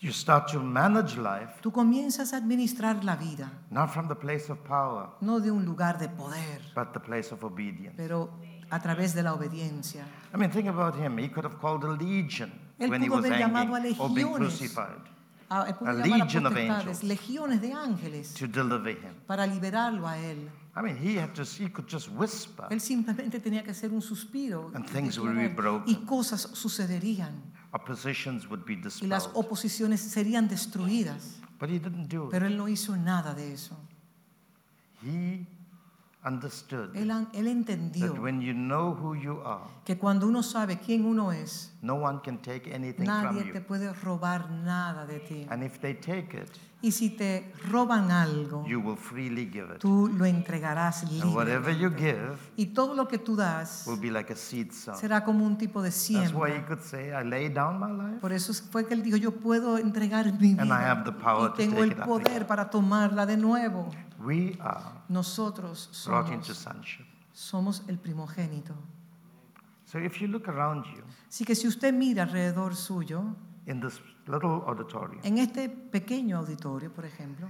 Speaker 1: You start to manage life
Speaker 2: Tú comienzas a administrar la vida,
Speaker 1: not from the place of power,
Speaker 2: no de un lugar de poder,
Speaker 1: but the place of obedience.
Speaker 2: pero a través de la obediencia.
Speaker 1: I mean, think about him. He could have called a legion
Speaker 2: Él
Speaker 1: when he
Speaker 2: pudo
Speaker 1: was
Speaker 2: haber llamado a
Speaker 1: hanging or
Speaker 2: legiones.
Speaker 1: crucified A
Speaker 2: llamar a
Speaker 1: legion of angels.
Speaker 2: legiones de ángeles
Speaker 1: to deliver him.
Speaker 2: para liberarlo a él.
Speaker 1: I mean, he had to. He could just whisper,
Speaker 2: Él simplemente tenía que hacer un suspiro
Speaker 1: And things would be broken.
Speaker 2: y cosas sucederían
Speaker 1: oppositions would be
Speaker 2: y las oposiciones serían destruidas.
Speaker 1: But he didn't do it.
Speaker 2: Pero él no hizo nada de eso.
Speaker 1: He understood
Speaker 2: Él, entendió
Speaker 1: that when you know who you are,
Speaker 2: que cuando uno sabe quién uno es,
Speaker 1: no one can take anything from
Speaker 2: nadie te
Speaker 1: you.
Speaker 2: puede robar nada de ti.
Speaker 1: And if they take it,
Speaker 2: Y si te roban algo,
Speaker 1: you will freely give it.
Speaker 2: tú lo entregarás
Speaker 1: And whatever you
Speaker 2: libremente.
Speaker 1: give
Speaker 2: Y todo lo que tú das
Speaker 1: will be like a seed sown.
Speaker 2: será como un tipo de
Speaker 1: That's why he
Speaker 2: siembra.
Speaker 1: could say, I lay down my life
Speaker 2: Por eso fue que él dijo, yo puedo entregar mi
Speaker 1: And I
Speaker 2: vida
Speaker 1: have the power
Speaker 2: y
Speaker 1: to
Speaker 2: tengo
Speaker 1: take
Speaker 2: el
Speaker 1: it up
Speaker 2: poder para tomarla de nuevo.
Speaker 1: We are
Speaker 2: Nosotros
Speaker 1: brought into
Speaker 2: somos,
Speaker 1: sonship.
Speaker 2: somos el primogénito.
Speaker 1: So if you look around you
Speaker 2: Así que si usted mira alrededor suyo,
Speaker 1: in this little auditorium,
Speaker 2: en este pequeño auditorio, por ejemplo,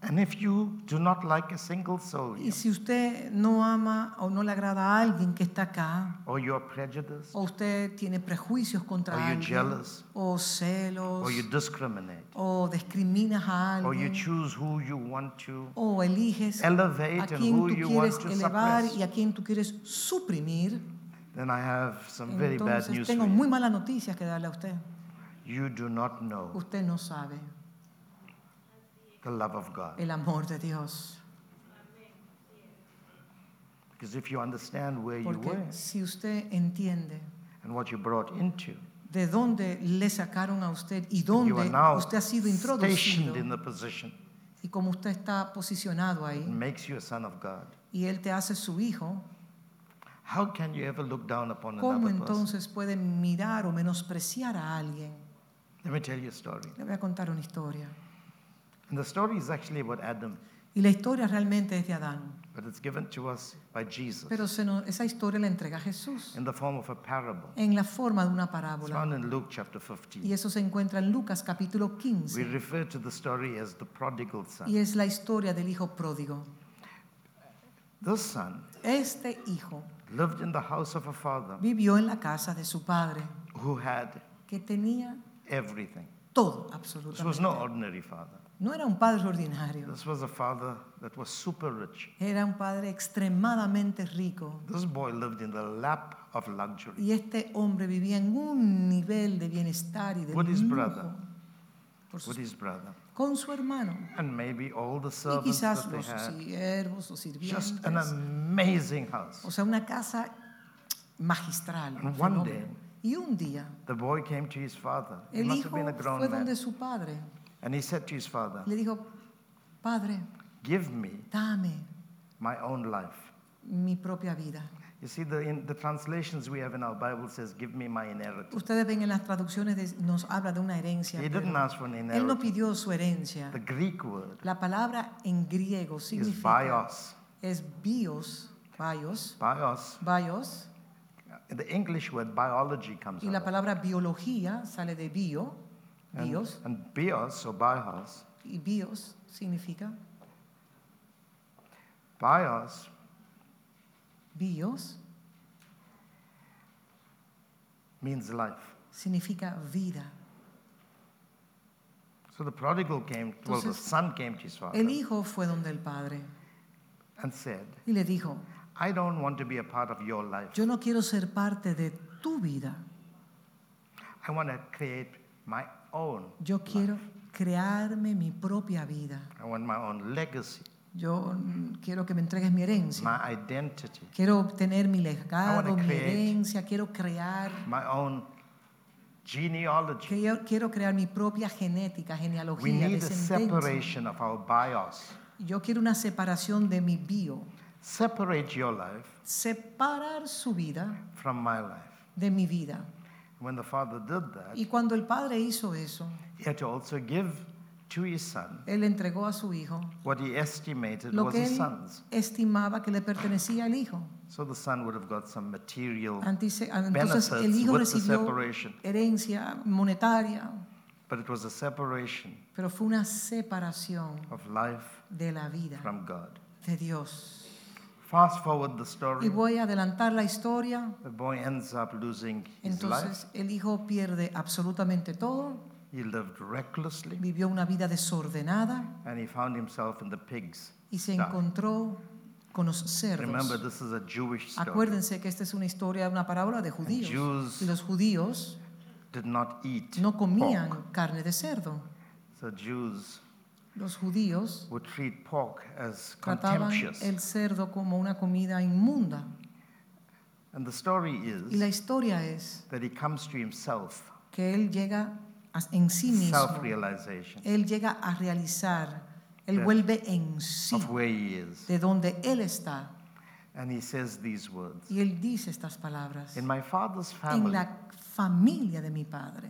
Speaker 1: and if you do not like a single soul
Speaker 2: y si usted no ama o no le agrada a alguien que está acá,
Speaker 1: or you're prejudiced,
Speaker 2: o usted tiene prejuicios contra
Speaker 1: Or you're
Speaker 2: alguien,
Speaker 1: jealous.
Speaker 2: o celos,
Speaker 1: or you discriminate,
Speaker 2: o discriminas a
Speaker 1: or you
Speaker 2: alguien,
Speaker 1: choose who you want to
Speaker 2: o eliges
Speaker 1: elevate
Speaker 2: a
Speaker 1: and
Speaker 2: quien
Speaker 1: who
Speaker 2: tú
Speaker 1: you want
Speaker 2: quieres
Speaker 1: to
Speaker 2: elevar
Speaker 1: suppress,
Speaker 2: y a quien tú quieres suprimir,
Speaker 1: then I have some very bad
Speaker 2: entonces
Speaker 1: news for
Speaker 2: tengo
Speaker 1: you.
Speaker 2: muy malas noticias que darle a usted.
Speaker 1: You do not know
Speaker 2: Usted no sabe
Speaker 1: the love of God.
Speaker 2: el amor de Dios.
Speaker 1: Because if you understand where you
Speaker 2: Porque
Speaker 1: were
Speaker 2: si usted entiende
Speaker 1: and what you brought into,
Speaker 2: de dónde le sacaron a usted y
Speaker 1: you are
Speaker 2: dónde
Speaker 1: now
Speaker 2: usted ha sido
Speaker 1: stationed
Speaker 2: introducido
Speaker 1: in the position,
Speaker 2: y cómo usted está posicionado
Speaker 1: it
Speaker 2: ahí
Speaker 1: makes you a son of God.
Speaker 2: y Él te hace su hijo,
Speaker 1: How can you ever look down upon
Speaker 2: ¿cómo
Speaker 1: another person?
Speaker 2: entonces puede mirar o menospreciar a alguien?
Speaker 1: Let me tell you a story.
Speaker 2: Le voy a contar una historia.
Speaker 1: And the story is actually about Adam,
Speaker 2: Y la historia realmente es de Adán,
Speaker 1: but it's given to us by Jesus
Speaker 2: pero se nos- esa historia la entrega Jesús
Speaker 1: in the form of a parable.
Speaker 2: en la forma de una
Speaker 1: It's
Speaker 2: parábola.
Speaker 1: found in Luke chapter
Speaker 2: Y
Speaker 1: 15.
Speaker 2: eso se encuentra en Lucas capítulo
Speaker 1: We
Speaker 2: 15
Speaker 1: refer to the story as the prodigal son.
Speaker 2: y es la historia del hijo pródigo.
Speaker 1: This son
Speaker 2: Este hijo
Speaker 1: lived in the house of a father
Speaker 2: vivió en la casa de su padre,
Speaker 1: who had
Speaker 2: que tenía
Speaker 1: everything.
Speaker 2: todo,
Speaker 1: This was
Speaker 2: absolutamente.
Speaker 1: no ordinary father.
Speaker 2: No era un padre ordinario,
Speaker 1: This was a father that was super rich.
Speaker 2: era un padre extremadamente rico.
Speaker 1: This boy lived in the lap of luxury.
Speaker 2: Y este hombre vivía en un nivel de bienestar y de
Speaker 1: With his brother.
Speaker 2: por sus-
Speaker 1: with his brother
Speaker 2: con su hermano.
Speaker 1: and maybe all the
Speaker 2: Y
Speaker 1: servants
Speaker 2: quizás
Speaker 1: that they
Speaker 2: los siervos, los
Speaker 1: Just an
Speaker 2: sirvientes.
Speaker 1: amazing house.
Speaker 2: O sea, una casa magistral.
Speaker 1: And one day,
Speaker 2: Y un día,
Speaker 1: The boy came to his father. He
Speaker 2: el
Speaker 1: must have been a grown
Speaker 2: fue donde su padre.
Speaker 1: And he said to his father,
Speaker 2: Le dijo, Padre,
Speaker 1: Give me
Speaker 2: dame
Speaker 1: my own life.
Speaker 2: mi propia vida.
Speaker 1: You see, the, in the translations we have in our Bible says, Give me my inheritance.
Speaker 2: Ustedes ven en las traducciones, de- nos habla de una herencia.
Speaker 1: He didn't ask for an
Speaker 2: él no
Speaker 1: inheritance.
Speaker 2: pidió su herencia.
Speaker 1: The Greek word
Speaker 2: La palabra en griego
Speaker 1: is
Speaker 2: significa
Speaker 1: bios.
Speaker 2: es bios, bios,
Speaker 1: Bios.
Speaker 2: bios,
Speaker 1: The English word biology comes
Speaker 2: y la palabra biología sale de bio,
Speaker 1: And,
Speaker 2: bios,
Speaker 1: and bios or bios,
Speaker 2: y bios significa
Speaker 1: bios
Speaker 2: bios,
Speaker 1: means life.
Speaker 2: significa vida.
Speaker 1: So the prodigal came, well, the son came to his father
Speaker 2: El hijo fue donde el padre
Speaker 1: and said,
Speaker 2: y le dijo,
Speaker 1: I don't want to be a part of your life.
Speaker 2: yo no quiero ser parte de tu vida,
Speaker 1: I want to create my own.
Speaker 2: yo quiero crearme mi propia vida.
Speaker 1: I want my own legacy,
Speaker 2: Yo mm, quiero que me entregues mi herencia.
Speaker 1: my identity,
Speaker 2: Quiero obtener mi legado, mi herencia, quiero crear,
Speaker 1: my own genealogy.
Speaker 2: quiero, quiero crear mi propia genética,
Speaker 1: We
Speaker 2: genealogía,
Speaker 1: need a separation of our bios.
Speaker 2: Yo quiero una separación de mi bio,
Speaker 1: Separate your life
Speaker 2: separar su vida
Speaker 1: from my life.
Speaker 2: de mi vida.
Speaker 1: When the father did that,
Speaker 2: Y cuando el padre hizo eso,
Speaker 1: he had to also give to his son
Speaker 2: él entregó a su hijo
Speaker 1: what he estimated
Speaker 2: lo
Speaker 1: was
Speaker 2: que
Speaker 1: his
Speaker 2: él
Speaker 1: son's.
Speaker 2: estimaba que le pertenecía al hijo.
Speaker 1: So the son would have got some material,
Speaker 2: Antice- Entonces el hijo
Speaker 1: with the
Speaker 2: recibió
Speaker 1: separation.
Speaker 2: herencia monetaria,
Speaker 1: but it was a separation
Speaker 2: pero fue una separación
Speaker 1: of life
Speaker 2: de la vida
Speaker 1: from God.
Speaker 2: de Dios.
Speaker 1: Fast forward the
Speaker 2: Y
Speaker 1: story.
Speaker 2: voy a adelantar la historia.
Speaker 1: The boy ends up losing his life.
Speaker 2: Entonces el hijo pierde absolutamente todo,
Speaker 1: He lived recklessly
Speaker 2: vivió una vida desordenada
Speaker 1: and he found himself in the pigs.
Speaker 2: y se encontró con los
Speaker 1: Remember,
Speaker 2: cerdos.
Speaker 1: this is a Jewish story.
Speaker 2: Acuérdense que esta es una historia, una parábola de judíos.
Speaker 1: Jews
Speaker 2: Y los judíos
Speaker 1: Did not eat
Speaker 2: no comían
Speaker 1: pork.
Speaker 2: carne de cerdo.
Speaker 1: So Jews
Speaker 2: Los judíos
Speaker 1: would treat pork as
Speaker 2: trataban
Speaker 1: contemptuous.
Speaker 2: el cerdo como una comida inmunda.
Speaker 1: And the story
Speaker 2: Y la
Speaker 1: is
Speaker 2: historia es
Speaker 1: that he comes to himself
Speaker 2: que él llega Mas en sí mismo,
Speaker 1: self-realization
Speaker 2: Él llega a realizar, Él vuelve en sí
Speaker 1: of where he is.
Speaker 2: de donde Él está.
Speaker 1: And he says these words.
Speaker 2: Y Él dice estas palabras.
Speaker 1: In my father's
Speaker 2: En
Speaker 1: family,
Speaker 2: la familia de mi Padre,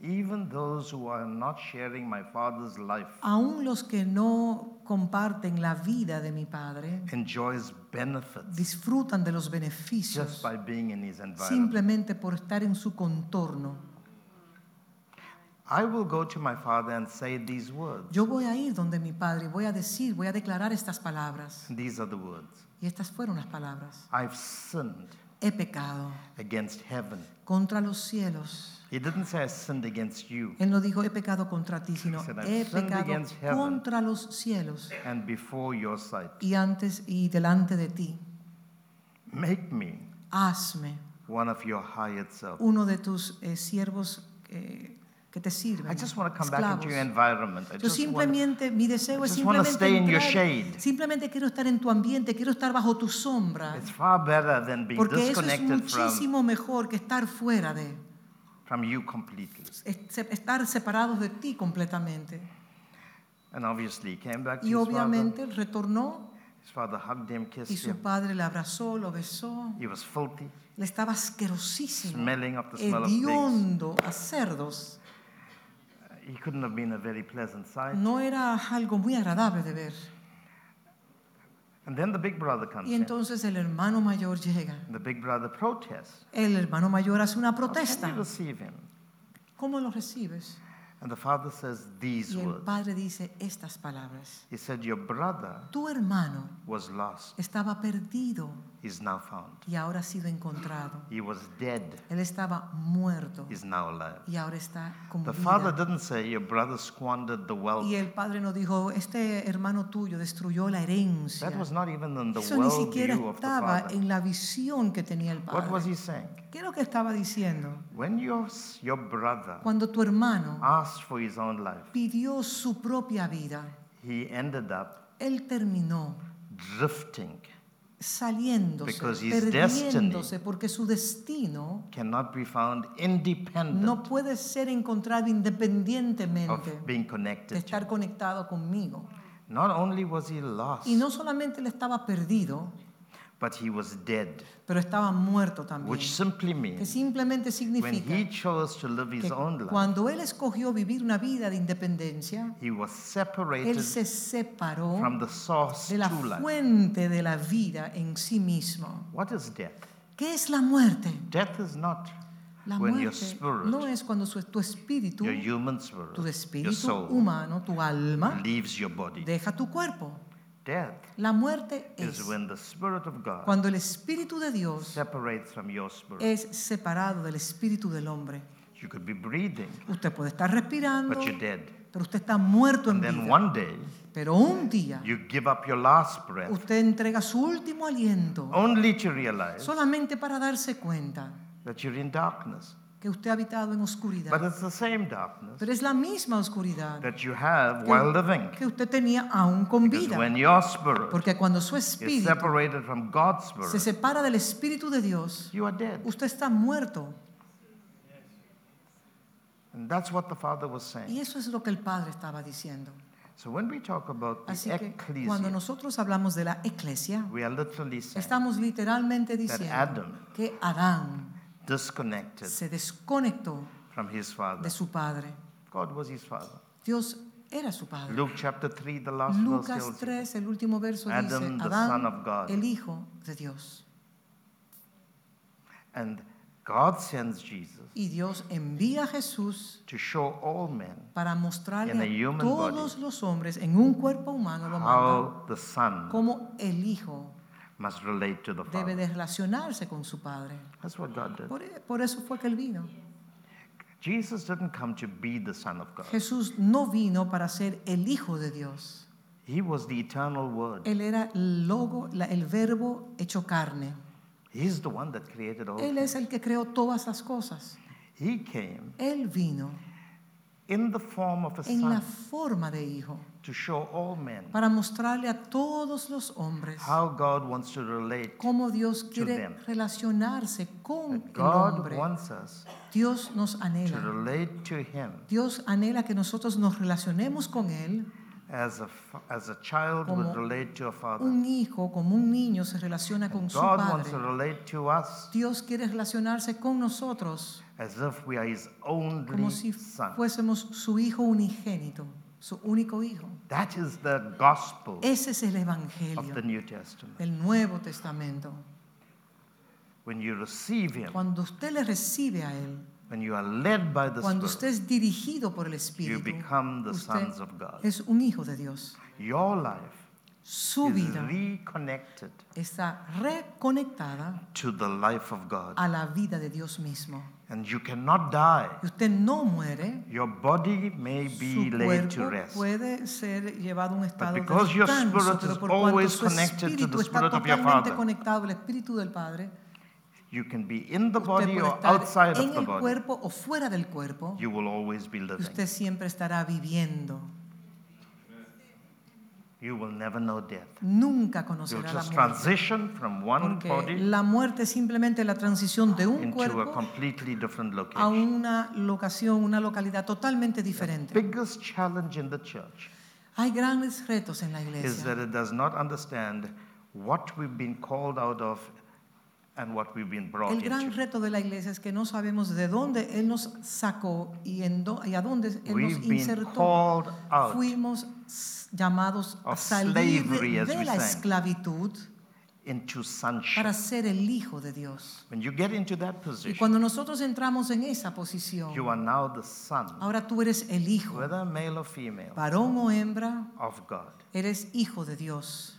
Speaker 1: even those who are not sharing my father's life
Speaker 2: aún los que no comparten la vida de mi Padre,
Speaker 1: enjoys benefits
Speaker 2: disfrutan de los
Speaker 1: just
Speaker 2: beneficios
Speaker 1: by being in his environment.
Speaker 2: simplemente por estar en su contorno.
Speaker 1: I will go to my father and say these words.
Speaker 2: Yo voy a ir donde mi Padre, voy a decir, voy a declarar estas palabras.
Speaker 1: These are the words.
Speaker 2: Y estas fueron las palabras.
Speaker 1: I've sinned
Speaker 2: He pecado
Speaker 1: against heaven.
Speaker 2: contra los cielos.
Speaker 1: He didn't say I sinned against you
Speaker 2: Él no dijo he pecado contra ti, sino
Speaker 1: He said, "I've
Speaker 2: he
Speaker 1: sinned
Speaker 2: pecado
Speaker 1: against heaven."
Speaker 2: contra los cielos
Speaker 1: and before your sight.
Speaker 2: y antes y delante de ti.
Speaker 1: Make me
Speaker 2: Hazme
Speaker 1: one of your hired servants.
Speaker 2: uno de tus eh, siervos eh, que te sirven.
Speaker 1: I just want to come back into your environment. I
Speaker 2: Yo
Speaker 1: just
Speaker 2: simplemente, mi deseo
Speaker 1: I
Speaker 2: es
Speaker 1: just
Speaker 2: simplemente
Speaker 1: stay in your
Speaker 2: entrar-
Speaker 1: shade.
Speaker 2: simplemente quiero estar en tu ambiente, quiero estar bajo tu sombra,
Speaker 1: it's far better than being
Speaker 2: porque eso es
Speaker 1: disconnected from,
Speaker 2: muchísimo mejor que estar fuera de,
Speaker 1: from you completely.
Speaker 2: estar separados de ti completamente.
Speaker 1: And obviously, he came back to
Speaker 2: Y
Speaker 1: his
Speaker 2: obviamente retornó.
Speaker 1: His father hugged him,
Speaker 2: y
Speaker 1: kissed
Speaker 2: su
Speaker 1: him.
Speaker 2: padre le abrazó, lo besó,
Speaker 1: He was filthy,
Speaker 2: le estaba asquerosísimo, hediondo a cerdos.
Speaker 1: He couldn't have been a very pleasant sight.
Speaker 2: No era algo muy agradable de ver.
Speaker 1: And then the big brother comes
Speaker 2: Y entonces el hermano mayor llega.
Speaker 1: The big brother protests.
Speaker 2: El hermano mayor hace una
Speaker 1: How can
Speaker 2: protesta.
Speaker 1: you receive him?
Speaker 2: ¿Cómo lo recibes?
Speaker 1: And the father says these
Speaker 2: Y el
Speaker 1: words.
Speaker 2: padre dice estas palabras.
Speaker 1: He said, Your brother
Speaker 2: Tu hermano
Speaker 1: was lost.
Speaker 2: estaba perdido
Speaker 1: He's now found.
Speaker 2: y ahora ha sido encontrado.
Speaker 1: He was dead.
Speaker 2: Él estaba muerto
Speaker 1: He's now alive.
Speaker 2: y ahora está con
Speaker 1: The father
Speaker 2: vida.
Speaker 1: didn't say, Your brother squandered the wealth.
Speaker 2: Y el padre no dijo, este hermano tuyo destruyó la herencia.
Speaker 1: That was not even in the
Speaker 2: Eso ni
Speaker 1: world
Speaker 2: siquiera
Speaker 1: view of the
Speaker 2: estaba
Speaker 1: father.
Speaker 2: en la visión que tenía el
Speaker 1: What was
Speaker 2: padre.
Speaker 1: he saying?
Speaker 2: ¿Qué es lo que estaba diciendo?
Speaker 1: When your, your brother
Speaker 2: Cuando tu hermano
Speaker 1: asked for his own life,
Speaker 2: pidió su propia vida,
Speaker 1: he ended up
Speaker 2: él terminó
Speaker 1: drifting,
Speaker 2: saliéndose,
Speaker 1: Because his
Speaker 2: perdiéndose, porque su destino
Speaker 1: cannot be found independent
Speaker 2: no puede ser encontrado
Speaker 1: of
Speaker 2: independientemente
Speaker 1: being
Speaker 2: de
Speaker 1: connected. to
Speaker 2: estar conectado conmigo.
Speaker 1: Not only was he lost,
Speaker 2: Y no solamente él estaba perdido,
Speaker 1: but he was dead,
Speaker 2: pero estaba muerto también.
Speaker 1: which simply
Speaker 2: Que
Speaker 1: means
Speaker 2: simplemente
Speaker 1: when
Speaker 2: significa
Speaker 1: he chose to live his
Speaker 2: que
Speaker 1: own life,
Speaker 2: cuando él escogió vivir una vida de independencia,
Speaker 1: he was
Speaker 2: él
Speaker 1: separated
Speaker 2: se separó
Speaker 1: from the source
Speaker 2: de la fuente de la vida en sí mismo.
Speaker 1: What is death?
Speaker 2: ¿Qué es la muerte?
Speaker 1: Death is not
Speaker 2: La
Speaker 1: when your
Speaker 2: muerte
Speaker 1: spirit,
Speaker 2: no es cuando su- tu espíritu,
Speaker 1: your human spirit,
Speaker 2: tu
Speaker 1: your
Speaker 2: espíritu
Speaker 1: soul,
Speaker 2: humano, tu alma,
Speaker 1: leaves your body.
Speaker 2: deja tu cuerpo.
Speaker 1: Death
Speaker 2: La muerte
Speaker 1: is
Speaker 2: es
Speaker 1: when the Spirit of God
Speaker 2: cuando el espíritu de Dios
Speaker 1: separates from your spirit.
Speaker 2: es separado del espíritu del hombre.
Speaker 1: You could be breathing,
Speaker 2: Usted puede estar respirando,
Speaker 1: but you're dead.
Speaker 2: pero usted está muerto en
Speaker 1: And then
Speaker 2: vida.
Speaker 1: one day,
Speaker 2: Pero un día
Speaker 1: you give up your last breath
Speaker 2: usted entrega su último aliento
Speaker 1: only to realize
Speaker 2: solamente para darse cuenta
Speaker 1: that you're in darkness.
Speaker 2: Que usted ha habitado en
Speaker 1: But
Speaker 2: oscuridad.
Speaker 1: it's the same darkness
Speaker 2: Pero es la misma oscuridad
Speaker 1: that you have
Speaker 2: que,
Speaker 1: while living.
Speaker 2: que usted tenía aún con
Speaker 1: Because
Speaker 2: vida.
Speaker 1: when your spirit
Speaker 2: Porque cuando su
Speaker 1: is
Speaker 2: espíritu
Speaker 1: separated from God's
Speaker 2: se
Speaker 1: spirit,
Speaker 2: separa del espíritu de Dios,
Speaker 1: you are dead.
Speaker 2: usted está muerto.
Speaker 1: And that's what the Father was saying.
Speaker 2: Y eso es lo que el Padre estaba diciendo.
Speaker 1: So when we talk about
Speaker 2: Así
Speaker 1: the
Speaker 2: que
Speaker 1: ecclesia,
Speaker 2: cuando nosotros hablamos de la iglesia,
Speaker 1: we are literally saying
Speaker 2: estamos literalmente diciendo
Speaker 1: Adam
Speaker 2: que Adán
Speaker 1: disconnected
Speaker 2: se desconectó
Speaker 1: from his Father.
Speaker 2: de su padre.
Speaker 1: God was his Father.
Speaker 2: Dios era su padre.
Speaker 1: Luke chapter 3, the last verse
Speaker 2: Lucas
Speaker 1: you.
Speaker 2: 3, el último verso
Speaker 1: Adam,
Speaker 2: dice,
Speaker 1: the son
Speaker 2: Adán,
Speaker 1: of God.
Speaker 2: el hijo de Dios.
Speaker 1: And God sends Jesus
Speaker 2: Y Dios envía a Jesús
Speaker 1: to show all men
Speaker 2: para mostrarle
Speaker 1: In a
Speaker 2: a
Speaker 1: human
Speaker 2: todos
Speaker 1: body
Speaker 2: los hombres en un cuerpo humano lo manda,
Speaker 1: the Son
Speaker 2: cómo el hijo
Speaker 1: must relate to the
Speaker 2: debe
Speaker 1: Father.
Speaker 2: de relacionarse con su padre.
Speaker 1: That's what God did.
Speaker 2: Por, por eso fue que él vino.
Speaker 1: Jesus didn't come to be the Son of God.
Speaker 2: Jesús no vino para ser el hijo de Dios.
Speaker 1: He was the eternal Word.
Speaker 2: Él era el logo, la- el verbo hecho carne.
Speaker 1: He's the one that created all
Speaker 2: Él es el que creó todas las cosas.
Speaker 1: He came
Speaker 2: Él vino
Speaker 1: in the form of a
Speaker 2: en la
Speaker 1: son.
Speaker 2: forma de hijo.
Speaker 1: To show all men
Speaker 2: para mostrarle a todos los hombres
Speaker 1: how God wants to relate.
Speaker 2: cómo Dios quiere
Speaker 1: them.
Speaker 2: relacionarse con
Speaker 1: That
Speaker 2: el
Speaker 1: God
Speaker 2: hombre.
Speaker 1: wants us
Speaker 2: Dios nos
Speaker 1: to
Speaker 2: anhela.
Speaker 1: relate to Him
Speaker 2: Dios anhela que nosotros nos relacionemos con Él.
Speaker 1: as a, fa- as a child
Speaker 2: Como
Speaker 1: would relate to a father.
Speaker 2: Un hijo, como un niño, se relaciona con su
Speaker 1: God wants to
Speaker 2: padre.
Speaker 1: relate to us
Speaker 2: Dios quiere relacionarse con nosotros
Speaker 1: as if we are His only
Speaker 2: como si fuésemos su hijo unigénito, su único hijo.
Speaker 1: That is the gospel
Speaker 2: Ese es el
Speaker 1: of
Speaker 2: Evangelio
Speaker 1: the New Testament.
Speaker 2: del Nuevo Testamento.
Speaker 1: When you receive Him,
Speaker 2: Cuando usted le recibe a Él,
Speaker 1: when you are led by the
Speaker 2: cuando
Speaker 1: Spirit,
Speaker 2: usted es dirigido por el
Speaker 1: you
Speaker 2: Espíritu,
Speaker 1: become the
Speaker 2: usted
Speaker 1: sons of God.
Speaker 2: es un hijo de Dios.
Speaker 1: Your life
Speaker 2: Su
Speaker 1: is
Speaker 2: vida
Speaker 1: reconnected
Speaker 2: está reconectada
Speaker 1: to the life of God.
Speaker 2: a la vida de Dios mismo.
Speaker 1: And you cannot die.
Speaker 2: Y usted no muere,
Speaker 1: Your body may be
Speaker 2: su
Speaker 1: laid to rest.
Speaker 2: puede ser llevado a un estado de
Speaker 1: because your
Speaker 2: descanso,
Speaker 1: spirit
Speaker 2: pero
Speaker 1: is
Speaker 2: por cuanto
Speaker 1: always
Speaker 2: su
Speaker 1: connected to
Speaker 2: espíritu
Speaker 1: the
Speaker 2: está
Speaker 1: spirit of your
Speaker 2: totalmente
Speaker 1: Father.
Speaker 2: conectado al espíritu del Padre,
Speaker 1: You can be in the
Speaker 2: usted
Speaker 1: body or outside
Speaker 2: en
Speaker 1: of the
Speaker 2: el
Speaker 1: body.
Speaker 2: cuerpo o fuera del cuerpo,
Speaker 1: You will always be living.
Speaker 2: usted siempre estará viviendo.
Speaker 1: You will never know death.
Speaker 2: Nunca conocerá la muerte.
Speaker 1: transition from one
Speaker 2: Porque
Speaker 1: body
Speaker 2: la muerte es simplemente la transición de un
Speaker 1: into a
Speaker 2: cuerpo
Speaker 1: completely different
Speaker 2: a
Speaker 1: location.
Speaker 2: una locación, una localidad totalmente diferente.
Speaker 1: Biggest challenge in the church
Speaker 2: Hay grandes retos en la
Speaker 1: is
Speaker 2: iglesia.
Speaker 1: that it does not understand what we've been called out of and what we've been brought
Speaker 2: El gran
Speaker 1: into.
Speaker 2: reto de la iglesia es que no sabemos de dónde Él nos sacó y, en do- y a dónde Él nos
Speaker 1: We've been
Speaker 2: insertó. Fuimos llamados a salir
Speaker 1: slavery,
Speaker 2: de, la esclavitud
Speaker 1: into sonship.
Speaker 2: para ser el Hijo de Dios.
Speaker 1: When you get into that
Speaker 2: Y
Speaker 1: position,
Speaker 2: cuando nosotros entramos en esa posición,
Speaker 1: you are now the son,
Speaker 2: ahora tú eres el Hijo,
Speaker 1: whether male or female,
Speaker 2: varón o hembra,
Speaker 1: of God.
Speaker 2: eres Hijo de Dios.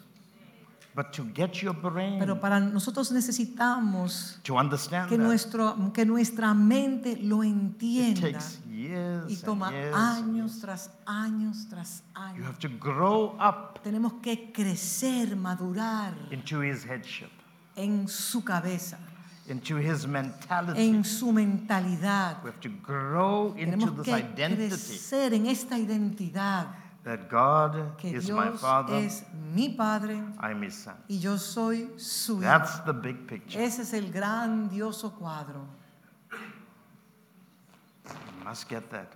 Speaker 1: But to get your brain
Speaker 2: Pero para nosotros necesitamos
Speaker 1: to understand
Speaker 2: que,
Speaker 1: that,
Speaker 2: nuestro, que nuestra mente lo
Speaker 1: it
Speaker 2: entienda.
Speaker 1: takes years
Speaker 2: Y
Speaker 1: and
Speaker 2: toma
Speaker 1: years.
Speaker 2: años tras años tras
Speaker 1: You
Speaker 2: años.
Speaker 1: have to grow up
Speaker 2: Tenemos que crecer, madurar
Speaker 1: into his headship,
Speaker 2: en su cabeza,
Speaker 1: into his mentality.
Speaker 2: en su mentalidad.
Speaker 1: We have to grow into
Speaker 2: Tenemos
Speaker 1: this
Speaker 2: que
Speaker 1: identity
Speaker 2: crecer en esta identidad
Speaker 1: that God
Speaker 2: que
Speaker 1: is my father,
Speaker 2: es mi Padre
Speaker 1: I'm his son.
Speaker 2: y yo soy su hijo.
Speaker 1: That's the big picture.
Speaker 2: Ese es el grandioso cuadro.
Speaker 1: You must get that.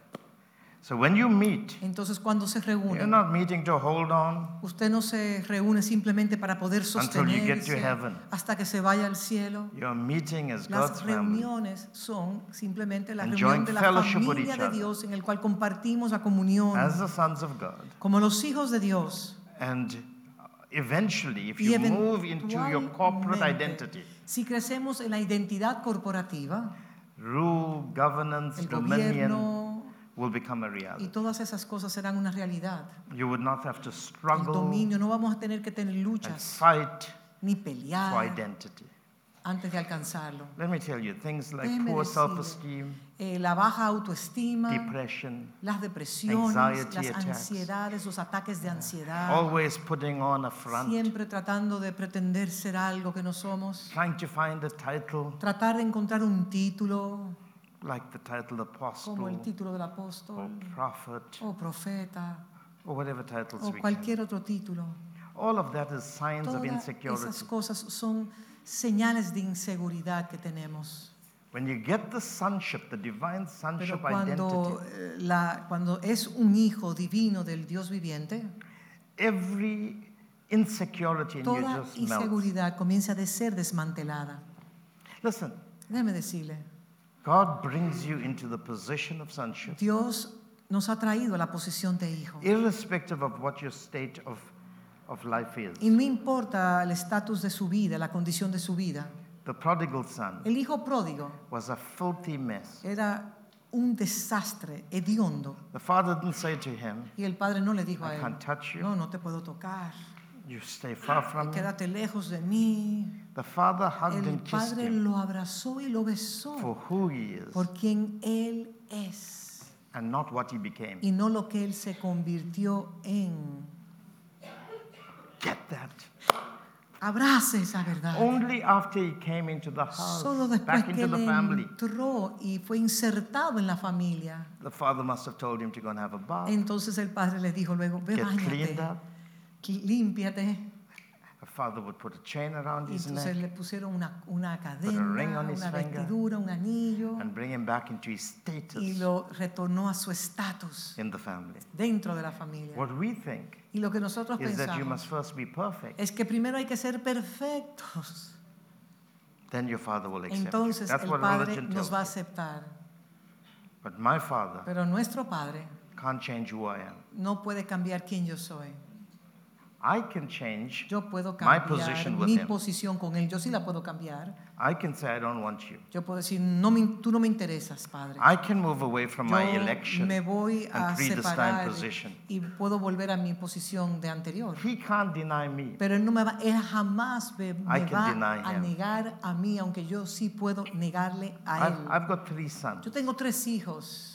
Speaker 1: So when you meet,
Speaker 2: Entonces cuando se
Speaker 1: you're
Speaker 2: reúnen,
Speaker 1: not meeting to hold on.
Speaker 2: usted no se reúne simplemente para poder
Speaker 1: Until you get to
Speaker 2: sostenerse
Speaker 1: heaven.
Speaker 2: hasta que se vaya al cielo.
Speaker 1: Your meeting as
Speaker 2: Las
Speaker 1: God's family.
Speaker 2: reuniones son simplemente la reunión de la familia de. Dios en el cual compartimos la comunión
Speaker 1: as the sons of God.
Speaker 2: como los hijos de Dios.
Speaker 1: And eventually, if
Speaker 2: Y
Speaker 1: you move into your corporate identity,
Speaker 2: si crecemos en la identidad corporativa,
Speaker 1: rule, governance,
Speaker 2: el
Speaker 1: dominion
Speaker 2: gobierno
Speaker 1: will become a
Speaker 2: y
Speaker 1: reality.
Speaker 2: todas esas cosas serán una realidad.
Speaker 1: You would not have to
Speaker 2: El
Speaker 1: struggle
Speaker 2: dominio, no vamos a tener que tener
Speaker 1: and
Speaker 2: luchas
Speaker 1: fight
Speaker 2: ni
Speaker 1: for
Speaker 2: pelear
Speaker 1: identity.
Speaker 2: antes de alcanzarlo.
Speaker 1: Let me tell you, things like
Speaker 2: Déjeme
Speaker 1: poor self-esteem,
Speaker 2: Eh, la baja autoestima,
Speaker 1: depression,
Speaker 2: las depresiones,
Speaker 1: anxiety
Speaker 2: las
Speaker 1: attacks.
Speaker 2: ansiedades, los ataques de ansiedad,
Speaker 1: always putting on a front,
Speaker 2: siempre tratando de pretender ser algo que no somos,
Speaker 1: trying to find a title
Speaker 2: tratar de encontrar un título
Speaker 1: like the title
Speaker 2: como el
Speaker 1: apostle
Speaker 2: título del
Speaker 1: or
Speaker 2: apóstol
Speaker 1: prophet
Speaker 2: o profeta
Speaker 1: or whatever titles
Speaker 2: o
Speaker 1: we can.
Speaker 2: cualquier otro título.
Speaker 1: All of that is signs of
Speaker 2: Todas
Speaker 1: insecurity.
Speaker 2: esas cosas son señales de inseguridad que tenemos.
Speaker 1: When you get the sonship, the divine
Speaker 2: Pero
Speaker 1: sonship
Speaker 2: cuando,
Speaker 1: identity,
Speaker 2: eh, la, cuando es un hijo divino del Dios viviente,
Speaker 1: every insecurity in you
Speaker 2: toda
Speaker 1: melts.
Speaker 2: inseguridad comienza a ser desmantelada.
Speaker 1: Listen,
Speaker 2: Déjeme decirle,
Speaker 1: God brings you into the position of sonship,
Speaker 2: Dios nos ha traído a la posición de hijo.
Speaker 1: irrespective of what your state of, of life is.
Speaker 2: Y no importa el estatus de su vida, la condición de su vida.
Speaker 1: The prodigal son
Speaker 2: El hijo pródigo
Speaker 1: was a filthy mess.
Speaker 2: era un desastre hediondo.
Speaker 1: The father didn't say to him,
Speaker 2: Y el padre no le dijo a
Speaker 1: I
Speaker 2: él,
Speaker 1: can't touch you.
Speaker 2: no, no te puedo tocar,
Speaker 1: You stay far from me.
Speaker 2: quédate lejos de mí.
Speaker 1: The father hugged
Speaker 2: El
Speaker 1: and kissed
Speaker 2: padre
Speaker 1: him
Speaker 2: lo abrazó y lo besó
Speaker 1: for who he is
Speaker 2: por quien él es
Speaker 1: and not what he became.
Speaker 2: y no lo que él se convirtió en.
Speaker 1: Get that.
Speaker 2: Abrace esa verdad.
Speaker 1: Only after he came into the house,
Speaker 2: Solo después
Speaker 1: back
Speaker 2: que
Speaker 1: into
Speaker 2: él
Speaker 1: the family,
Speaker 2: entró y fue insertado en la familia,
Speaker 1: the father must have told him to go and have a bath,
Speaker 2: entonces el padre le dijo luego, ve
Speaker 1: get
Speaker 2: bañate,
Speaker 1: cleaned up.
Speaker 2: Límpiate.
Speaker 1: The father would put a chain around
Speaker 2: Y
Speaker 1: his
Speaker 2: entonces
Speaker 1: neck
Speaker 2: le pusieron una, una
Speaker 1: ring
Speaker 2: cadena,
Speaker 1: on his
Speaker 2: una
Speaker 1: finger.
Speaker 2: vestidura, un anillo
Speaker 1: and bring him back into his
Speaker 2: y
Speaker 1: status
Speaker 2: lo retornó a su estatus
Speaker 1: in the family.
Speaker 2: dentro de la familia.
Speaker 1: What we think
Speaker 2: Y lo que nosotros
Speaker 1: is that you
Speaker 2: pensamos
Speaker 1: must first be perfect,
Speaker 2: es que primero hay que ser perfectos.
Speaker 1: then your father will accept you.
Speaker 2: Entonces
Speaker 1: That's
Speaker 2: el
Speaker 1: what
Speaker 2: Padre
Speaker 1: religion
Speaker 2: nos va a
Speaker 1: you.
Speaker 2: aceptar.
Speaker 1: But my father
Speaker 2: Pero nuestro Padre
Speaker 1: can't change who I am.
Speaker 2: no puede cambiar quién yo soy.
Speaker 1: I can change.
Speaker 2: Yo puedo
Speaker 1: My
Speaker 2: cambiar
Speaker 1: position with
Speaker 2: mi
Speaker 1: him.
Speaker 2: posición con Él. Yo sí la puedo cambiar.
Speaker 1: I can say I don't want you.
Speaker 2: Yo puedo decir, no me, tú no me interesas, Padre.
Speaker 1: I can move away from my
Speaker 2: Yo
Speaker 1: election
Speaker 2: me voy a
Speaker 1: and
Speaker 2: separar
Speaker 1: position.
Speaker 2: y puedo volver a mi posición de anterior.
Speaker 1: He can't deny me.
Speaker 2: Pero él, no me va, él jamás me, me
Speaker 1: I can
Speaker 2: va
Speaker 1: deny
Speaker 2: a
Speaker 1: him.
Speaker 2: negar a mí, aunque yo sí puedo negarle a él.
Speaker 1: I've, I've got three sons.
Speaker 2: Yo tengo tres hijos.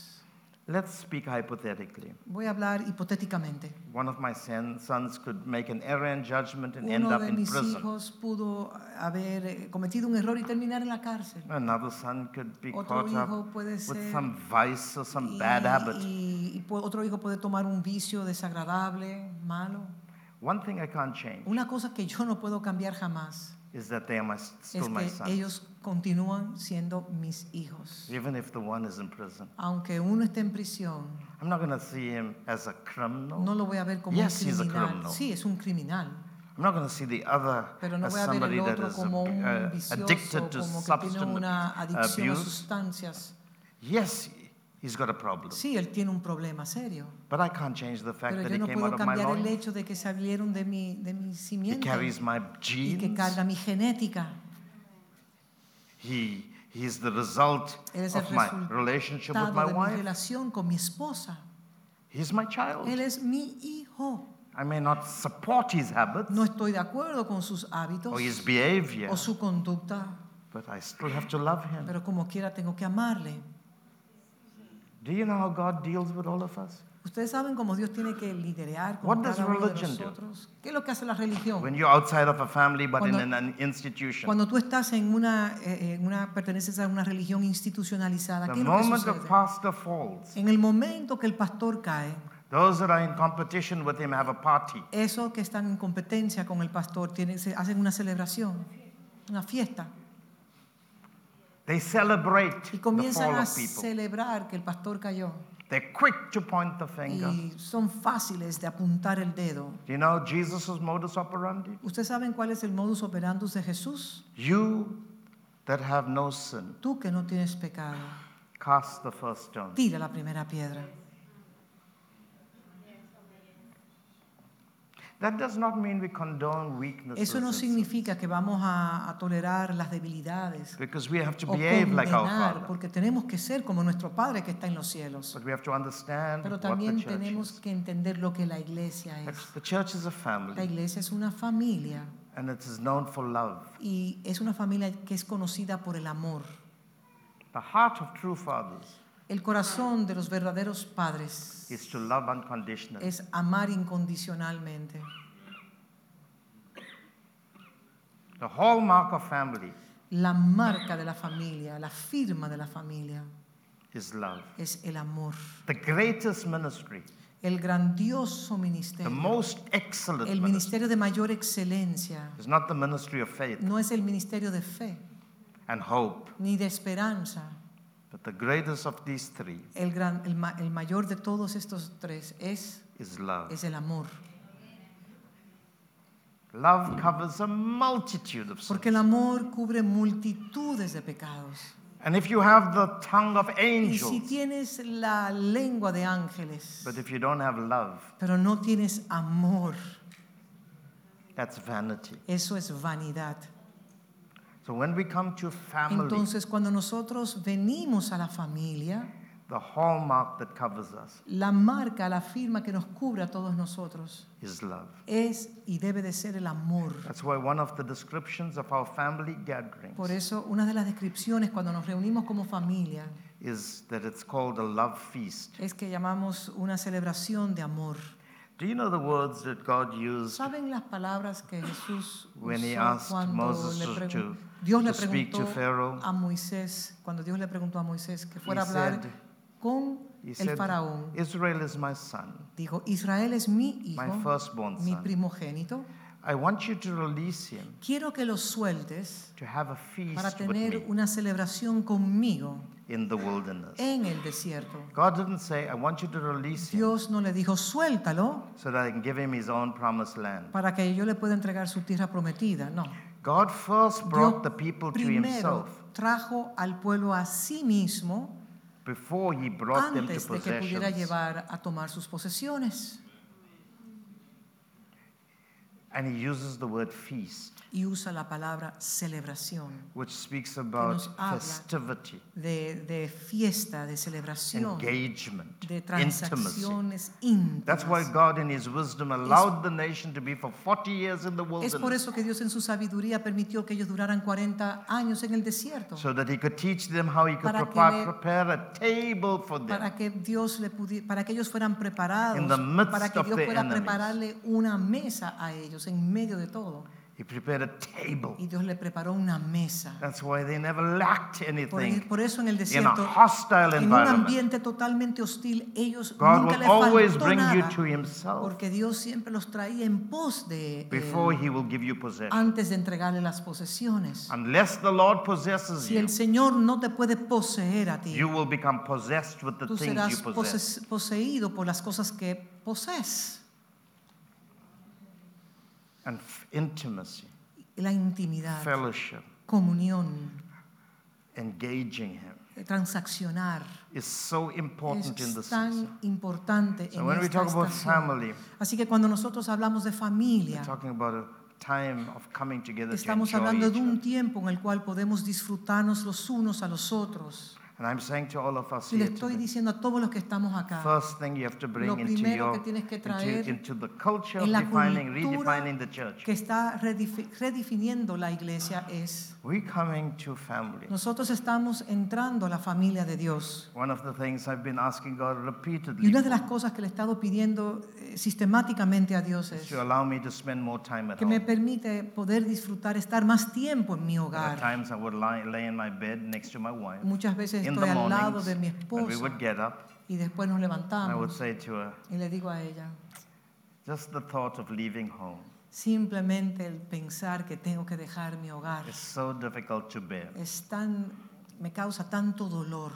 Speaker 1: Let's speak hypothetically.
Speaker 2: Voy a hablar hipotéticamente.
Speaker 1: One of my son- sons could make an error in judgment and end
Speaker 2: Uno
Speaker 1: up
Speaker 2: de
Speaker 1: in
Speaker 2: mis
Speaker 1: prison.
Speaker 2: hijos pudo haber eh, cometido un error y terminar en la cárcel.
Speaker 1: Another son could be
Speaker 2: Otro
Speaker 1: caught
Speaker 2: hijo
Speaker 1: up
Speaker 2: puede
Speaker 1: with
Speaker 2: ser
Speaker 1: some vice or some
Speaker 2: y,
Speaker 1: bad habit.
Speaker 2: y- y otro hijo puede tomar un vicio desagradable, malo.
Speaker 1: One thing I can't change
Speaker 2: Una cosa que yo no puedo cambiar jamás
Speaker 1: is that they are my,
Speaker 2: es
Speaker 1: still my
Speaker 2: que
Speaker 1: sons,
Speaker 2: ellos continúan siendo mis hijos.
Speaker 1: even if the one is in prison.
Speaker 2: Aunque uno esté en prisión,
Speaker 1: I'm not going to see him as a criminal.
Speaker 2: no lo voy a ver como
Speaker 1: Yes,
Speaker 2: un
Speaker 1: he's a
Speaker 2: criminal.
Speaker 1: criminal.
Speaker 2: Sí, es un criminal.
Speaker 1: I'm not going to see the other
Speaker 2: Pero no
Speaker 1: as
Speaker 2: voy a ver
Speaker 1: somebody
Speaker 2: el
Speaker 1: that
Speaker 2: otro
Speaker 1: is
Speaker 2: como un
Speaker 1: uh,
Speaker 2: vicioso,
Speaker 1: addicted to
Speaker 2: como que tiene
Speaker 1: substance
Speaker 2: una adicción a
Speaker 1: abuse.
Speaker 2: sustancias.
Speaker 1: Yes, he's got a problem.
Speaker 2: Sí, él tiene un problema serio.
Speaker 1: But I can't change the fact
Speaker 2: Pero
Speaker 1: that
Speaker 2: yo
Speaker 1: he
Speaker 2: no
Speaker 1: came
Speaker 2: puedo
Speaker 1: out of my
Speaker 2: cambiar el
Speaker 1: loins.
Speaker 2: hecho de que salieron de mi, de mi
Speaker 1: He
Speaker 2: simiente
Speaker 1: carries my
Speaker 2: y que
Speaker 1: genes.
Speaker 2: carga mi genética.
Speaker 1: He, he is the result
Speaker 2: Él es el
Speaker 1: of my relationship with
Speaker 2: resultado
Speaker 1: my
Speaker 2: de mi
Speaker 1: wife.
Speaker 2: relación con mi esposa.
Speaker 1: He's my child.
Speaker 2: Él es mi hijo.
Speaker 1: I may not support his habits
Speaker 2: No estoy de acuerdo con sus hábitos
Speaker 1: or his behavior,
Speaker 2: o su conducta,
Speaker 1: but I still have to love him.
Speaker 2: pero como quiera tengo que amarle.
Speaker 1: Do you know how God deals with all of us?
Speaker 2: Ustedes saben cómo Dios tiene que liderar con
Speaker 1: What does
Speaker 2: cada uno de
Speaker 1: religion do?
Speaker 2: nosotros. ¿Qué es lo que hace la religión?
Speaker 1: When you're outside of a family but in
Speaker 2: Cuando-
Speaker 1: an, an institution,
Speaker 2: Cuando tú estás en una, eh, en una perteneces a una religión institucionalizada,
Speaker 1: the
Speaker 2: ¿qué es lo que
Speaker 1: moment the
Speaker 2: sucede?
Speaker 1: pastor falls,
Speaker 2: En el momento que el pastor cae,
Speaker 1: those that are in competition with him have a party.
Speaker 2: esos que están en competencia con el pastor tienen, se- hacen una celebración, una fiesta,
Speaker 1: They celebrate
Speaker 2: y
Speaker 1: the
Speaker 2: comienzan
Speaker 1: fall
Speaker 2: a
Speaker 1: of people.
Speaker 2: celebrar que el pastor cayó.
Speaker 1: They're quick to point the finger.
Speaker 2: Y son fáciles de apuntar el dedo.
Speaker 1: Do you know Jesus' modus operandi?
Speaker 2: ¿Ustedes saben cuál es el modus operandus de Jesús?
Speaker 1: You that have no sin,
Speaker 2: Tú que no tienes pecado,
Speaker 1: cast the first stone.
Speaker 2: tira la primera piedra.
Speaker 1: That does not mean we condone weaknesses.
Speaker 2: Eso no significa que vamos a, a tolerar las debilidades
Speaker 1: Because we have to
Speaker 2: o
Speaker 1: behave like our
Speaker 2: condenar,
Speaker 1: Father.
Speaker 2: porque tenemos que ser como nuestro Padre que está en los cielos.
Speaker 1: But we have to understand
Speaker 2: Pero
Speaker 1: what the
Speaker 2: también
Speaker 1: church
Speaker 2: tenemos
Speaker 1: is.
Speaker 2: que entender lo que la iglesia es.
Speaker 1: The church is a
Speaker 2: La
Speaker 1: family,
Speaker 2: iglesia es una familia
Speaker 1: and it is known for love.
Speaker 2: y es una familia que es conocida por el amor.
Speaker 1: The heart of true fathers
Speaker 2: El corazón de los verdaderos padres
Speaker 1: is to love unconditionally.
Speaker 2: es amar incondicionalmente.
Speaker 1: The hallmark of family
Speaker 2: La marca de la familia, la firma de la familia
Speaker 1: is love.
Speaker 2: es el amor.
Speaker 1: The greatest ministry,
Speaker 2: El grandioso
Speaker 1: the
Speaker 2: ministerio,
Speaker 1: most excellent
Speaker 2: el
Speaker 1: ministry,
Speaker 2: ministerio de mayor excelencia,
Speaker 1: is not the ministry of faith
Speaker 2: no es el ministerio de fe
Speaker 1: and hope,
Speaker 2: ni de esperanza.
Speaker 1: But the greatest of these three
Speaker 2: El, gran, el, ma- el mayor de todos estos tres es,
Speaker 1: is love.
Speaker 2: es el amor.
Speaker 1: Love covers a multitude of
Speaker 2: Porque
Speaker 1: sins.
Speaker 2: el amor cubre multitudes de pecados.
Speaker 1: And if you have the tongue of
Speaker 2: Y si
Speaker 1: angels,
Speaker 2: tienes la lengua de ángeles,
Speaker 1: but if you don't have love,
Speaker 2: pero no tienes amor,
Speaker 1: that's vanity.
Speaker 2: eso es vanidad.
Speaker 1: So when we come to family,
Speaker 2: Entonces, cuando nosotros venimos a la familia,
Speaker 1: the hallmark that covers us
Speaker 2: la marca, la firma que nos cubre a todos nosotros
Speaker 1: is love.
Speaker 2: es y debe de ser el amor.
Speaker 1: That's why one of the descriptions of our family gatherings
Speaker 2: Por eso, una de las descripciones cuando nos reunimos como familia
Speaker 1: is that it's called a love feast.
Speaker 2: es que llamamos una celebración de amor.
Speaker 1: Do you know the words that God used
Speaker 2: ¿Saben las palabras que Jesús
Speaker 1: when he
Speaker 2: usó
Speaker 1: asked
Speaker 2: cuando
Speaker 1: Moses
Speaker 2: le
Speaker 1: to-
Speaker 2: Dios le preguntó a Moisés, cuando Dios le preguntó a Moisés que fuera a hablar con el faraón?
Speaker 1: Israel is my son,
Speaker 2: Dijo, Israel es mi hijo, mi primogénito.
Speaker 1: I want you to release him
Speaker 2: Quiero que lo sueltes
Speaker 1: to have a feast
Speaker 2: para
Speaker 1: with
Speaker 2: tener
Speaker 1: me
Speaker 2: una celebración conmigo
Speaker 1: in the wilderness.
Speaker 2: en el desierto.
Speaker 1: God didn't say, I want you to release him
Speaker 2: Dios no le dijo, suéltalo
Speaker 1: so that I can give him his own promised land.
Speaker 2: para que yo le pueda entregar su tierra prometida. No.
Speaker 1: God first
Speaker 2: Dios
Speaker 1: brought the people to
Speaker 2: primero
Speaker 1: himself
Speaker 2: trajo al pueblo a sí mismo
Speaker 1: before he brought them to
Speaker 2: antes de que pudiera
Speaker 1: possessions.
Speaker 2: llevar a tomar sus posesiones.
Speaker 1: And he uses the word feast,
Speaker 2: Y usa la palabra celebración,
Speaker 1: which speaks about
Speaker 2: nos habla
Speaker 1: festivity,
Speaker 2: de, de fiesta, de celebración,
Speaker 1: engagement,
Speaker 2: de
Speaker 1: intimacy.
Speaker 2: transacciones
Speaker 1: That's why. God, in his wisdom, allowed the nation to be for 40 years in the
Speaker 2: Es por
Speaker 1: wilderness
Speaker 2: eso que Dios en su sabiduría permitió que ellos duraran 40 años en el desierto,
Speaker 1: so that he could teach them how he could
Speaker 2: que
Speaker 1: prepare,
Speaker 2: le-
Speaker 1: prepare a table for them.
Speaker 2: para que Dios le pudi- para que ellos fueran preparados,
Speaker 1: In the midst
Speaker 2: para que
Speaker 1: of
Speaker 2: Dios pueda prepararle una mesa a ellos en medio de todo.
Speaker 1: He prepared a table.
Speaker 2: Y Dios le preparó una mesa.
Speaker 1: That's why they never lacked anything
Speaker 2: por eso en el
Speaker 1: in a
Speaker 2: desierto,
Speaker 1: hostile
Speaker 2: en un ambiente totalmente hostil, ellos
Speaker 1: God
Speaker 2: nunca les faltó
Speaker 1: bring you
Speaker 2: nada,
Speaker 1: to himself
Speaker 2: porque Dios siempre los traía en pos de él,
Speaker 1: before he will give you possession.
Speaker 2: antes de entregarle las posesiones.
Speaker 1: Unless the Lord possesses
Speaker 2: Si
Speaker 1: you,
Speaker 2: el Señor no te puede poseer a ti,
Speaker 1: you will become possessed with the
Speaker 2: tú
Speaker 1: things
Speaker 2: serás
Speaker 1: you possess.
Speaker 2: poseído por las cosas que posees.
Speaker 1: And intimacy,
Speaker 2: La intimidad,
Speaker 1: fellowship,
Speaker 2: comunión,
Speaker 1: engaging him
Speaker 2: transaccionar
Speaker 1: is so important in
Speaker 2: es
Speaker 1: this season.
Speaker 2: tan importante
Speaker 1: So
Speaker 2: en
Speaker 1: when we
Speaker 2: esta
Speaker 1: talk about family,
Speaker 2: Así que cuando nosotros hablamos de familia, estamos hablando de un tiempo en el cual podemos disfrutarnos los unos a los otros.
Speaker 1: And I'm saying to all of us
Speaker 2: Y le estoy
Speaker 1: today,
Speaker 2: diciendo a todos los que estamos acá,
Speaker 1: first thing you have to bring
Speaker 2: Lo
Speaker 1: into
Speaker 2: primero
Speaker 1: your
Speaker 2: que tienes que
Speaker 1: into,
Speaker 2: traer
Speaker 1: into the culture
Speaker 2: en la
Speaker 1: defining, redefining the church.
Speaker 2: que está redefiniendo la iglesia es,
Speaker 1: We're coming to family.
Speaker 2: nosotros estamos entrando a la familia de Dios.
Speaker 1: One of the things I've been asking God
Speaker 2: Y
Speaker 1: repeatedly
Speaker 2: una de las cosas que le he estado pidiendo eh, sistemáticamente a Dios es
Speaker 1: to allow me to spend more time at
Speaker 2: que me permite poder disfrutar, estar más tiempo en mi hogar. Muchas veces
Speaker 1: in
Speaker 2: estoy
Speaker 1: the
Speaker 2: al lado
Speaker 1: mornings,
Speaker 2: de mi
Speaker 1: and we would get up.
Speaker 2: y después nos
Speaker 1: And I would
Speaker 2: levantamos
Speaker 1: say to her,
Speaker 2: y le digo a ella,
Speaker 1: just the thought of leaving home
Speaker 2: simplemente el pensar que tengo que dejar mi hogar
Speaker 1: is so difficult to bear.
Speaker 2: es tan, me causa tanto dolor.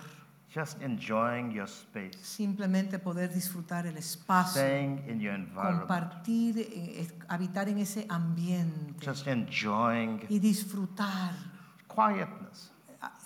Speaker 1: Just enjoying your space,
Speaker 2: Simplemente poder disfrutar el espacio,
Speaker 1: staying in your environment,
Speaker 2: compartir, eh, eh, habitar en ese ambiente
Speaker 1: just enjoying
Speaker 2: y disfrutar
Speaker 1: quietness,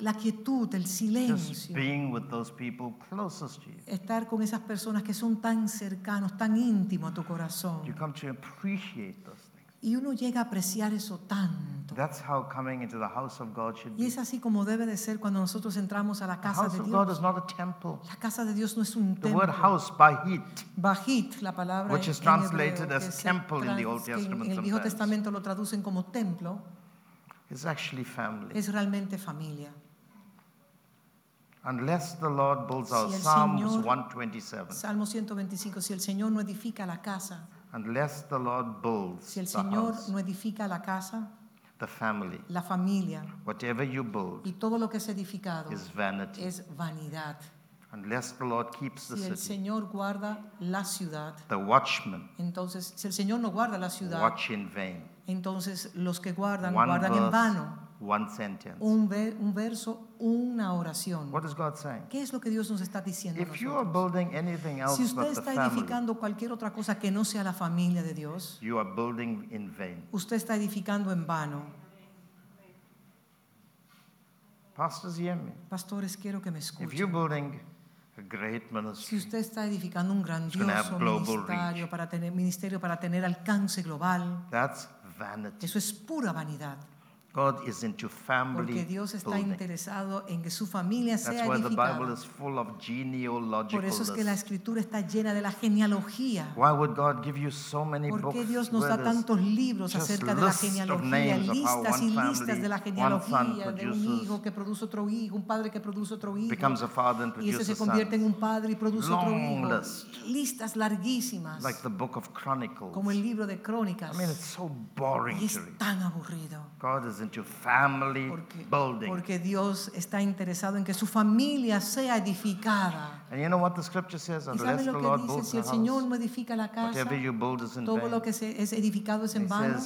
Speaker 2: la quietud, el silencio.
Speaker 1: being with those people closest to you.
Speaker 2: Estar con esas personas que son tan cercanos, tan íntimos a tu
Speaker 1: You
Speaker 2: corazón.
Speaker 1: come to appreciate those things.
Speaker 2: Y uno llega a apreciar eso tanto.
Speaker 1: That's how coming into the house of God should
Speaker 2: Y es así como debe de ser cuando nosotros entramos a la
Speaker 1: The
Speaker 2: casa
Speaker 1: house
Speaker 2: de
Speaker 1: of God
Speaker 2: Dios.
Speaker 1: is not a temple.
Speaker 2: La casa de Dios no es un
Speaker 1: The word
Speaker 2: templo.
Speaker 1: house, bahit,
Speaker 2: Bajit, la palabra
Speaker 1: Which is
Speaker 2: en
Speaker 1: translated
Speaker 2: hebreo,
Speaker 1: as temple in the Old
Speaker 2: en-
Speaker 1: Testament
Speaker 2: En el Viejo. Testamento lo traducen como templo,
Speaker 1: is actually family.
Speaker 2: es realmente familia.
Speaker 1: Unless the Lord builds our
Speaker 2: Si
Speaker 1: Psalms
Speaker 2: Señor-
Speaker 1: 127.
Speaker 2: Salmo 125, si el Señor no edifica la casa,
Speaker 1: Unless the Lord builds
Speaker 2: si el
Speaker 1: the
Speaker 2: Señor
Speaker 1: house,
Speaker 2: no edifica la casa,
Speaker 1: the family,
Speaker 2: la familia
Speaker 1: whatever you build
Speaker 2: y todo lo que es edificado
Speaker 1: is vanity.
Speaker 2: es vanidad.
Speaker 1: Unless the Lord keeps the
Speaker 2: Si el
Speaker 1: city,
Speaker 2: Señor guarda la ciudad,
Speaker 1: the watchmen
Speaker 2: entonces, si el Señor no guarda la ciudad,
Speaker 1: watch in vain.
Speaker 2: Entonces los que guardan,
Speaker 1: One
Speaker 2: guardan en
Speaker 1: verse,
Speaker 2: vano.
Speaker 1: one sentence.
Speaker 2: Un, ve- un verso, una oración.
Speaker 1: What is God saying?
Speaker 2: ¿Qué es lo que Dios nos está diciendo?
Speaker 1: If you are building anything else
Speaker 2: Si usted está
Speaker 1: family,
Speaker 2: edificando cualquier otra cosa que no sea la familia de Dios,
Speaker 1: you are building in vain.
Speaker 2: usted está edificando en vano.
Speaker 1: Pastors, hear me.
Speaker 2: Pastores, quiero que me
Speaker 1: If you're
Speaker 2: escuchen.
Speaker 1: building a great
Speaker 2: Si
Speaker 1: ministry,
Speaker 2: usted está edificando un grandioso ministerio para tener, ministerio para tener alcance global,
Speaker 1: that's vanity.
Speaker 2: eso es pura vanidad.
Speaker 1: God is into family
Speaker 2: Porque Dios está
Speaker 1: building.
Speaker 2: interesado en que su familia
Speaker 1: That's
Speaker 2: sea
Speaker 1: why the Bible
Speaker 2: edificada.
Speaker 1: is full of
Speaker 2: Por eso es que la escritura está llena de la genealogía.
Speaker 1: Why would God give you so many
Speaker 2: ¿Por
Speaker 1: books
Speaker 2: qué Dios nos da tantos libros acerca de la genealogía, listas y listas de la genealogía de un hijo que produce otro hijo, un padre que produce otro hijo, y ese se convierte en un padre y produce otro hijo?
Speaker 1: list.
Speaker 2: Listas larguísimas,
Speaker 1: Like the book of Chronicles.
Speaker 2: como el libro de crónicas.
Speaker 1: I mean, it's so boring
Speaker 2: Y es tan aburrido.
Speaker 1: God is into family
Speaker 2: Porque,
Speaker 1: building.
Speaker 2: porque Dios está interesado en que su familia sea edificada.
Speaker 1: And you know what the scripture says?
Speaker 2: ¿Y
Speaker 1: the
Speaker 2: lo
Speaker 1: Lord
Speaker 2: que dice?
Speaker 1: builds
Speaker 2: Si
Speaker 1: the
Speaker 2: el Señor no edifica la casa,
Speaker 1: whatever you build is in
Speaker 2: todo
Speaker 1: vain.
Speaker 2: lo que es edificado es en vano.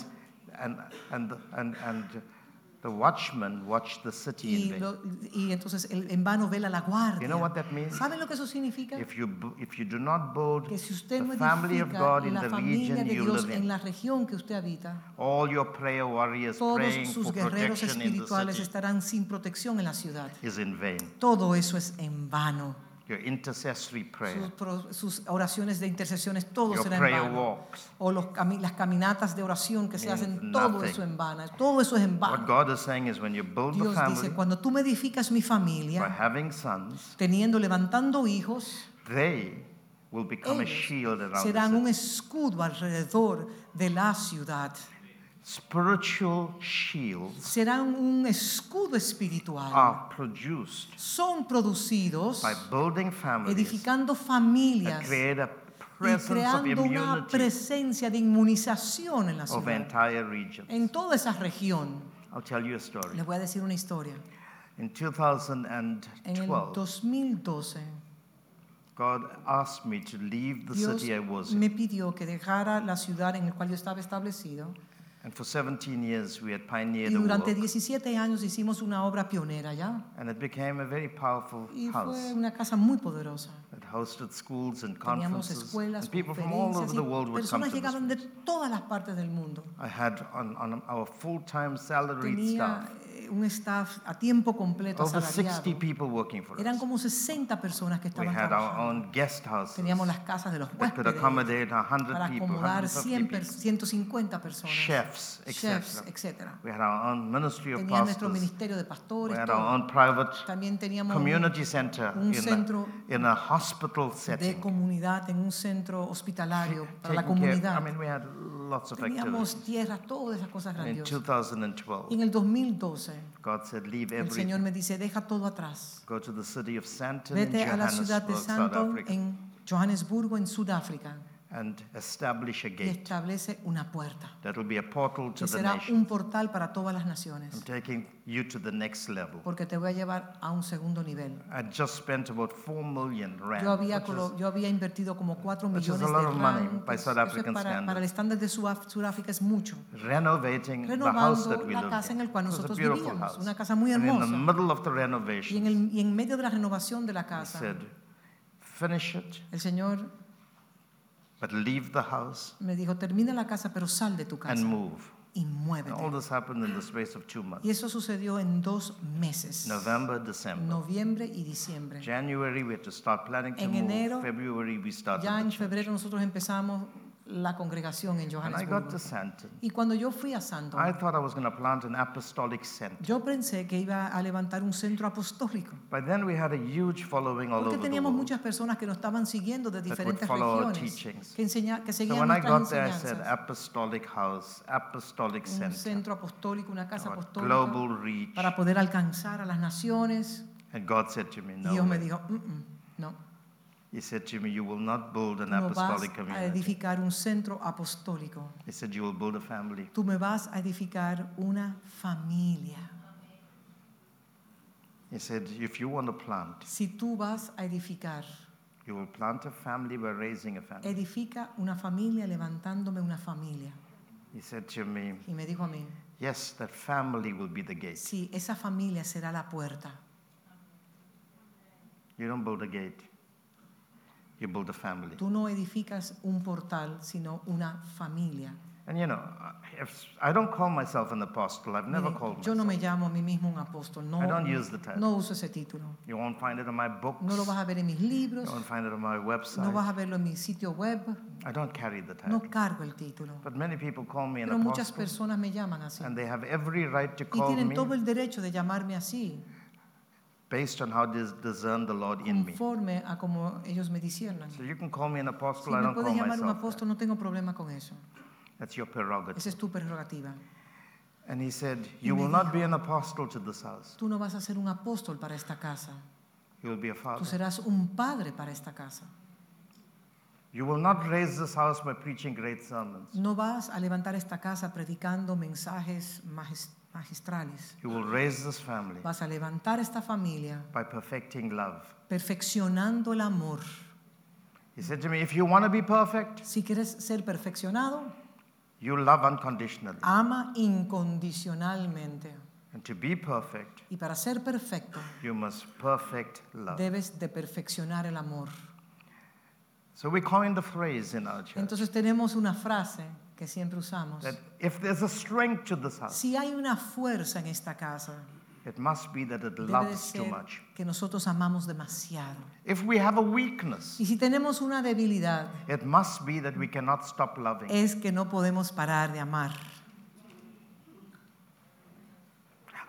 Speaker 1: The watchman watched the city in
Speaker 2: Y,
Speaker 1: vain.
Speaker 2: lo- y entonces el, en vano vela la guardia.
Speaker 1: You know what that means?
Speaker 2: ¿Saben lo que eso significa?
Speaker 1: If you, if you do not build
Speaker 2: Que si usted no
Speaker 1: the family of God in
Speaker 2: la
Speaker 1: the
Speaker 2: familia
Speaker 1: region
Speaker 2: de
Speaker 1: you
Speaker 2: Dios
Speaker 1: live
Speaker 2: en
Speaker 1: in,
Speaker 2: la región que usted habita,
Speaker 1: all your prayer warriors
Speaker 2: todos
Speaker 1: praying
Speaker 2: sus
Speaker 1: for
Speaker 2: guerreros
Speaker 1: protection in the
Speaker 2: espirituales estarán sin protección en la ciudad.
Speaker 1: is in vain.
Speaker 2: Todo eso es en vano.
Speaker 1: Your intercessory
Speaker 2: Sus,
Speaker 1: prayer,
Speaker 2: pro- sus oraciones de intercesiones, todo
Speaker 1: your
Speaker 2: será en vano.
Speaker 1: walks.
Speaker 2: O los las caminatas de oración que se hacen, todo
Speaker 1: nothing.
Speaker 2: eso en vano. Todo eso es en
Speaker 1: What
Speaker 2: vano.
Speaker 1: God is saying is when you build the
Speaker 2: Dios
Speaker 1: family
Speaker 2: dice, cuando tú me edificas mi familia,
Speaker 1: having sons,
Speaker 2: teniendo, levantando hijos,
Speaker 1: they will become a shield
Speaker 2: ellos
Speaker 1: around
Speaker 2: serán un escudo alrededor de la ciudad.
Speaker 1: Spiritual shields
Speaker 2: Serán un escudo espiritual.
Speaker 1: are produced
Speaker 2: Son producidos
Speaker 1: by building families
Speaker 2: edificando familias y
Speaker 1: presence of
Speaker 2: creando una
Speaker 1: immunity
Speaker 2: presencia de inmunización en la
Speaker 1: of
Speaker 2: ciudad. En toda esa región.
Speaker 1: I'll tell you a story.
Speaker 2: Les voy a decir una historia.
Speaker 1: In
Speaker 2: En el
Speaker 1: 2012,
Speaker 2: 2012,
Speaker 1: God asked me to leave the
Speaker 2: Dios
Speaker 1: city I was in.
Speaker 2: me pidió que dejara la ciudad en la cual yo estaba establecido.
Speaker 1: And for 17 years, we had pioneered
Speaker 2: Y durante
Speaker 1: work.
Speaker 2: 17 años hicimos una obra pionera ya.
Speaker 1: And it became a very powerful
Speaker 2: Y
Speaker 1: house
Speaker 2: fue una casa muy poderosa.
Speaker 1: that hosted schools and
Speaker 2: Teníamos
Speaker 1: conferences.
Speaker 2: escuelas,
Speaker 1: And people from all over the world would come
Speaker 2: personas
Speaker 1: to this
Speaker 2: llegaban de todas las partes del mundo.
Speaker 1: I had on, on our full-time salaried
Speaker 2: Tenía
Speaker 1: staff
Speaker 2: un staff a tiempo completo
Speaker 1: over
Speaker 2: asalariado.
Speaker 1: 60 people working for
Speaker 2: Eran
Speaker 1: us.
Speaker 2: como 60 personas que
Speaker 1: We
Speaker 2: estaban
Speaker 1: had our
Speaker 2: trabajando.
Speaker 1: own guest houses
Speaker 2: Teníamos las casas de los
Speaker 1: that could
Speaker 2: huéspedes
Speaker 1: accommodate 100
Speaker 2: para
Speaker 1: people,
Speaker 2: acomodar
Speaker 1: 150
Speaker 2: 100 per-
Speaker 1: people,
Speaker 2: 150 personas.
Speaker 1: chefs,
Speaker 2: chefs,
Speaker 1: etc.
Speaker 2: etc.
Speaker 1: We had our own ministry of
Speaker 2: Tenía nuestro
Speaker 1: pastors.
Speaker 2: ministerio de
Speaker 1: We
Speaker 2: pastores.
Speaker 1: had
Speaker 2: todo.
Speaker 1: our own private
Speaker 2: También teníamos
Speaker 1: community center
Speaker 2: un
Speaker 1: in
Speaker 2: centro
Speaker 1: a, in a hospital
Speaker 2: de
Speaker 1: setting.
Speaker 2: comunidad en un centro hospitalario para la
Speaker 1: taking care- I
Speaker 2: comunidad.
Speaker 1: mean, we had lots of
Speaker 2: Teníamos
Speaker 1: activities.
Speaker 2: tierra, todas esas cosas
Speaker 1: in
Speaker 2: grandiosas.
Speaker 1: 2012,
Speaker 2: Y en el 2012,
Speaker 1: God said, leave
Speaker 2: el Señor me dice, deja todo atrás.
Speaker 1: Go to the city of Santon in
Speaker 2: Vete a la ciudad de
Speaker 1: Johannesburg, South
Speaker 2: Santon
Speaker 1: Africa,
Speaker 2: en Johannesburgo, en Sudáfrica,
Speaker 1: and establish a
Speaker 2: y
Speaker 1: gate
Speaker 2: establece una puerta.
Speaker 1: that will be a portal to
Speaker 2: Que
Speaker 1: the
Speaker 2: será
Speaker 1: nation.
Speaker 2: un portal para todas las
Speaker 1: I'm
Speaker 2: naciones.
Speaker 1: taking you to the next level.
Speaker 2: Porque te voy a llevar a un segundo nivel.
Speaker 1: I just spent about 4 million rand,
Speaker 2: Yo había,
Speaker 1: which
Speaker 2: colo-
Speaker 1: is
Speaker 2: yo había invertido como 4
Speaker 1: which is
Speaker 2: millones
Speaker 1: a
Speaker 2: de
Speaker 1: lot of money
Speaker 2: rand.
Speaker 1: by South
Speaker 2: eso es
Speaker 1: African
Speaker 2: para, para el estándar de Sudáfrica es mucho.
Speaker 1: renovating the house that
Speaker 2: Renovando
Speaker 1: we
Speaker 2: la casa en el cual
Speaker 1: It was a
Speaker 2: nosotros
Speaker 1: beautiful
Speaker 2: vivíamos.
Speaker 1: house.
Speaker 2: Una casa muy
Speaker 1: And in the
Speaker 2: hermosa.
Speaker 1: middle of the
Speaker 2: Y en,
Speaker 1: renovation,
Speaker 2: el, y en medio de la renovación de la
Speaker 1: he
Speaker 2: casa,
Speaker 1: said, finish it,
Speaker 2: el Señor
Speaker 1: but leave the house
Speaker 2: me dijo, termina la casa, pero sal de tu casa
Speaker 1: and move.
Speaker 2: y
Speaker 1: And
Speaker 2: muévete.
Speaker 1: all this happened in the space of two months.
Speaker 2: Y eso sucedió en dos meses,
Speaker 1: November, December.
Speaker 2: noviembre y diciembre.
Speaker 1: January, we had to start planning to
Speaker 2: En
Speaker 1: move.
Speaker 2: enero,
Speaker 1: February, we started
Speaker 2: Ya
Speaker 1: the
Speaker 2: en
Speaker 1: church.
Speaker 2: febrero nosotros empezamos la congregación en
Speaker 1: When I got
Speaker 2: Johannesburgo.
Speaker 1: to Santon,
Speaker 2: Y cuando yo fui a Santo,
Speaker 1: I thought I was going to plant an apostolic center.
Speaker 2: yo pensé que iba a levantar un centro apostólico.
Speaker 1: By then, we had a huge following all
Speaker 2: Porque
Speaker 1: over the
Speaker 2: teníamos
Speaker 1: world.
Speaker 2: muchas personas que nos estaban siguiendo de diferentes
Speaker 1: follow our
Speaker 2: regiones,
Speaker 1: teachings.
Speaker 2: que, enseña, que
Speaker 1: So
Speaker 2: seguían
Speaker 1: when I
Speaker 2: nuestras
Speaker 1: got there, I said
Speaker 2: enseñanzas.
Speaker 1: apostolic house, apostolic
Speaker 2: Un
Speaker 1: center,
Speaker 2: centro apostólico, una casa apostólica
Speaker 1: global reach.
Speaker 2: para poder alcanzar a las naciones.
Speaker 1: And God said to me, no,
Speaker 2: Dios me
Speaker 1: way."
Speaker 2: dijo, "Mm, mm, no,
Speaker 1: He said to me, you will not build an
Speaker 2: no vas
Speaker 1: apostolic
Speaker 2: a
Speaker 1: community.
Speaker 2: edificar un centro apostólico.
Speaker 1: He said, you will build a family.
Speaker 2: Tú me vas a edificar una familia.
Speaker 1: He said, if you want to plant,
Speaker 2: Si tú vas a edificar,
Speaker 1: you will plant a family by raising a family.
Speaker 2: edifica una familia levantándome una familia.
Speaker 1: He said to me,
Speaker 2: Y me dijo a mí,
Speaker 1: yes, that family will be the gate.
Speaker 2: sí, esa familia será la puerta.
Speaker 1: You don't build a gate, you build a family.
Speaker 2: Tú no edificas un portal, sino una familia.
Speaker 1: And you know, if, I don't call myself an apostle. I've never
Speaker 2: Mire,
Speaker 1: called
Speaker 2: yo no me
Speaker 1: myself.
Speaker 2: llamo a mí mismo un apóstol, no,
Speaker 1: I don't use the title.
Speaker 2: no uso ese título.
Speaker 1: You won't find it in my books.
Speaker 2: No lo vas a ver en mis libros,
Speaker 1: You won't find it on my website.
Speaker 2: no vas a verlo en mi sitio web,
Speaker 1: I don't carry the title.
Speaker 2: no cargo el título.
Speaker 1: But many people call me an
Speaker 2: Pero muchas
Speaker 1: apostle,
Speaker 2: personas me llaman así.
Speaker 1: and they have every right to
Speaker 2: Y
Speaker 1: call
Speaker 2: tienen
Speaker 1: me
Speaker 2: todo el derecho de llamarme así,
Speaker 1: based on how dis- discern the Lord in me.
Speaker 2: conforme a como ellos me disciernan.
Speaker 1: So you can call me an
Speaker 2: Si
Speaker 1: apostle. I
Speaker 2: me
Speaker 1: don't call
Speaker 2: llamar un
Speaker 1: myself. that.
Speaker 2: apóstol, no tengo problema con eso.
Speaker 1: That's your prerogative.
Speaker 2: Esa es tu prerrogativa.
Speaker 1: And he said, You
Speaker 2: me
Speaker 1: will not be an apostle to this house.
Speaker 2: Tú no vas a ser un apóstol para esta casa.
Speaker 1: You will be a
Speaker 2: Tú
Speaker 1: father.
Speaker 2: serás un padre para esta casa.
Speaker 1: You will not raise this house by preaching great sermons.
Speaker 2: No vas a levantar esta casa predicando mensajes magis- magistrales.
Speaker 1: You will raise this family
Speaker 2: Vas a levantar esta familia
Speaker 1: by perfecting love.
Speaker 2: perfeccionando el amor.
Speaker 1: He said to me, If you want to be perfect,
Speaker 2: Si quieres ser perfeccionado,
Speaker 1: you love unconditionally.
Speaker 2: ama incondicionalmente.
Speaker 1: And to be perfect,
Speaker 2: Y para ser perfecto,
Speaker 1: you must perfect love.
Speaker 2: debes de perfeccionar el amor.
Speaker 1: So we coined the phrase in our church
Speaker 2: Entonces tenemos una frase que siempre usamos.
Speaker 1: that if there's a strength to this house,
Speaker 2: Si hay una fuerza en esta casa,
Speaker 1: it must be that it
Speaker 2: debe de
Speaker 1: loves too
Speaker 2: ser
Speaker 1: much.
Speaker 2: que nosotros amamos demasiado.
Speaker 1: If we have a weakness,
Speaker 2: Y si tenemos una debilidad,
Speaker 1: it must be that we cannot stop loving.
Speaker 2: es que no podemos parar de amar.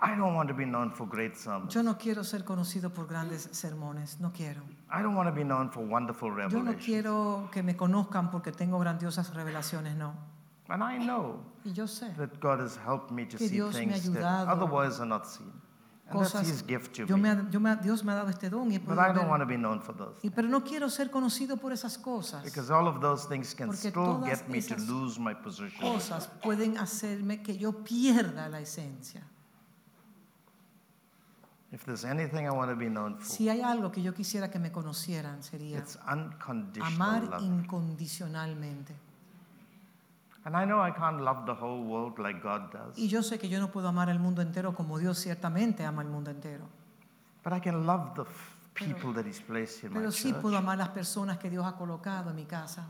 Speaker 1: I don't want to be known for great sermons.
Speaker 2: Yo no quiero ser conocido por grandes sermones, no quiero.
Speaker 1: I don't want to be known for wonderful
Speaker 2: Yo no
Speaker 1: revelations.
Speaker 2: quiero que me conozcan porque tengo grandiosas revelaciones, no.
Speaker 1: And I know
Speaker 2: Y yo sé
Speaker 1: that God has helped me to
Speaker 2: Que
Speaker 1: see
Speaker 2: Dios me ha
Speaker 1: things that
Speaker 2: ayudado.
Speaker 1: otherwise are not seen. And that's
Speaker 2: cosas.
Speaker 1: His gift to
Speaker 2: Yo me
Speaker 1: me.
Speaker 2: ha- yo me ha- Dios me ha dado este don y he
Speaker 1: But
Speaker 2: podido
Speaker 1: I don't
Speaker 2: ver-
Speaker 1: want to be known for those.
Speaker 2: y- pero no quiero ser conocido por esas cosas.
Speaker 1: Because all of those things can
Speaker 2: Porque
Speaker 1: still
Speaker 2: todas
Speaker 1: get me to
Speaker 2: esas
Speaker 1: lose my position.
Speaker 2: Cosas pueden hacerme que yo pierda la esencia.
Speaker 1: If there's anything I want to be known for,
Speaker 2: Si hay algo que yo quisiera que me conocieran sería
Speaker 1: it's unconditional
Speaker 2: amar
Speaker 1: love.
Speaker 2: incondicionalmente.
Speaker 1: And I know I can't love the whole world like God does,
Speaker 2: Y yo sé que yo no puedo amar al mundo entero como Dios ciertamente ama al mundo entero.
Speaker 1: but I can love the people that He's placed in my
Speaker 2: Pero sí
Speaker 1: church.
Speaker 2: puedo amar las personas que Dios ha colocado en mi casa.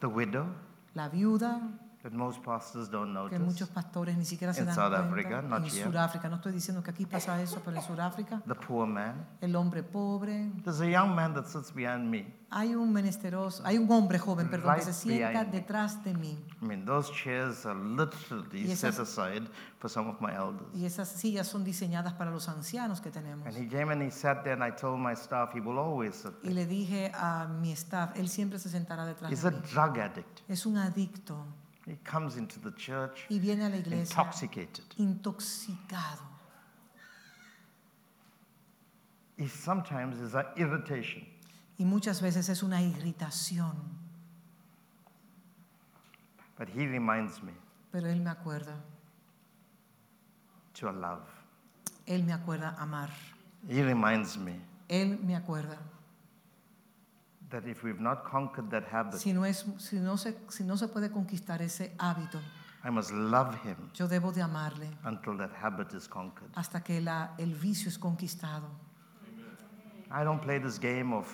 Speaker 1: The widow,
Speaker 2: La viuda,
Speaker 1: that most pastors don't
Speaker 2: que
Speaker 1: notice.
Speaker 2: muchos pastores ni siquiera se
Speaker 1: In
Speaker 2: dan
Speaker 1: South
Speaker 2: cuenta.
Speaker 1: Africa, not
Speaker 2: en. Sudáfrica, no estoy diciendo que aquí pasa eso, pero en Sudáfrica,
Speaker 1: The poor man.
Speaker 2: el hombre pobre,
Speaker 1: There's a young man that sits behind me.
Speaker 2: hay un menesteroso, hay un hombre joven, perdón, que
Speaker 1: Right
Speaker 2: se sienta
Speaker 1: behind me.
Speaker 2: detrás de mí.
Speaker 1: I mean, those chairs are literally
Speaker 2: Y
Speaker 1: set
Speaker 2: esas-
Speaker 1: aside for some of my elders.
Speaker 2: Y esas sillas son diseñadas para los ancianos que tenemos.
Speaker 1: And he came and he sat there, and I told my staff he will always sit
Speaker 2: Y
Speaker 1: there.
Speaker 2: le dije a mi staff, él siempre se sentará detrás
Speaker 1: He's
Speaker 2: de
Speaker 1: a
Speaker 2: mí.
Speaker 1: drug addict.
Speaker 2: Es un adicto
Speaker 1: He comes into the church
Speaker 2: y viene a la iglesia
Speaker 1: intoxicated.
Speaker 2: intoxicado.
Speaker 1: He sometimes is an irritation.
Speaker 2: Y muchas veces es una irritación,
Speaker 1: But he reminds me
Speaker 2: pero él me acuerda,
Speaker 1: to love.
Speaker 2: él me acuerda amar.
Speaker 1: He reminds me
Speaker 2: Él me acuerda.
Speaker 1: That if we've not conquered that habit,
Speaker 2: Si no, es, si, no se, si no se puede conquistar ese hábito,
Speaker 1: I must love him
Speaker 2: yo debo de amarle
Speaker 1: until that habit is conquered.
Speaker 2: hasta que la, el vicio es conquistado.
Speaker 1: I don't play this game of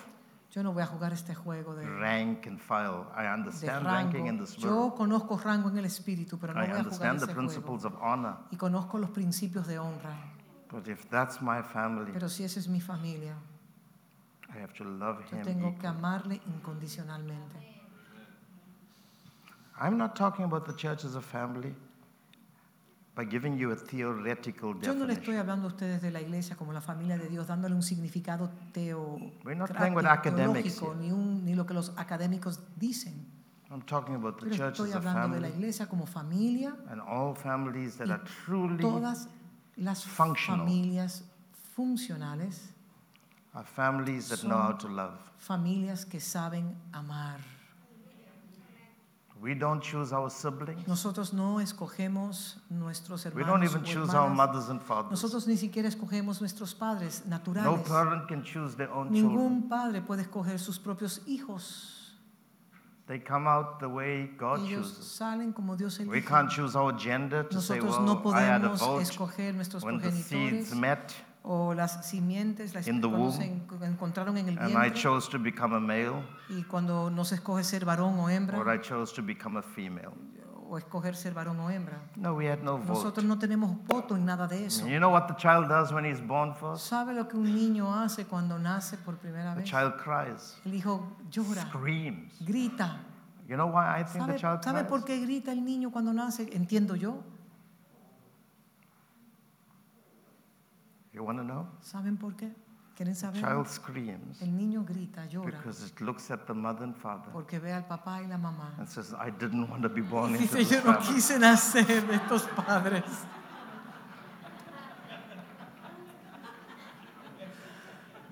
Speaker 2: Yo no voy a jugar este juego de,
Speaker 1: rank and file. I
Speaker 2: de
Speaker 1: understand ranking in the
Speaker 2: Yo
Speaker 1: spirit.
Speaker 2: conozco rango en el espíritu, pero no
Speaker 1: I
Speaker 2: voy a jugar
Speaker 1: understand the
Speaker 2: ese juego.
Speaker 1: principles of honor.
Speaker 2: Y conozco los principios de honra.
Speaker 1: But if that's my family,
Speaker 2: Pero si esa es mi familia,
Speaker 1: I have to love
Speaker 2: yo
Speaker 1: him.
Speaker 2: tengo que amarle incondicionalmente.
Speaker 1: I'm not talking about the church as a family by giving you a theoretical
Speaker 2: Yo no le estoy
Speaker 1: definition.
Speaker 2: hablando a ustedes de la iglesia como la familia de Dios, dándole un significado teo,
Speaker 1: We're not playing with
Speaker 2: crático,
Speaker 1: academics
Speaker 2: teológico,
Speaker 1: here.
Speaker 2: ni, un- ni lo que los académicos dicen.
Speaker 1: I'm talking about the
Speaker 2: Pero
Speaker 1: church
Speaker 2: estoy
Speaker 1: as a
Speaker 2: hablando de la
Speaker 1: family
Speaker 2: iglesia como familia,
Speaker 1: and all families that
Speaker 2: Y
Speaker 1: are truly
Speaker 2: todas las
Speaker 1: functional.
Speaker 2: familias funcionales,
Speaker 1: families that know how to love.
Speaker 2: familias que saben amar.
Speaker 1: We don't choose our siblings.
Speaker 2: Nosotros no escogemos nuestros hermanos.
Speaker 1: We don't even choose our mothers and fathers.
Speaker 2: Nosotros ni siquiera escogemos nuestros padres naturales.
Speaker 1: No parent can choose their own children.
Speaker 2: Ningún padre puede escoger sus propios hijos.
Speaker 1: They come out the way God
Speaker 2: Ellos
Speaker 1: chooses.
Speaker 2: salen como Dios elige.
Speaker 1: We can't choose our gender to say,
Speaker 2: Nosotros
Speaker 1: well,
Speaker 2: no
Speaker 1: I had a
Speaker 2: podemos
Speaker 1: vote
Speaker 2: escoger nuestros
Speaker 1: when the seeds met
Speaker 2: o las simientes las
Speaker 1: in the womb.
Speaker 2: encontraron en el
Speaker 1: and I
Speaker 2: vientre
Speaker 1: chose to become a male
Speaker 2: y cuando no se escoge ser varón o hembra
Speaker 1: or I chose to become a female.
Speaker 2: o escoger ser varón o hembra.
Speaker 1: No, we had no vote.
Speaker 2: Nosotros no tenemos voto en nada de eso.
Speaker 1: And you know what the child does when he's born first?
Speaker 2: ¿Sabe lo que un niño hace cuando nace por primera
Speaker 1: The
Speaker 2: vez?
Speaker 1: child cries,
Speaker 2: El hijo llora,
Speaker 1: screams.
Speaker 2: grita.
Speaker 1: You know why I think the
Speaker 2: ¿Sabe,
Speaker 1: child
Speaker 2: sabe por
Speaker 1: cries?
Speaker 2: qué grita el niño cuando nace? Entiendo yo.
Speaker 1: You want to know?
Speaker 2: ¿Saben por qué? ¿Quieren saber?
Speaker 1: child screams
Speaker 2: El niño grita, llora,
Speaker 1: because it looks at the mother and father
Speaker 2: porque ve al papá y la mamá.
Speaker 1: and says, I didn't want to be born
Speaker 2: Y
Speaker 1: into
Speaker 2: dice,
Speaker 1: this
Speaker 2: yo no
Speaker 1: family.
Speaker 2: quise nacer de estos padres.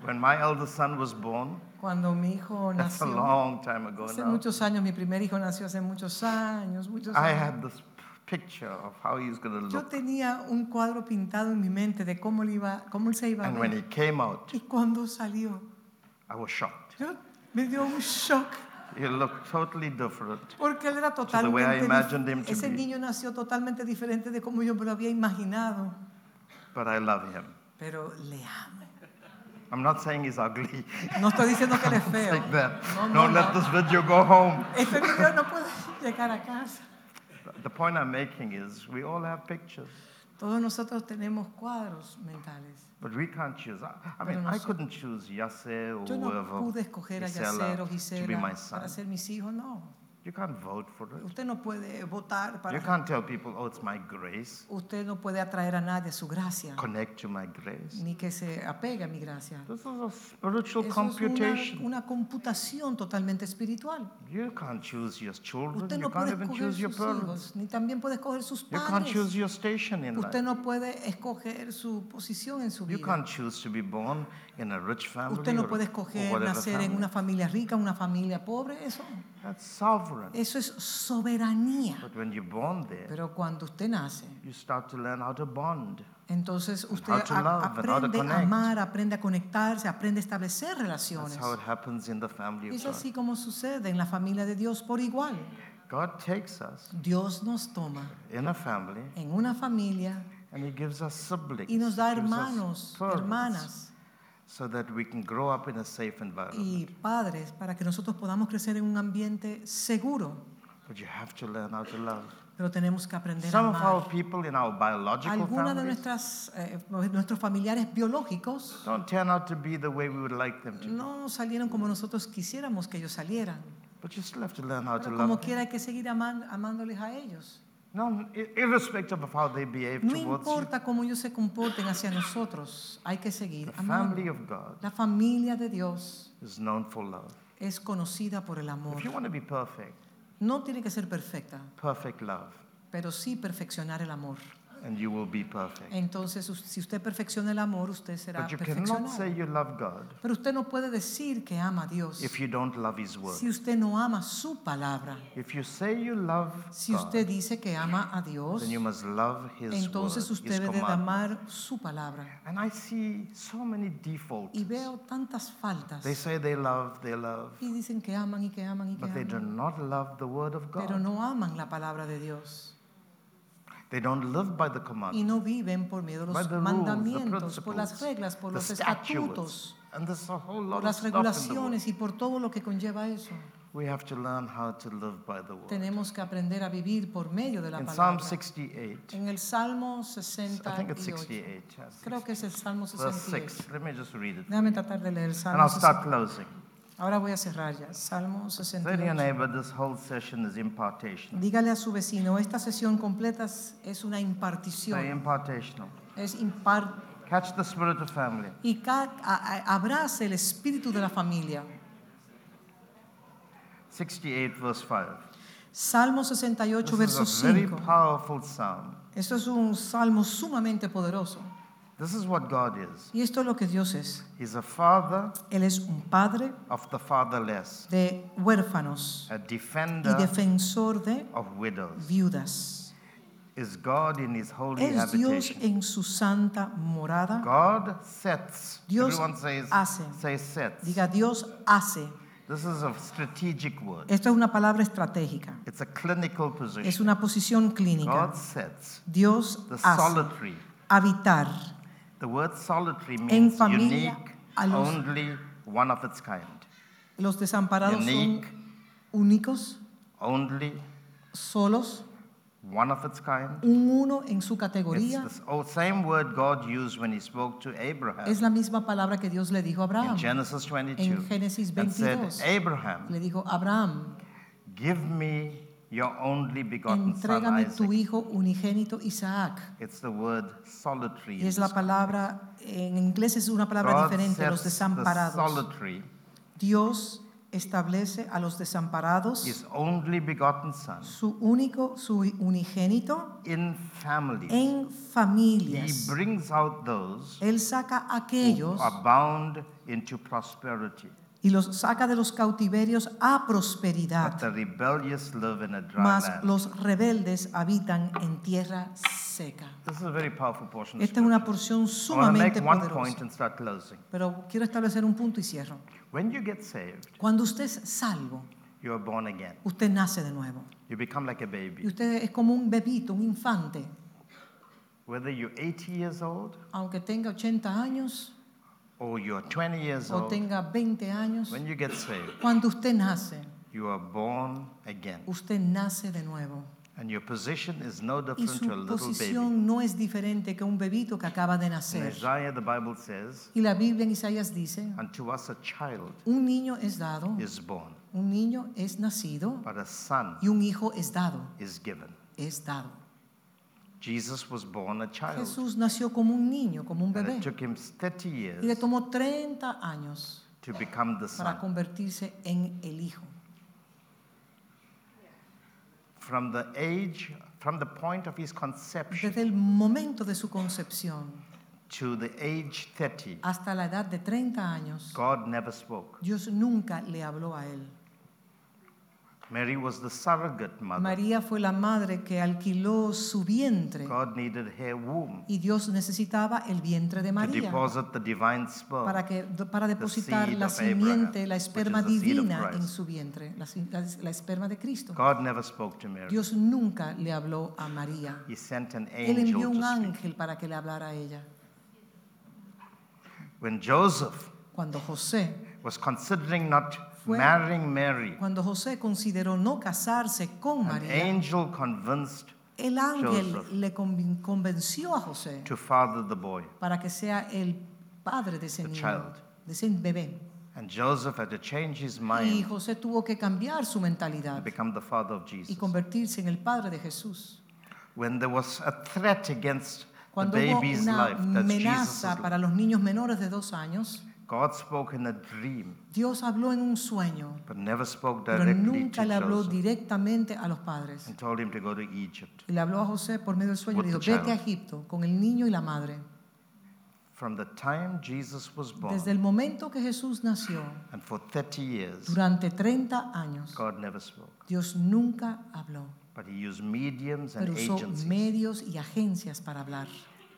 Speaker 1: When my eldest son was born,
Speaker 2: Cuando mi hijo
Speaker 1: that's a
Speaker 2: nació,
Speaker 1: long time ago
Speaker 2: hace
Speaker 1: now,
Speaker 2: muchos años, mi primer hijo nació hace muchos años, muchos
Speaker 1: I
Speaker 2: años.
Speaker 1: had this picture of how he was going to
Speaker 2: Yo
Speaker 1: look.
Speaker 2: tenía un cuadro pintado en mi mente de cómo él, iba, cómo él se iba a
Speaker 1: And when
Speaker 2: ver.
Speaker 1: he came out,
Speaker 2: Y cuando salió,
Speaker 1: I was shocked.
Speaker 2: yo, me dio un shock.
Speaker 1: He looked totally different.
Speaker 2: Porque él era
Speaker 1: the way I
Speaker 2: totalmente
Speaker 1: imagined
Speaker 2: dif-
Speaker 1: him to
Speaker 2: ese
Speaker 1: be.
Speaker 2: niño nació totalmente diferente de como yo me lo había imaginado,
Speaker 1: But I love him.
Speaker 2: pero le amo.
Speaker 1: I'm not saying he's ugly.
Speaker 2: No estoy diciendo que él es feo.
Speaker 1: like that.
Speaker 2: No, no,
Speaker 1: Don't let
Speaker 2: no.
Speaker 1: this video go home.
Speaker 2: Este video no puede llegar a casa.
Speaker 1: The point I'm making is we all have pictures,
Speaker 2: Todos nosotros tenemos cuadros mentales.
Speaker 1: but we can't choose. I, I mean, I couldn't choose Yasser or
Speaker 2: Yo no
Speaker 1: whoever,
Speaker 2: pude escoger a
Speaker 1: Gisela,
Speaker 2: Yacer o
Speaker 1: to be
Speaker 2: Gisela
Speaker 1: my son.
Speaker 2: para ser mis hijos, no.
Speaker 1: You can't vote for it.
Speaker 2: Usted no puede votar
Speaker 1: You
Speaker 2: para...
Speaker 1: can't tell people, oh, it's my grace.
Speaker 2: Usted no puede atraer a nadie a su gracia,
Speaker 1: Connect to my grace.
Speaker 2: ni que se apegue a mi gracia.
Speaker 1: This is a spiritual
Speaker 2: Eso es
Speaker 1: computation.
Speaker 2: una, una computación totalmente espiritual.
Speaker 1: You can't choose your children.
Speaker 2: Usted
Speaker 1: you
Speaker 2: no
Speaker 1: can't
Speaker 2: puede escoger sus hijos, ni también puede escoger sus
Speaker 1: You can't
Speaker 2: padres.
Speaker 1: choose your station in
Speaker 2: Usted
Speaker 1: life.
Speaker 2: no puede escoger su posición en su
Speaker 1: You
Speaker 2: vida.
Speaker 1: can't choose to be born in a rich family
Speaker 2: Usted no
Speaker 1: or,
Speaker 2: puede escoger nacer en una familia rica, una familia pobre. Eso,
Speaker 1: That's sovereign.
Speaker 2: eso es soberanía.
Speaker 1: But when you're born there,
Speaker 2: Pero cuando usted nace,
Speaker 1: you start to learn how to bond.
Speaker 2: entonces usted
Speaker 1: how to
Speaker 2: a-
Speaker 1: love and how to
Speaker 2: aprende a
Speaker 1: connect.
Speaker 2: amar, aprende a conectarse, aprende a establecer
Speaker 1: That's
Speaker 2: relaciones.
Speaker 1: how it happens in the family of
Speaker 2: Es
Speaker 1: God.
Speaker 2: así como sucede en la familia de Dios por igual.
Speaker 1: God takes us
Speaker 2: Dios nos toma
Speaker 1: in a family
Speaker 2: en una familia
Speaker 1: and He gives us siblings.
Speaker 2: y nos da
Speaker 1: He gives us
Speaker 2: hermanos,
Speaker 1: parents,
Speaker 2: hermanas
Speaker 1: So that we can grow up in a safe environment.
Speaker 2: y padres para que nosotros podamos crecer en un ambiente seguro.
Speaker 1: But you have to learn how to love.
Speaker 2: Pero tenemos que aprender a
Speaker 1: Some of our
Speaker 2: amar.
Speaker 1: people in our biological
Speaker 2: Algunos de nuestras, eh, nuestros familiares biológicos
Speaker 1: don't turn out to be the way we would like them to. be.
Speaker 2: no salieron como nosotros quisiéramos que ellos salieran.
Speaker 1: But you still have to learn how to
Speaker 2: Pero
Speaker 1: love
Speaker 2: como
Speaker 1: them.
Speaker 2: quiera hay que seguir aman- amándoles a ellos.
Speaker 1: No, irrespective of how they behave
Speaker 2: No
Speaker 1: towards
Speaker 2: importa cómo ellos se comporten hacia nosotros, hay que seguir
Speaker 1: The
Speaker 2: amando.
Speaker 1: family of God
Speaker 2: La familia de Dios
Speaker 1: is known for love.
Speaker 2: es conocida por el amor.
Speaker 1: If you want to be perfect,
Speaker 2: No tiene que ser perfecta,
Speaker 1: perfect love,
Speaker 2: pero sí perfeccionar el amor.
Speaker 1: And you will be perfect.
Speaker 2: Entonces, si usted perfecciona el amor, usted será
Speaker 1: But you cannot say
Speaker 2: perfeccionado.
Speaker 1: you love God
Speaker 2: Pero usted no puede decir que ama a Dios
Speaker 1: if you don't love His word.
Speaker 2: si usted no ama su palabra.
Speaker 1: If you say you love
Speaker 2: Si
Speaker 1: God,
Speaker 2: usted dice que ama a Dios,
Speaker 1: then you must love His
Speaker 2: entonces
Speaker 1: word,
Speaker 2: usted
Speaker 1: His
Speaker 2: debe de
Speaker 1: commandment.
Speaker 2: amar su palabra.
Speaker 1: And I see so many defaults.
Speaker 2: Y veo tantas faltas.
Speaker 1: They say they love, they love,
Speaker 2: Y dicen que aman y que aman y que
Speaker 1: but they do
Speaker 2: aman.
Speaker 1: not love the word of
Speaker 2: Pero
Speaker 1: God.
Speaker 2: no aman la palabra de Dios.
Speaker 1: They don't live by the
Speaker 2: Y
Speaker 1: commandment,
Speaker 2: no viven por medio de los
Speaker 1: the rules, the
Speaker 2: mandamientos, por las reglas, por los estatutos,
Speaker 1: and
Speaker 2: por las regulaciones y por todo lo que conlleva eso.
Speaker 1: We have to learn how to live by the word.
Speaker 2: Tenemos que aprender a vivir por medio de la
Speaker 1: In Psalm
Speaker 2: palabra.
Speaker 1: 68,
Speaker 2: En el Salmo
Speaker 1: I think it's
Speaker 2: 68,
Speaker 1: 68, yes,
Speaker 2: creo que es el Salmo
Speaker 1: verse
Speaker 2: 68.
Speaker 1: 6. Let me just read it.
Speaker 2: Déjame tratar de leer el
Speaker 1: And
Speaker 2: Salmo
Speaker 1: I'll start
Speaker 2: 68.
Speaker 1: closing.
Speaker 2: Ahora voy a cerrar ya. Salmo
Speaker 1: Say to your
Speaker 2: 68.
Speaker 1: neighbor, this whole session is impartation.
Speaker 2: Dígale a su vecino, esta sesión completa es- una impartición. Es impar
Speaker 1: Catch the spirit of family.
Speaker 2: y abrace el espíritu de la familia.
Speaker 1: 68, verse 5.
Speaker 2: Salmo 68,
Speaker 1: This
Speaker 2: verso
Speaker 1: is a very
Speaker 2: 5.
Speaker 1: powerful psalm.
Speaker 2: Esto es un salmo sumamente poderoso.
Speaker 1: This is what God is.
Speaker 2: Y esto es lo que Dios es.
Speaker 1: He's a father
Speaker 2: Él es un padre
Speaker 1: of the fatherless,
Speaker 2: de huérfanos
Speaker 1: a
Speaker 2: y
Speaker 1: defender
Speaker 2: defensor de
Speaker 1: of widows.
Speaker 2: viudas.
Speaker 1: Is God in his holy
Speaker 2: Es Dios
Speaker 1: habitation?
Speaker 2: en su santa morada.
Speaker 1: God sets.
Speaker 2: Dios
Speaker 1: Everyone says,
Speaker 2: hace.
Speaker 1: sets.
Speaker 2: Diga, Dios hace.
Speaker 1: This is a strategic word.
Speaker 2: Esto es una palabra estratégica.
Speaker 1: It's a clinical
Speaker 2: Es
Speaker 1: position.
Speaker 2: una posición clínica.
Speaker 1: God sets
Speaker 2: Dios
Speaker 1: the
Speaker 2: hace.
Speaker 1: solitary.
Speaker 2: Habitar.
Speaker 1: The word solitary
Speaker 2: En
Speaker 1: means
Speaker 2: familia,
Speaker 1: unique,
Speaker 2: a los-
Speaker 1: only one of its kind.
Speaker 2: Los desamparados son únicos,
Speaker 1: only
Speaker 2: solos,
Speaker 1: one of its kind.
Speaker 2: un uno en su
Speaker 1: It's
Speaker 2: categoría.
Speaker 1: the same word God used when he spoke to Abraham
Speaker 2: Es la misma palabra que Dios le dijo a
Speaker 1: in
Speaker 2: Abraham.
Speaker 1: Genesis 22
Speaker 2: En Génesis
Speaker 1: and said,
Speaker 2: 22.
Speaker 1: Abraham,
Speaker 2: Le dijo, Abraham,
Speaker 1: give me your only begotten son
Speaker 2: entrégame tu
Speaker 1: Isaac.
Speaker 2: hijo unigénito Isaac.
Speaker 1: It's the word solitary.
Speaker 2: Y es la palabra, en inglés es una palabra
Speaker 1: God
Speaker 2: diferente, los
Speaker 1: sets the
Speaker 2: desamparados.
Speaker 1: solitary,
Speaker 2: Dios establece a los desamparados
Speaker 1: his only begotten son,
Speaker 2: su único, su unigénito
Speaker 1: in families.
Speaker 2: en
Speaker 1: He
Speaker 2: familias.
Speaker 1: brings out those
Speaker 2: Él saca a
Speaker 1: who
Speaker 2: aquellos
Speaker 1: are bound into prosperity,
Speaker 2: y los saca de los cautiverios a
Speaker 1: but
Speaker 2: prosperidad.
Speaker 1: the rebellious live in a dry
Speaker 2: Mas los rebeldes habitan en tierra seca.
Speaker 1: This is a very powerful portion. of
Speaker 2: Esta es una porción sumamente poderosa. Pero quiero establecer un punto y cierro.
Speaker 1: When you get saved,
Speaker 2: Cuando usted es salvo,
Speaker 1: you are born again.
Speaker 2: usted nace de nuevo.
Speaker 1: You become like a
Speaker 2: Y usted es como un bebito, un infante.
Speaker 1: Whether you're 80 years old
Speaker 2: Aunque tenga 80 años
Speaker 1: or you're 20 years
Speaker 2: o
Speaker 1: old,
Speaker 2: tenga 20 años,
Speaker 1: when you get saved,
Speaker 2: cuando usted nace,
Speaker 1: you are born again.
Speaker 2: usted nace de nuevo.
Speaker 1: And your position is no
Speaker 2: Y
Speaker 1: different
Speaker 2: su
Speaker 1: to a little baby.
Speaker 2: posición no es diferente que un bebito que acaba de
Speaker 1: In
Speaker 2: nacer.
Speaker 1: Isaiah, the Bible says,
Speaker 2: Y la Biblia en Isaías dice,
Speaker 1: Unto us a child
Speaker 2: un niño es dado,
Speaker 1: is born,
Speaker 2: un niño es nacido
Speaker 1: but a son
Speaker 2: y un hijo es dado,
Speaker 1: is given.
Speaker 2: es dado.
Speaker 1: Jesus was born a child.
Speaker 2: Jesús nació como un niño, como un
Speaker 1: And
Speaker 2: bebé.
Speaker 1: it took him 30
Speaker 2: Y le
Speaker 1: years
Speaker 2: tomó 30 años
Speaker 1: to become the
Speaker 2: para
Speaker 1: son.
Speaker 2: convertirse en el hijo.
Speaker 1: From the age, from the point of his conception
Speaker 2: Desde el momento de su concepción
Speaker 1: to the age 30,
Speaker 2: hasta la edad de 30 años,
Speaker 1: God never spoke.
Speaker 2: Dios nunca le habló a él.
Speaker 1: Mary was the surrogate mother.
Speaker 2: María fue la madre que alquiló su vientre
Speaker 1: God needed her womb
Speaker 2: y Dios necesitaba el vientre de
Speaker 1: to
Speaker 2: María
Speaker 1: deposit the divine sperm.
Speaker 2: para, que, para depositar la simiente,
Speaker 1: Abraham,
Speaker 2: la esperma divina en su vientre, la, la- la esperma de Cristo.
Speaker 1: God never spoke to Mary.
Speaker 2: Dios nunca le habló a María.
Speaker 1: He sent an
Speaker 2: Él envió
Speaker 1: angel
Speaker 2: un
Speaker 1: to speak.
Speaker 2: ángel para que le hablara a ella.
Speaker 1: When Joseph
Speaker 2: Cuando José,
Speaker 1: was considering not
Speaker 2: Fue-
Speaker 1: marrying Mary,
Speaker 2: cuando José consideró no casarse con
Speaker 1: an
Speaker 2: María,
Speaker 1: angel convinced
Speaker 2: el ángel
Speaker 1: Joseph.
Speaker 2: le convenció a José
Speaker 1: to father the boy.
Speaker 2: para que sea el padre de ese
Speaker 1: The
Speaker 2: niño,
Speaker 1: child.
Speaker 2: de ese bebé.
Speaker 1: And Joseph had to change his
Speaker 2: Y
Speaker 1: mind
Speaker 2: José tuvo que cambiar su mentalidad
Speaker 1: become the father of
Speaker 2: y convertirse en el padre de Jesús.
Speaker 1: When there was a threat against the
Speaker 2: Cuando hubo
Speaker 1: baby's
Speaker 2: una
Speaker 1: life, that's
Speaker 2: amenaza para los niños menores de dos años,
Speaker 1: God spoke in a dream,
Speaker 2: Dios habló en un sueño,
Speaker 1: but never spoke
Speaker 2: pero
Speaker 1: directly
Speaker 2: nunca
Speaker 1: to
Speaker 2: le habló
Speaker 1: Joseph
Speaker 2: directamente a los padres.
Speaker 1: and told him to go to Egypt.
Speaker 2: Y le habló a José por medio del sueño, le
Speaker 1: With
Speaker 2: dijo,
Speaker 1: the
Speaker 2: vete a
Speaker 1: child.
Speaker 2: Egipto con el niño y la madre.
Speaker 1: From the time Jesus was born
Speaker 2: Desde el momento que Jesús nació,
Speaker 1: and for 30 years,
Speaker 2: durante 30 años,
Speaker 1: God never spoke.
Speaker 2: Dios nunca habló,
Speaker 1: But he used mediums and
Speaker 2: pero usó
Speaker 1: agencies.
Speaker 2: medios y agencias para hablar.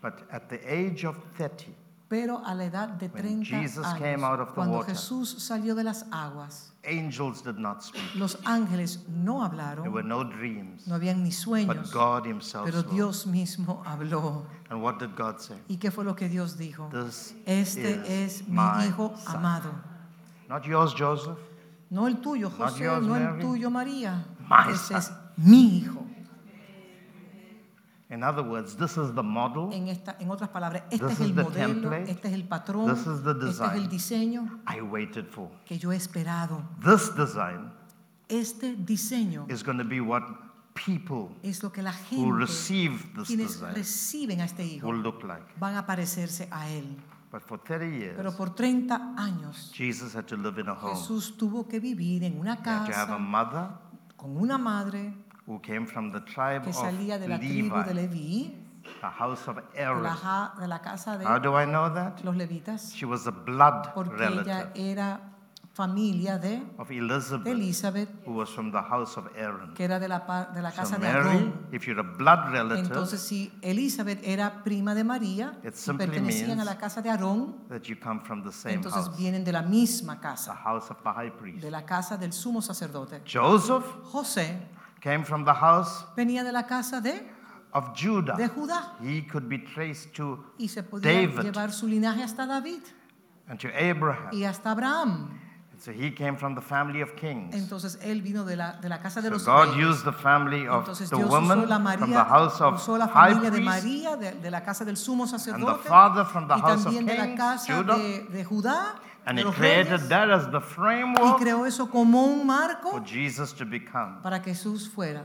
Speaker 1: But at the age of 30,
Speaker 2: Pero a la edad de
Speaker 1: When
Speaker 2: 30
Speaker 1: Jesus came out of
Speaker 2: años, cuando
Speaker 1: water.
Speaker 2: Jesús salió de las aguas,
Speaker 1: angels did not speak.
Speaker 2: los ángeles no
Speaker 1: There were
Speaker 2: hablaron,
Speaker 1: no dreams.
Speaker 2: no habían ni
Speaker 1: But
Speaker 2: sueños,
Speaker 1: God himself
Speaker 2: pero
Speaker 1: spoke.
Speaker 2: Dios mismo habló.
Speaker 1: And what did God say?
Speaker 2: ¿Y qué fue lo que Dios dijo?
Speaker 1: This
Speaker 2: Este es mi hijo
Speaker 1: son.
Speaker 2: amado.
Speaker 1: Not yours, Joseph.
Speaker 2: No el tuyo,
Speaker 1: Not
Speaker 2: José,
Speaker 1: yours,
Speaker 2: no el
Speaker 1: Mary.
Speaker 2: tuyo, María.
Speaker 1: My son.
Speaker 2: es mi hijo.
Speaker 1: In other words, this is the model
Speaker 2: En, esta, en otras palabras, este
Speaker 1: This
Speaker 2: es
Speaker 1: is
Speaker 2: el
Speaker 1: the
Speaker 2: modelo,
Speaker 1: template.
Speaker 2: este es el patrón,
Speaker 1: This is the
Speaker 2: este es
Speaker 1: design.
Speaker 2: el diseño
Speaker 1: I waited for.
Speaker 2: que yo he esperado.
Speaker 1: This design
Speaker 2: Este diseño
Speaker 1: is going to be what people
Speaker 2: es lo que la
Speaker 1: who
Speaker 2: gente,
Speaker 1: receive this
Speaker 2: quienes
Speaker 1: design
Speaker 2: reciben a este hijo,
Speaker 1: will look like.
Speaker 2: van a parecerse a él.
Speaker 1: But for 30 years,
Speaker 2: Pero por 30 años,
Speaker 1: Jesus had to live in a home.
Speaker 2: Jesús tuvo que vivir en una
Speaker 1: He had to have a
Speaker 2: casa
Speaker 1: mother
Speaker 2: con una madre
Speaker 1: who came from the tribe
Speaker 2: que
Speaker 1: of
Speaker 2: salía de la tribu de
Speaker 1: Levi,
Speaker 2: Leví,
Speaker 1: the house of
Speaker 2: de
Speaker 1: Aaron.
Speaker 2: la, ja- de la casa de
Speaker 1: How do I know that?
Speaker 2: los levitas,
Speaker 1: She was a blood
Speaker 2: porque
Speaker 1: relative
Speaker 2: ella era familia de,
Speaker 1: of
Speaker 2: de
Speaker 1: Elizabeth,
Speaker 2: Elizabeth,
Speaker 1: who was from the house of Aaron.
Speaker 2: que era de la, pa- de la
Speaker 1: So
Speaker 2: casa de
Speaker 1: Mary,
Speaker 2: Aarón.
Speaker 1: if you're a blood relative,
Speaker 2: Entonces, si Elizabeth era prima de María
Speaker 1: It
Speaker 2: y
Speaker 1: simply
Speaker 2: pertenecían a
Speaker 1: means
Speaker 2: la casa de Aarón,
Speaker 1: that you come from the same
Speaker 2: entonces
Speaker 1: house,
Speaker 2: vienen de la misma
Speaker 1: the
Speaker 2: casa,
Speaker 1: house of the high priest.
Speaker 2: de la casa del sumo sacerdote.
Speaker 1: Joseph
Speaker 2: José
Speaker 1: came from the house
Speaker 2: venía de la casa de,
Speaker 1: of Judah.
Speaker 2: de Judá
Speaker 1: He could be traced to
Speaker 2: y se podía
Speaker 1: David.
Speaker 2: llevar su linaje hasta David
Speaker 1: and to Abraham.
Speaker 2: y hasta Abraham.
Speaker 1: So he came from the family of kings.
Speaker 2: Entonces él vino de la, de la casa de
Speaker 1: So
Speaker 2: los
Speaker 1: God
Speaker 2: reyes.
Speaker 1: used the family of
Speaker 2: Entonces
Speaker 1: the
Speaker 2: Dios
Speaker 1: woman
Speaker 2: usó la
Speaker 1: from the house of
Speaker 2: usó la familia de María, de, de la casa del sumo
Speaker 1: and the
Speaker 2: sacerdote,
Speaker 1: father from the
Speaker 2: y
Speaker 1: house of
Speaker 2: también de la
Speaker 1: kings,
Speaker 2: casa
Speaker 1: Judah,
Speaker 2: de, de Judá,
Speaker 1: and he created that as the
Speaker 2: y
Speaker 1: framework
Speaker 2: creó eso como un marco
Speaker 1: for Jesus to become
Speaker 2: para que Jesús fuera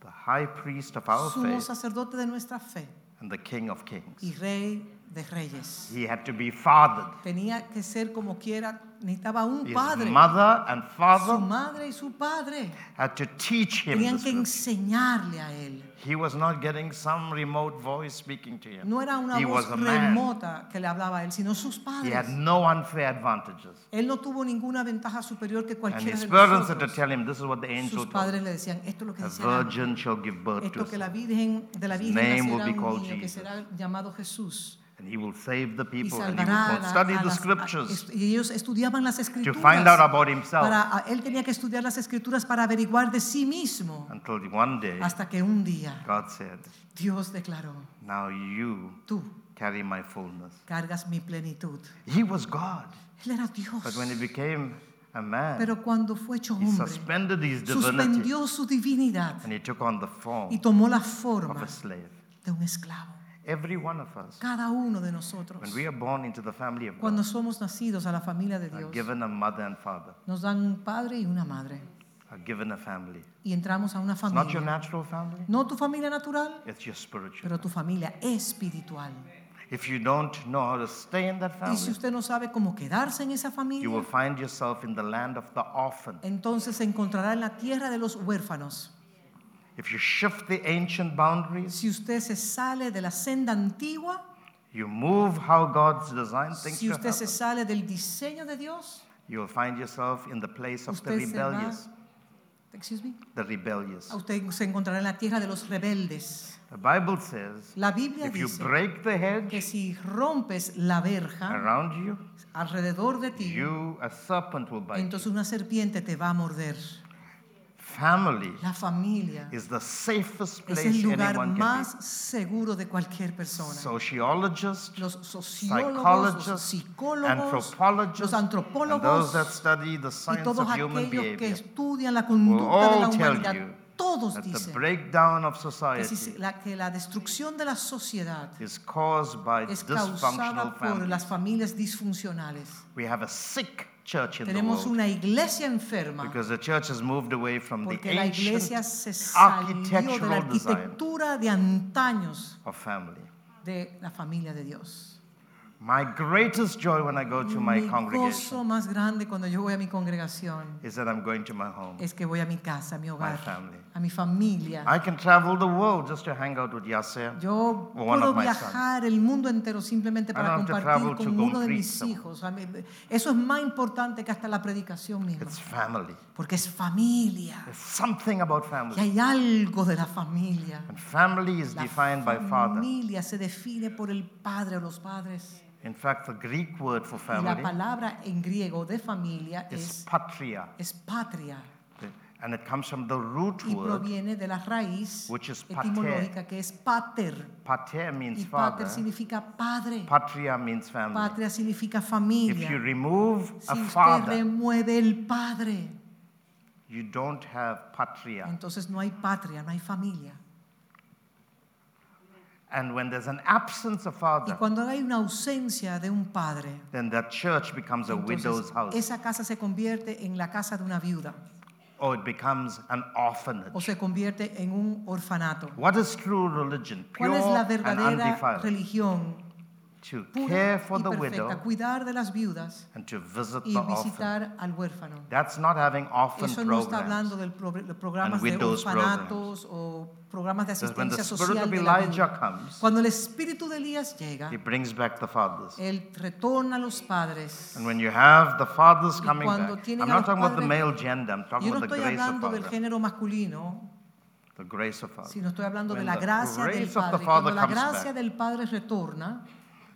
Speaker 1: the high priest of our
Speaker 2: sumo
Speaker 1: faith
Speaker 2: sacerdote de nuestra fe
Speaker 1: and the king of kings.
Speaker 2: y rey de reyes.
Speaker 1: He had to be fathered.
Speaker 2: Tenía que ser como quiera, necesitaba un
Speaker 1: His
Speaker 2: padre.
Speaker 1: mother and
Speaker 2: Su
Speaker 1: father
Speaker 2: madre y su padre
Speaker 1: had to teach him
Speaker 2: tenían que enseñarle a él.
Speaker 1: He was not getting some remote voice speaking to him.
Speaker 2: No era una
Speaker 1: he
Speaker 2: voz remota que le hablaba a él, sino sus
Speaker 1: He
Speaker 2: padres.
Speaker 1: had no unfair advantages.
Speaker 2: Él no tuvo ninguna ventaja superior que cualquiera de
Speaker 1: to
Speaker 2: nosotros.
Speaker 1: him, this is what the angel
Speaker 2: Sus padres le decían, esto es lo que
Speaker 1: A
Speaker 2: decía el ángel.
Speaker 1: virgin shall give birth to
Speaker 2: Esto
Speaker 1: a
Speaker 2: que la Virgen de la
Speaker 1: His
Speaker 2: Virgen
Speaker 1: name will
Speaker 2: nacerá
Speaker 1: be
Speaker 2: un
Speaker 1: called
Speaker 2: niño que
Speaker 1: Jesus.
Speaker 2: será llamado Jesús
Speaker 1: and he will save the people. And he will study the scriptures
Speaker 2: y ellos estudiaban las
Speaker 1: to
Speaker 2: escrituras
Speaker 1: find out about himself
Speaker 2: para él tenía que estudiar las escrituras para averiguar de sí mismo
Speaker 1: until one day
Speaker 2: hasta que un día
Speaker 1: God said,
Speaker 2: Dios declaró
Speaker 1: Now you
Speaker 2: tú
Speaker 1: carry my fullness.
Speaker 2: cargas mi plenitud
Speaker 1: He was God.
Speaker 2: él era Dios
Speaker 1: But when he became a man,
Speaker 2: pero cuando fue hecho
Speaker 1: he
Speaker 2: hombre
Speaker 1: suspended his divinity
Speaker 2: suspendió su divinidad
Speaker 1: and he took on the form
Speaker 2: y tomó la
Speaker 1: of
Speaker 2: forma
Speaker 1: a slave.
Speaker 2: de un esclavo
Speaker 1: Every one of us,
Speaker 2: cada uno de nosotros.
Speaker 1: When we are born into the family of
Speaker 2: cuando
Speaker 1: God,
Speaker 2: somos nacidos a la familia de
Speaker 1: are
Speaker 2: Dios
Speaker 1: given a mother and father,
Speaker 2: nos dan un padre y una madre.
Speaker 1: Are given a family.
Speaker 2: y entramos a una
Speaker 1: It's not your
Speaker 2: familia.
Speaker 1: natural family,
Speaker 2: no tu familia natural
Speaker 1: it's your spiritual.
Speaker 2: pero tu familia espiritual.
Speaker 1: If you don't know how to stay in that
Speaker 2: y si
Speaker 1: family,
Speaker 2: usted no sabe cómo quedarse en esa
Speaker 1: you will
Speaker 2: familia
Speaker 1: find yourself in the land of the orphan.
Speaker 2: entonces se encontrará en la tierra de los huérfanos
Speaker 1: If you shift the ancient boundaries,
Speaker 2: si usted se sale de la senda antigua
Speaker 1: you move how God's designed things
Speaker 2: si usted se sale del diseño de Dios
Speaker 1: you will find yourself in the place of the
Speaker 2: va
Speaker 1: rebellious.
Speaker 2: excuse me
Speaker 1: The rebellious.
Speaker 2: usted se encontrará en la tierra de los rebeldes
Speaker 1: The Bible says
Speaker 2: la Biblia
Speaker 1: if you
Speaker 2: dice
Speaker 1: break the
Speaker 2: que
Speaker 1: hedge
Speaker 2: si rompes la verja
Speaker 1: around you,
Speaker 2: alrededor de ti
Speaker 1: you, a serpent will bite you.
Speaker 2: entonces una serpiente te va a morder
Speaker 1: Family
Speaker 2: la familia
Speaker 1: is the safest
Speaker 2: es
Speaker 1: place
Speaker 2: el lugar
Speaker 1: anyone can
Speaker 2: más seguro de cualquier
Speaker 1: be.
Speaker 2: persona
Speaker 1: Sociologists,
Speaker 2: los sociólogos, los psicólogos,
Speaker 1: anthropologists,
Speaker 2: los
Speaker 1: and
Speaker 2: antropólogos
Speaker 1: those that study the
Speaker 2: y
Speaker 1: science
Speaker 2: todos
Speaker 1: of human
Speaker 2: aquellos que
Speaker 1: behavior
Speaker 2: estudian la conducta de la
Speaker 1: all tell
Speaker 2: humanidad,
Speaker 1: you
Speaker 2: todos
Speaker 1: that the
Speaker 2: dicen
Speaker 1: breakdown of
Speaker 2: que, si
Speaker 1: society
Speaker 2: la, que la destrucción de la sociedad
Speaker 1: is caused by
Speaker 2: es
Speaker 1: dysfunctional
Speaker 2: causada por
Speaker 1: families.
Speaker 2: las familias disfuncionales.
Speaker 1: We have a sick church in the
Speaker 2: Tenemos
Speaker 1: world
Speaker 2: una iglesia enferma
Speaker 1: because the church has moved away from the
Speaker 2: porque la iglesia
Speaker 1: ancient
Speaker 2: se salió de la
Speaker 1: architectural design
Speaker 2: arquitectura de antaños
Speaker 1: of family.
Speaker 2: de la familia de Dios.
Speaker 1: My greatest joy when I go to my
Speaker 2: Mi
Speaker 1: congregation
Speaker 2: gozo más grande cuando yo voy a mi congregación
Speaker 1: is that I'm going to my home.
Speaker 2: es que voy a mi casa, a mi hogar,
Speaker 1: family.
Speaker 2: A mi familia.
Speaker 1: I can travel the world just to hang out with Yasser.
Speaker 2: Yo
Speaker 1: or one
Speaker 2: puedo
Speaker 1: of my
Speaker 2: viajar el mundo entero simplemente para
Speaker 1: don't have to
Speaker 2: compartir
Speaker 1: travel to
Speaker 2: con
Speaker 1: go
Speaker 2: uno de
Speaker 1: preach
Speaker 2: mis
Speaker 1: somewhere.
Speaker 2: hijos. A mí- Eso es más importante que hasta la predicación misma.
Speaker 1: It's family.
Speaker 2: Porque es familia.
Speaker 1: There's something about
Speaker 2: Y
Speaker 1: family.
Speaker 2: hay algo de la familia.
Speaker 1: And family is
Speaker 2: La
Speaker 1: defined by father.
Speaker 2: familia se define por el padre o los padres.
Speaker 1: In fact, the Greek word for
Speaker 2: Y la
Speaker 1: family
Speaker 2: palabra en griego de familia
Speaker 1: is
Speaker 2: es,
Speaker 1: patria.
Speaker 2: es patria.
Speaker 1: And it comes from the root
Speaker 2: Y proviene de la raíz
Speaker 1: Which is pater.
Speaker 2: etimológica que es pater.
Speaker 1: Pater means
Speaker 2: Y
Speaker 1: father.
Speaker 2: pater significa padre.
Speaker 1: Patria means family.
Speaker 2: Patria significa
Speaker 1: If you
Speaker 2: familia.
Speaker 1: remove
Speaker 2: Si
Speaker 1: a
Speaker 2: usted
Speaker 1: father,
Speaker 2: remueve el padre,
Speaker 1: you don't have patria.
Speaker 2: entonces no hay patria, no hay familia.
Speaker 1: And when there's an absence of
Speaker 2: Y
Speaker 1: father,
Speaker 2: cuando hay una ausencia de un padre,
Speaker 1: then that church becomes a widow's house
Speaker 2: esa casa se convierte en la casa de una viuda
Speaker 1: or it becomes an
Speaker 2: o
Speaker 1: orphanage.
Speaker 2: se convierte en un orfanato.
Speaker 1: What is true religion?
Speaker 2: ¿Cuál
Speaker 1: Pure
Speaker 2: es la
Speaker 1: and
Speaker 2: verdadera
Speaker 1: undefiled.
Speaker 2: religión?
Speaker 1: To care for the widow
Speaker 2: cuidar de las viudas
Speaker 1: and to visit
Speaker 2: y
Speaker 1: the orphan.
Speaker 2: al huérfano.
Speaker 1: That's not having orphan
Speaker 2: Eso no está
Speaker 1: programs.
Speaker 2: hablando pro- de programas de
Speaker 1: widows
Speaker 2: orfanatos o programas de
Speaker 1: when the
Speaker 2: asistencia
Speaker 1: spirit
Speaker 2: social
Speaker 1: of
Speaker 2: de la
Speaker 1: comes,
Speaker 2: Cuando el espíritu de Elías llega,
Speaker 1: he brings back the fathers.
Speaker 2: él retorna a los padres.
Speaker 1: And when you have the fathers coming
Speaker 2: cuando
Speaker 1: back, I'm not talking about the male gender, I'm talking
Speaker 2: Yo no
Speaker 1: about the
Speaker 2: estoy
Speaker 1: grace of
Speaker 2: hablando del género masculino,
Speaker 1: The grace of father.
Speaker 2: sino estoy hablando de
Speaker 1: When
Speaker 2: la
Speaker 1: the
Speaker 2: gracia del
Speaker 1: grace of the
Speaker 2: Padre.
Speaker 1: Father
Speaker 2: Cuando la
Speaker 1: comes
Speaker 2: gracia
Speaker 1: back.
Speaker 2: del Padre retorna,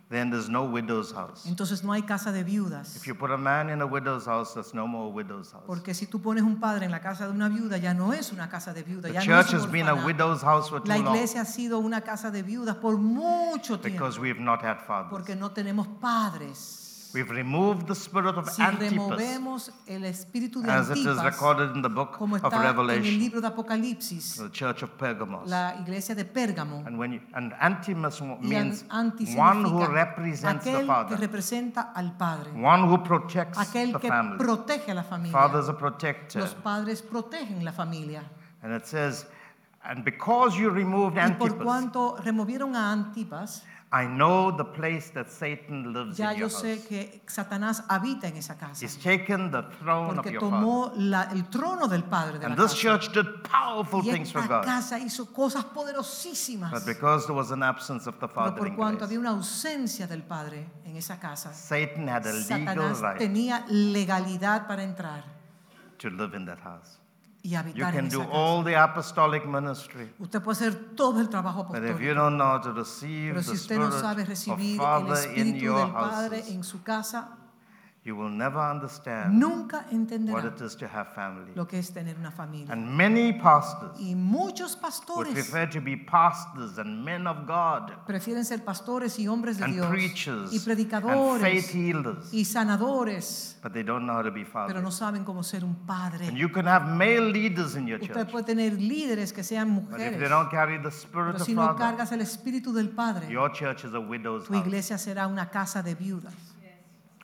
Speaker 1: Then there's no widow's house.
Speaker 2: entonces no hay casa de viudas.
Speaker 1: If you put a man in a widow's house, there's no more widow's house.
Speaker 2: Porque si tú pones un padre en la casa de una viuda, ya no es una casa de viuda,
Speaker 1: The
Speaker 2: ya no
Speaker 1: church
Speaker 2: es un
Speaker 1: has been a
Speaker 2: orfanato.
Speaker 1: widow's house for too
Speaker 2: La
Speaker 1: long
Speaker 2: iglesia ha sido una casa de viudas por mucho tiempo,
Speaker 1: because we've not had fathers.
Speaker 2: porque no tenemos padres.
Speaker 1: We've removed the spirit of
Speaker 2: si
Speaker 1: Antipas,
Speaker 2: removemos el espíritu de
Speaker 1: as it is
Speaker 2: Antipas,
Speaker 1: recorded in the book
Speaker 2: como
Speaker 1: of
Speaker 2: está en el
Speaker 1: Revelation,
Speaker 2: libro de Apocalipsis,
Speaker 1: the church of Pergamos.
Speaker 2: la iglesia de Pérgamo,
Speaker 1: And when you, and Antipas
Speaker 2: y
Speaker 1: means
Speaker 2: anti
Speaker 1: one who
Speaker 2: significa
Speaker 1: represents the
Speaker 2: aquel que
Speaker 1: father,
Speaker 2: representa al Padre,
Speaker 1: one who protects
Speaker 2: aquel
Speaker 1: the
Speaker 2: que
Speaker 1: family.
Speaker 2: protege a la familia.
Speaker 1: Father is a protector.
Speaker 2: Los padres protegen la familia.
Speaker 1: And it says, and because you removed
Speaker 2: Y por
Speaker 1: Antipas,
Speaker 2: cuanto removieron a Antipas,
Speaker 1: I know the place that Satan lives
Speaker 2: ya
Speaker 1: in
Speaker 2: yo
Speaker 1: your
Speaker 2: sé
Speaker 1: house.
Speaker 2: que Satanás habita en esa casa.
Speaker 1: He's taken the throne of
Speaker 2: Porque
Speaker 1: your father.
Speaker 2: tomó la- el trono del Padre de la
Speaker 1: And this
Speaker 2: casa.
Speaker 1: church did powerful
Speaker 2: Y
Speaker 1: things for
Speaker 2: esta
Speaker 1: God.
Speaker 2: casa hizo cosas poderosísimas.
Speaker 1: But because there was an absence of the
Speaker 2: Pero
Speaker 1: father
Speaker 2: por
Speaker 1: in
Speaker 2: cuanto había una ausencia del Padre en esa casa,
Speaker 1: Satan had a legal
Speaker 2: Satanás
Speaker 1: right
Speaker 2: tenía legalidad para entrar
Speaker 1: to live in that house.
Speaker 2: Y
Speaker 1: You
Speaker 2: habitar
Speaker 1: can
Speaker 2: en
Speaker 1: do
Speaker 2: esa
Speaker 1: all
Speaker 2: casa.
Speaker 1: the apostolic ministry,
Speaker 2: Usted puede hacer todo el trabajo
Speaker 1: but if you
Speaker 2: apostólico.
Speaker 1: don't know how to receive
Speaker 2: Pero
Speaker 1: the
Speaker 2: si usted no sabe
Speaker 1: spirit of
Speaker 2: recibir el
Speaker 1: Father in
Speaker 2: espíritu
Speaker 1: your
Speaker 2: del Padre
Speaker 1: houses,
Speaker 2: en su casa,
Speaker 1: you will never understand
Speaker 2: nunca
Speaker 1: what it is to have family.
Speaker 2: lo que es tener una familia.
Speaker 1: And many pastors
Speaker 2: Y muchos
Speaker 1: would
Speaker 2: pastores
Speaker 1: prefer to be pastors and men of God
Speaker 2: prefieren ser pastores y hombres de
Speaker 1: and
Speaker 2: Dios
Speaker 1: preachers
Speaker 2: y
Speaker 1: and faith
Speaker 2: predicadores
Speaker 1: healers,
Speaker 2: y sanadores,
Speaker 1: but they don't know how to be
Speaker 2: pero no
Speaker 1: fathers.
Speaker 2: saben cómo ser un
Speaker 1: And
Speaker 2: padre.
Speaker 1: you can have male leaders in your
Speaker 2: Usted
Speaker 1: church,
Speaker 2: puede tener líderes que sean
Speaker 1: but if they
Speaker 2: mujeres,
Speaker 1: don't carry the spirit
Speaker 2: pero
Speaker 1: of
Speaker 2: si no
Speaker 1: father,
Speaker 2: cargas el espíritu del Padre,
Speaker 1: your church is a widow's
Speaker 2: tu
Speaker 1: house
Speaker 2: iglesia será una casa de viudas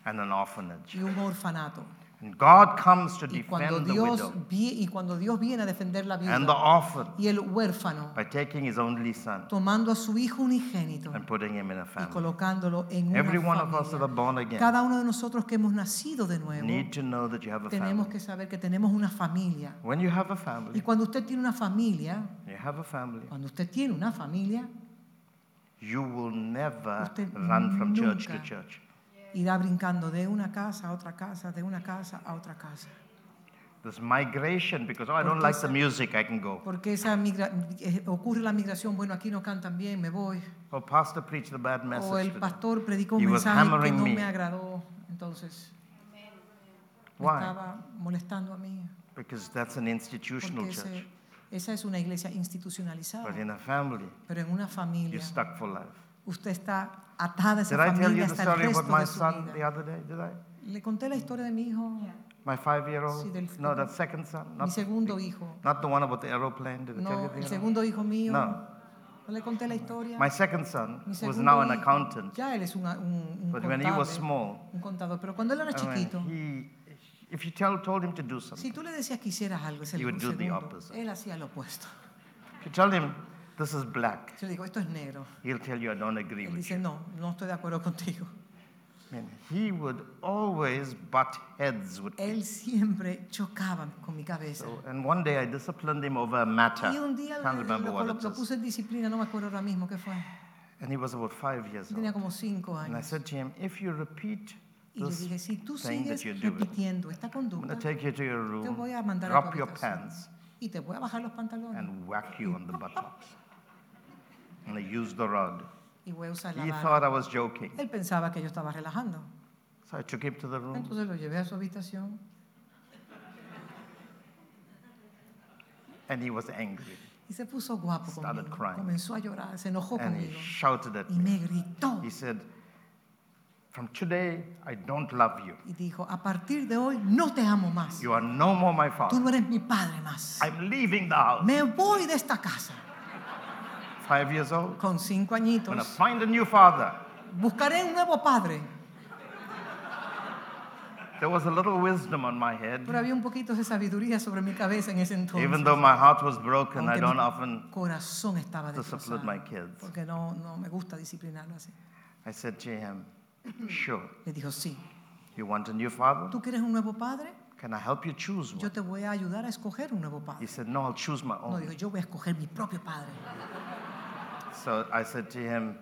Speaker 1: and an orphanage.
Speaker 2: y un orfanato.
Speaker 1: And God comes to
Speaker 2: Y cuando
Speaker 1: defend the
Speaker 2: Dios,
Speaker 1: widow
Speaker 2: vi- y cuando Dios viene a defender la
Speaker 1: and the
Speaker 2: viuda
Speaker 1: orphan
Speaker 2: y el huérfano,
Speaker 1: by taking his only son
Speaker 2: tomando a su hijo unigénito
Speaker 1: and putting him in a
Speaker 2: y
Speaker 1: family.
Speaker 2: colocándolo en una
Speaker 1: Every one of us that are
Speaker 2: familia.
Speaker 1: born again
Speaker 2: Cada uno de nosotros que hemos nacido de nuevo,
Speaker 1: need to know that you have a
Speaker 2: tenemos
Speaker 1: family.
Speaker 2: que saber que tenemos una familia.
Speaker 1: When you have a
Speaker 2: Y
Speaker 1: family,
Speaker 2: cuando usted tiene una familia,
Speaker 1: you have a family,
Speaker 2: cuando usted tiene una familia,
Speaker 1: you will never
Speaker 2: Usted
Speaker 1: run from church to
Speaker 2: nunca
Speaker 1: church.
Speaker 2: Irá brincando de una casa a otra casa, de una casa a otra casa.
Speaker 1: This migration, because oh, I don't like the music, I can go.
Speaker 2: Porque esa migra- eh, ocurre la migración, bueno, aquí no cantan bien, me voy.
Speaker 1: Oh, pastor preached a bad
Speaker 2: O
Speaker 1: message
Speaker 2: el
Speaker 1: today.
Speaker 2: pastor predicó un mensaje que
Speaker 1: hammering
Speaker 2: no
Speaker 1: me.
Speaker 2: me agradó, entonces me
Speaker 1: Why?
Speaker 2: estaba molestando a mí.
Speaker 1: Because that's an institutional
Speaker 2: Porque
Speaker 1: church.
Speaker 2: ese- esa es una iglesia institucionalizada.
Speaker 1: But in a family,
Speaker 2: Pero en una
Speaker 1: you're
Speaker 2: familia,
Speaker 1: stuck for life.
Speaker 2: usted está atada a esa
Speaker 1: Did I tell you the
Speaker 2: hasta el
Speaker 1: story about my
Speaker 2: de su
Speaker 1: son the other day? Did I?
Speaker 2: Le conté la historia de mi hijo,
Speaker 1: My five-year-old?
Speaker 2: Sí, del-
Speaker 1: no, that second son.
Speaker 2: mi
Speaker 1: Not,
Speaker 2: segundo hijo.
Speaker 1: not the one about the aeroplane. Did I tell you
Speaker 2: No,
Speaker 1: the
Speaker 2: el
Speaker 1: other?
Speaker 2: segundo hijo mío.
Speaker 1: No.
Speaker 2: No le conté la historia.
Speaker 1: My second son
Speaker 2: Mi
Speaker 1: was
Speaker 2: segundo
Speaker 1: now an
Speaker 2: hijo,
Speaker 1: accountant.
Speaker 2: Ya él es un, un, un
Speaker 1: But when he was
Speaker 2: contable,
Speaker 1: small,
Speaker 2: un contador. Pero cuando él era
Speaker 1: I mean,
Speaker 2: chiquito,
Speaker 1: he, if you tell, told him to do
Speaker 2: si
Speaker 1: something,
Speaker 2: tú le decías que hiciera algo,
Speaker 1: He would do the
Speaker 2: segundo,
Speaker 1: opposite.
Speaker 2: él hacía lo opuesto.
Speaker 1: if you tell him this is black,
Speaker 2: Yo digo, esto es negro.
Speaker 1: he'll tell you I don't agree
Speaker 2: Él
Speaker 1: with
Speaker 2: dice,
Speaker 1: you.
Speaker 2: no, no estoy de acuerdo contigo.
Speaker 1: Mean, he would always butt heads with me.
Speaker 2: Él siempre chocaba con mi cabeza.
Speaker 1: So, and one day I disciplined him over a matter.
Speaker 2: Y un día
Speaker 1: Can't
Speaker 2: lo,
Speaker 1: remember
Speaker 2: lo-
Speaker 1: what
Speaker 2: lo-
Speaker 1: it
Speaker 2: lo
Speaker 1: is.
Speaker 2: puse en disciplina, no me acuerdo ahora mismo qué fue.
Speaker 1: And he was about five years
Speaker 2: Tenía
Speaker 1: old.
Speaker 2: como cinco
Speaker 1: And I
Speaker 2: años.
Speaker 1: said to him, if you repeat
Speaker 2: Y yo
Speaker 1: this
Speaker 2: dije, si tú
Speaker 1: thing that
Speaker 2: sigues
Speaker 1: you're doing,
Speaker 2: repitiendo esta
Speaker 1: I'm going to take you to your
Speaker 2: te
Speaker 1: room,
Speaker 2: voy a mandar a
Speaker 1: drop
Speaker 2: tu
Speaker 1: your
Speaker 2: habitación
Speaker 1: pants,
Speaker 2: y te voy a bajar los pantalones
Speaker 1: and whack you on the buttocks. And I used the rod.
Speaker 2: y voy a usar la
Speaker 1: He thought I was joking.
Speaker 2: Él pensaba que yo estaba relajando.
Speaker 1: So I took him to the room.
Speaker 2: Entonces lo llevé a su habitación
Speaker 1: And he was angry.
Speaker 2: y se puso guapo
Speaker 1: Started
Speaker 2: conmigo.
Speaker 1: crying.
Speaker 2: Comenzó a llorar, se enojó
Speaker 1: And he
Speaker 2: conmigo
Speaker 1: shouted at
Speaker 2: y
Speaker 1: me.
Speaker 2: me gritó
Speaker 1: He said, From today, I don't love you.
Speaker 2: y dijo, a partir de hoy no te amo más.
Speaker 1: You are no more my
Speaker 2: Tú
Speaker 1: father.
Speaker 2: no eres mi padre más.
Speaker 1: I'm leaving the house.
Speaker 2: Me voy de esta casa.
Speaker 1: Five years old.
Speaker 2: Con cinco
Speaker 1: I'm going to
Speaker 2: añitos.
Speaker 1: find a new father.
Speaker 2: Buscaré un nuevo padre.
Speaker 1: There was a little wisdom on my head.
Speaker 2: Pero había un poquito de sabiduría sobre mi cabeza en ese entonces.
Speaker 1: Even though my heart was broken, I
Speaker 2: Aunque
Speaker 1: don't
Speaker 2: mi
Speaker 1: often
Speaker 2: corazón estaba
Speaker 1: discipline my kids.
Speaker 2: Porque no, no me gusta disciplinarlo así.
Speaker 1: I said to him, Sure.
Speaker 2: Le dijo, sí.
Speaker 1: You want a new father?
Speaker 2: ¿Tú quieres un nuevo padre?
Speaker 1: Can I help you choose
Speaker 2: Yo
Speaker 1: one?
Speaker 2: te voy a ayudar a escoger un nuevo
Speaker 1: He
Speaker 2: padre.
Speaker 1: said, No, I'll choose my
Speaker 2: No,
Speaker 1: own.
Speaker 2: dijo, yo voy a escoger mi propio padre.
Speaker 1: So I said to him,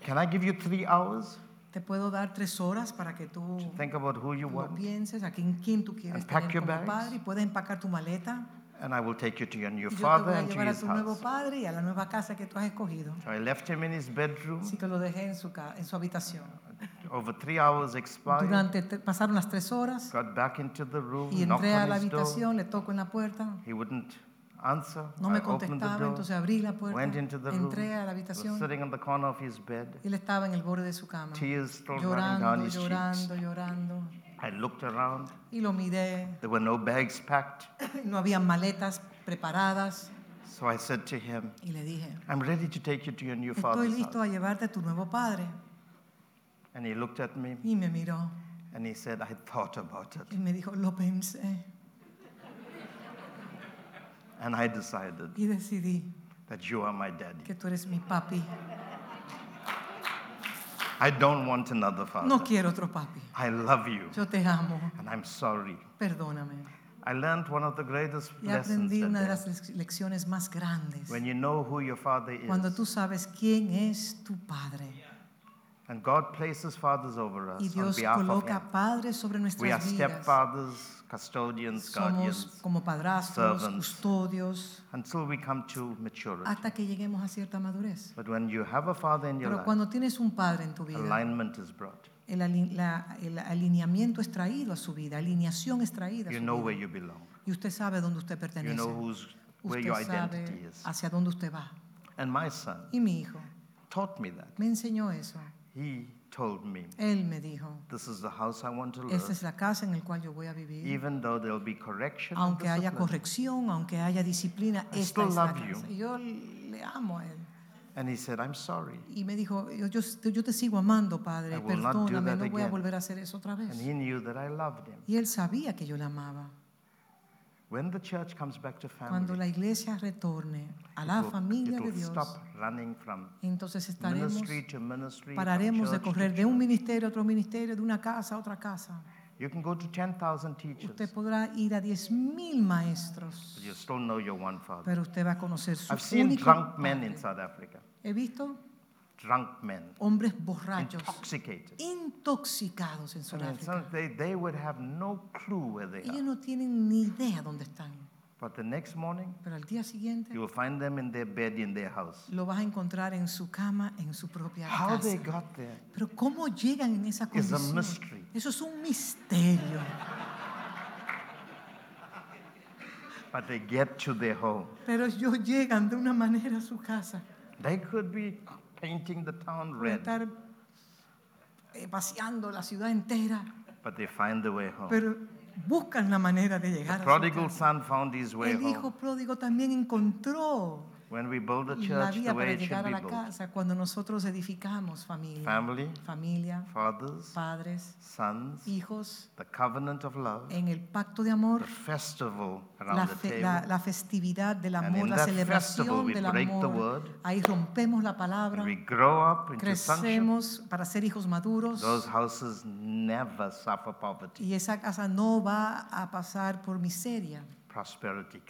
Speaker 1: Can I give you three hours?
Speaker 2: Te puedo dar tres horas para que tú
Speaker 1: Think about who you
Speaker 2: lo
Speaker 1: want,
Speaker 2: pienses, a quién, quién tú quieres
Speaker 1: And pack
Speaker 2: tener
Speaker 1: your
Speaker 2: como
Speaker 1: bags.
Speaker 2: padre y puedes empacar tu maleta.
Speaker 1: and I will take you to your new
Speaker 2: Y yo te
Speaker 1: father
Speaker 2: voy a
Speaker 1: and to
Speaker 2: llevar a
Speaker 1: his
Speaker 2: tu nuevo
Speaker 1: house.
Speaker 2: padre y a la nueva casa que tú has escogido.
Speaker 1: So I left him in his bedroom.
Speaker 2: Así que lo dejé en su, ca- en su habitación.
Speaker 1: Over three hours expired.
Speaker 2: Durante, te- pasaron las tres horas
Speaker 1: Got back into the room,
Speaker 2: y
Speaker 1: knocked
Speaker 2: entré a
Speaker 1: on
Speaker 2: la
Speaker 1: his door.
Speaker 2: habitación, le toco en la puerta.
Speaker 1: He wouldn't answer.
Speaker 2: No
Speaker 1: I
Speaker 2: me contestaba,
Speaker 1: door,
Speaker 2: entonces abrí la puerta,
Speaker 1: went into the room,
Speaker 2: a la habitación
Speaker 1: sitting on the corner of his bed.
Speaker 2: y él estaba en el borde de su cama,
Speaker 1: Tears still running down
Speaker 2: llorando, llorando, llorando.
Speaker 1: I looked around.
Speaker 2: Y lo miré,
Speaker 1: There were no bags packed.
Speaker 2: no había maletas preparadas
Speaker 1: So I said to him,
Speaker 2: y le dije,
Speaker 1: I'm ready to take you to your new
Speaker 2: estoy
Speaker 1: father's
Speaker 2: listo
Speaker 1: house.
Speaker 2: a llevarte a tu nuevo padre.
Speaker 1: And he looked at me
Speaker 2: Y me miró
Speaker 1: and he said, I thought about it.
Speaker 2: y me dijo, lo pensé
Speaker 1: And I decided
Speaker 2: y decidí
Speaker 1: that you are my daddy.
Speaker 2: que tú eres mi papi.
Speaker 1: I don't want another father.
Speaker 2: No quiero otro papi.
Speaker 1: I love you
Speaker 2: Yo te amo,
Speaker 1: and I'm sorry.
Speaker 2: perdóname.
Speaker 1: I learned one of the greatest
Speaker 2: Y
Speaker 1: lessons
Speaker 2: aprendí una de las lecciones más grandes.
Speaker 1: When you know who your father
Speaker 2: Cuando
Speaker 1: is,
Speaker 2: tú sabes quién es tu padre
Speaker 1: and God places fathers over us
Speaker 2: y
Speaker 1: on
Speaker 2: Dios
Speaker 1: of
Speaker 2: coloca
Speaker 1: Him.
Speaker 2: padres sobre
Speaker 1: We are
Speaker 2: nuestras vidas.
Speaker 1: stepfathers, custodians,
Speaker 2: Somos
Speaker 1: guardians,
Speaker 2: como padrastros,
Speaker 1: servants.
Speaker 2: custodios,
Speaker 1: until we come to maturity.
Speaker 2: hasta que lleguemos a cierta madurez.
Speaker 1: But when you have a father in your
Speaker 2: Pero
Speaker 1: life,
Speaker 2: cuando tienes un padre en tu vida,
Speaker 1: alignment is brought.
Speaker 2: el, ali- la- el alineamiento es traído a su vida, alineación es traída a
Speaker 1: You
Speaker 2: su
Speaker 1: know
Speaker 2: vida.
Speaker 1: where you belong.
Speaker 2: Y usted sabe dónde usted
Speaker 1: You
Speaker 2: pertenece.
Speaker 1: know who's, where
Speaker 2: Usted
Speaker 1: your identity
Speaker 2: sabe
Speaker 1: is.
Speaker 2: hacia dónde usted va.
Speaker 1: And my son
Speaker 2: Y mi hijo
Speaker 1: taught me that.
Speaker 2: me enseñó eso.
Speaker 1: He told me,
Speaker 2: Él me dijo,
Speaker 1: this is the house I want to
Speaker 2: esta
Speaker 1: live.
Speaker 2: es la casa en la cual yo voy a vivir.
Speaker 1: Even though there'll be correction and
Speaker 2: Aunque haya
Speaker 1: discipline.
Speaker 2: corrección, aunque haya disciplina,
Speaker 1: I
Speaker 2: esta
Speaker 1: still
Speaker 2: es la
Speaker 1: love you.
Speaker 2: casa. Y yo le amo a él.
Speaker 1: And he said, I'm sorry.
Speaker 2: Y me dijo, yo, yo, yo te sigo amando,
Speaker 1: I
Speaker 2: Padre,
Speaker 1: will not do
Speaker 2: perdóname,
Speaker 1: that
Speaker 2: no voy a
Speaker 1: again.
Speaker 2: volver a hacer eso otra
Speaker 1: And
Speaker 2: vez.
Speaker 1: he knew that I loved him.
Speaker 2: Y él sabía que yo le amaba.
Speaker 1: When the church comes back to
Speaker 2: Cuando
Speaker 1: family,
Speaker 2: la iglesia retorne a la
Speaker 1: will,
Speaker 2: familia de Dios,
Speaker 1: stop running from
Speaker 2: entonces estaremos,
Speaker 1: ministry to ministry,
Speaker 2: pararemos de correr de un ministerio a otro ministerio, de una casa a otra casa.
Speaker 1: You can go to 10,000 teachers,
Speaker 2: Usted podrá ir a 10.000 maestros,
Speaker 1: but you still know your one father.
Speaker 2: pero usted va a conocer su
Speaker 1: I've seen
Speaker 2: único
Speaker 1: drunk men in South Africa,
Speaker 2: He visto
Speaker 1: drunk men,
Speaker 2: hombres borrachos,
Speaker 1: intoxicated.
Speaker 2: intoxicados en Sudáfrica.
Speaker 1: they, they would have no clue where they
Speaker 2: Ellos
Speaker 1: are.
Speaker 2: no tienen ni idea dónde están,
Speaker 1: But the next morning,
Speaker 2: pero al día siguiente
Speaker 1: you will find them in their bed in their house.
Speaker 2: lo vas a encontrar en su cama, en su propia
Speaker 1: How they got there
Speaker 2: Pero cómo llegan en esa
Speaker 1: is a
Speaker 2: condición,
Speaker 1: mystery.
Speaker 2: eso es un misterio.
Speaker 1: But they get to their home.
Speaker 2: Pero ellos llegan de una manera a su casa.
Speaker 1: They could be painting the town red,
Speaker 2: estar eh, paseando la ciudad entera,
Speaker 1: but they find the way home.
Speaker 2: pero buscan la manera de llegar
Speaker 1: The
Speaker 2: a su
Speaker 1: prodigal
Speaker 2: casa.
Speaker 1: son found his way
Speaker 2: El hijo pródigo también encontró
Speaker 1: When we build a
Speaker 2: la
Speaker 1: church the
Speaker 2: vía
Speaker 1: way
Speaker 2: para llegar a la casa cuando nosotros edificamos familia,
Speaker 1: family,
Speaker 2: familia,
Speaker 1: fathers,
Speaker 2: padres,
Speaker 1: sons,
Speaker 2: hijos,
Speaker 1: the covenant of love,
Speaker 2: en el pacto de amor,
Speaker 1: the festival
Speaker 2: la,
Speaker 1: around the
Speaker 2: fe-
Speaker 1: table.
Speaker 2: la- la festividad del amor, la celebración
Speaker 1: we
Speaker 2: del
Speaker 1: the
Speaker 2: amor.
Speaker 1: word.
Speaker 2: Ahí rompemos la palabra,
Speaker 1: we grow up
Speaker 2: crecemos para ser hijos maduros
Speaker 1: Those houses never suffer poverty.
Speaker 2: y esa casa no va a pasar por miseria,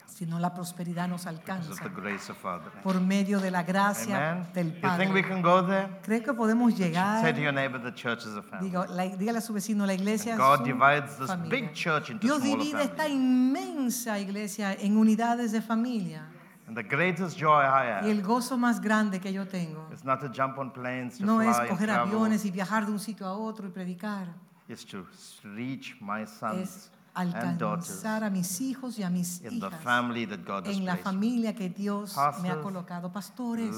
Speaker 2: sino la prosperidad nos alcanza
Speaker 1: the grace of Father.
Speaker 2: por medio de la gracia
Speaker 1: Amen.
Speaker 2: del
Speaker 1: You think we
Speaker 2: Padre.
Speaker 1: can go there?
Speaker 2: ¿Cree que podemos
Speaker 1: Say to
Speaker 2: llegar?
Speaker 1: your neighbor, the church is a family.
Speaker 2: Digo, la- dígale a su vecino, la iglesia es
Speaker 1: God divides this
Speaker 2: familia.
Speaker 1: big church into
Speaker 2: Dios divide esta inmensa iglesia en unidades de familia.
Speaker 1: And the greatest joy I
Speaker 2: Y el
Speaker 1: have
Speaker 2: gozo más grande que yo tengo
Speaker 1: is not to jump on planes, to
Speaker 2: no es
Speaker 1: fly
Speaker 2: coger aviones y viajar de un sitio a otro y predicar.
Speaker 1: To reach my
Speaker 2: Es
Speaker 1: sons
Speaker 2: alcanzar a mis hijos y a mis hijas en la familia que Dios me ha colocado. Pastores,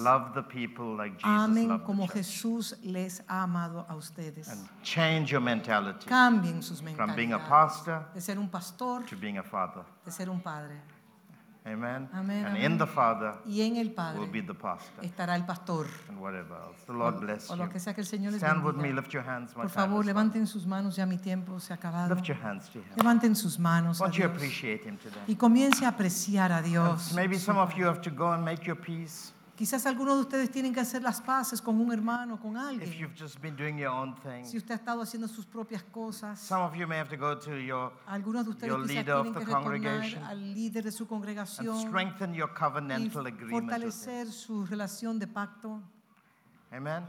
Speaker 2: amen como. Jesús les ha amado a ustedes.
Speaker 1: And change your mentality
Speaker 2: Cambien sus
Speaker 1: from being a
Speaker 2: mentalidades.
Speaker 1: pastor
Speaker 2: De ser un pastor,
Speaker 1: to being a father.
Speaker 2: de ser un padre.
Speaker 1: Amen.
Speaker 2: Amén,
Speaker 1: and in the father
Speaker 2: Y en el
Speaker 1: will
Speaker 2: Padre
Speaker 1: be the pastor
Speaker 2: estará el pastor.
Speaker 1: and whatever else. The Lord bless
Speaker 2: O
Speaker 1: you.
Speaker 2: lo que sea que el Señor les
Speaker 1: Stand with me, lift your hands. My
Speaker 2: Por favor, levanten sus manos, ya mi tiempo se ha acabado.
Speaker 1: Lift your hands to Him.
Speaker 2: Levanten sus manos
Speaker 1: Won't you appreciate Him today?
Speaker 2: y comience a apreciar a
Speaker 1: And
Speaker 2: Dios.
Speaker 1: maybe some of you have to go and make your peace
Speaker 2: Quizás algunos de ustedes tienen que hacer las paces con un hermano, con
Speaker 1: if
Speaker 2: alguien.
Speaker 1: you've just been doing your own thing.
Speaker 2: Si usted ha estado haciendo sus propias cosas,
Speaker 1: Some of you may have to go to your
Speaker 2: algunos de ustedes quizás tienen que retornar
Speaker 1: congregation
Speaker 2: al líder de su
Speaker 1: and
Speaker 2: congregación
Speaker 1: strengthen your
Speaker 2: y
Speaker 1: covenantal agreement with Him.
Speaker 2: fortalecer su relación de pacto.
Speaker 1: Amen.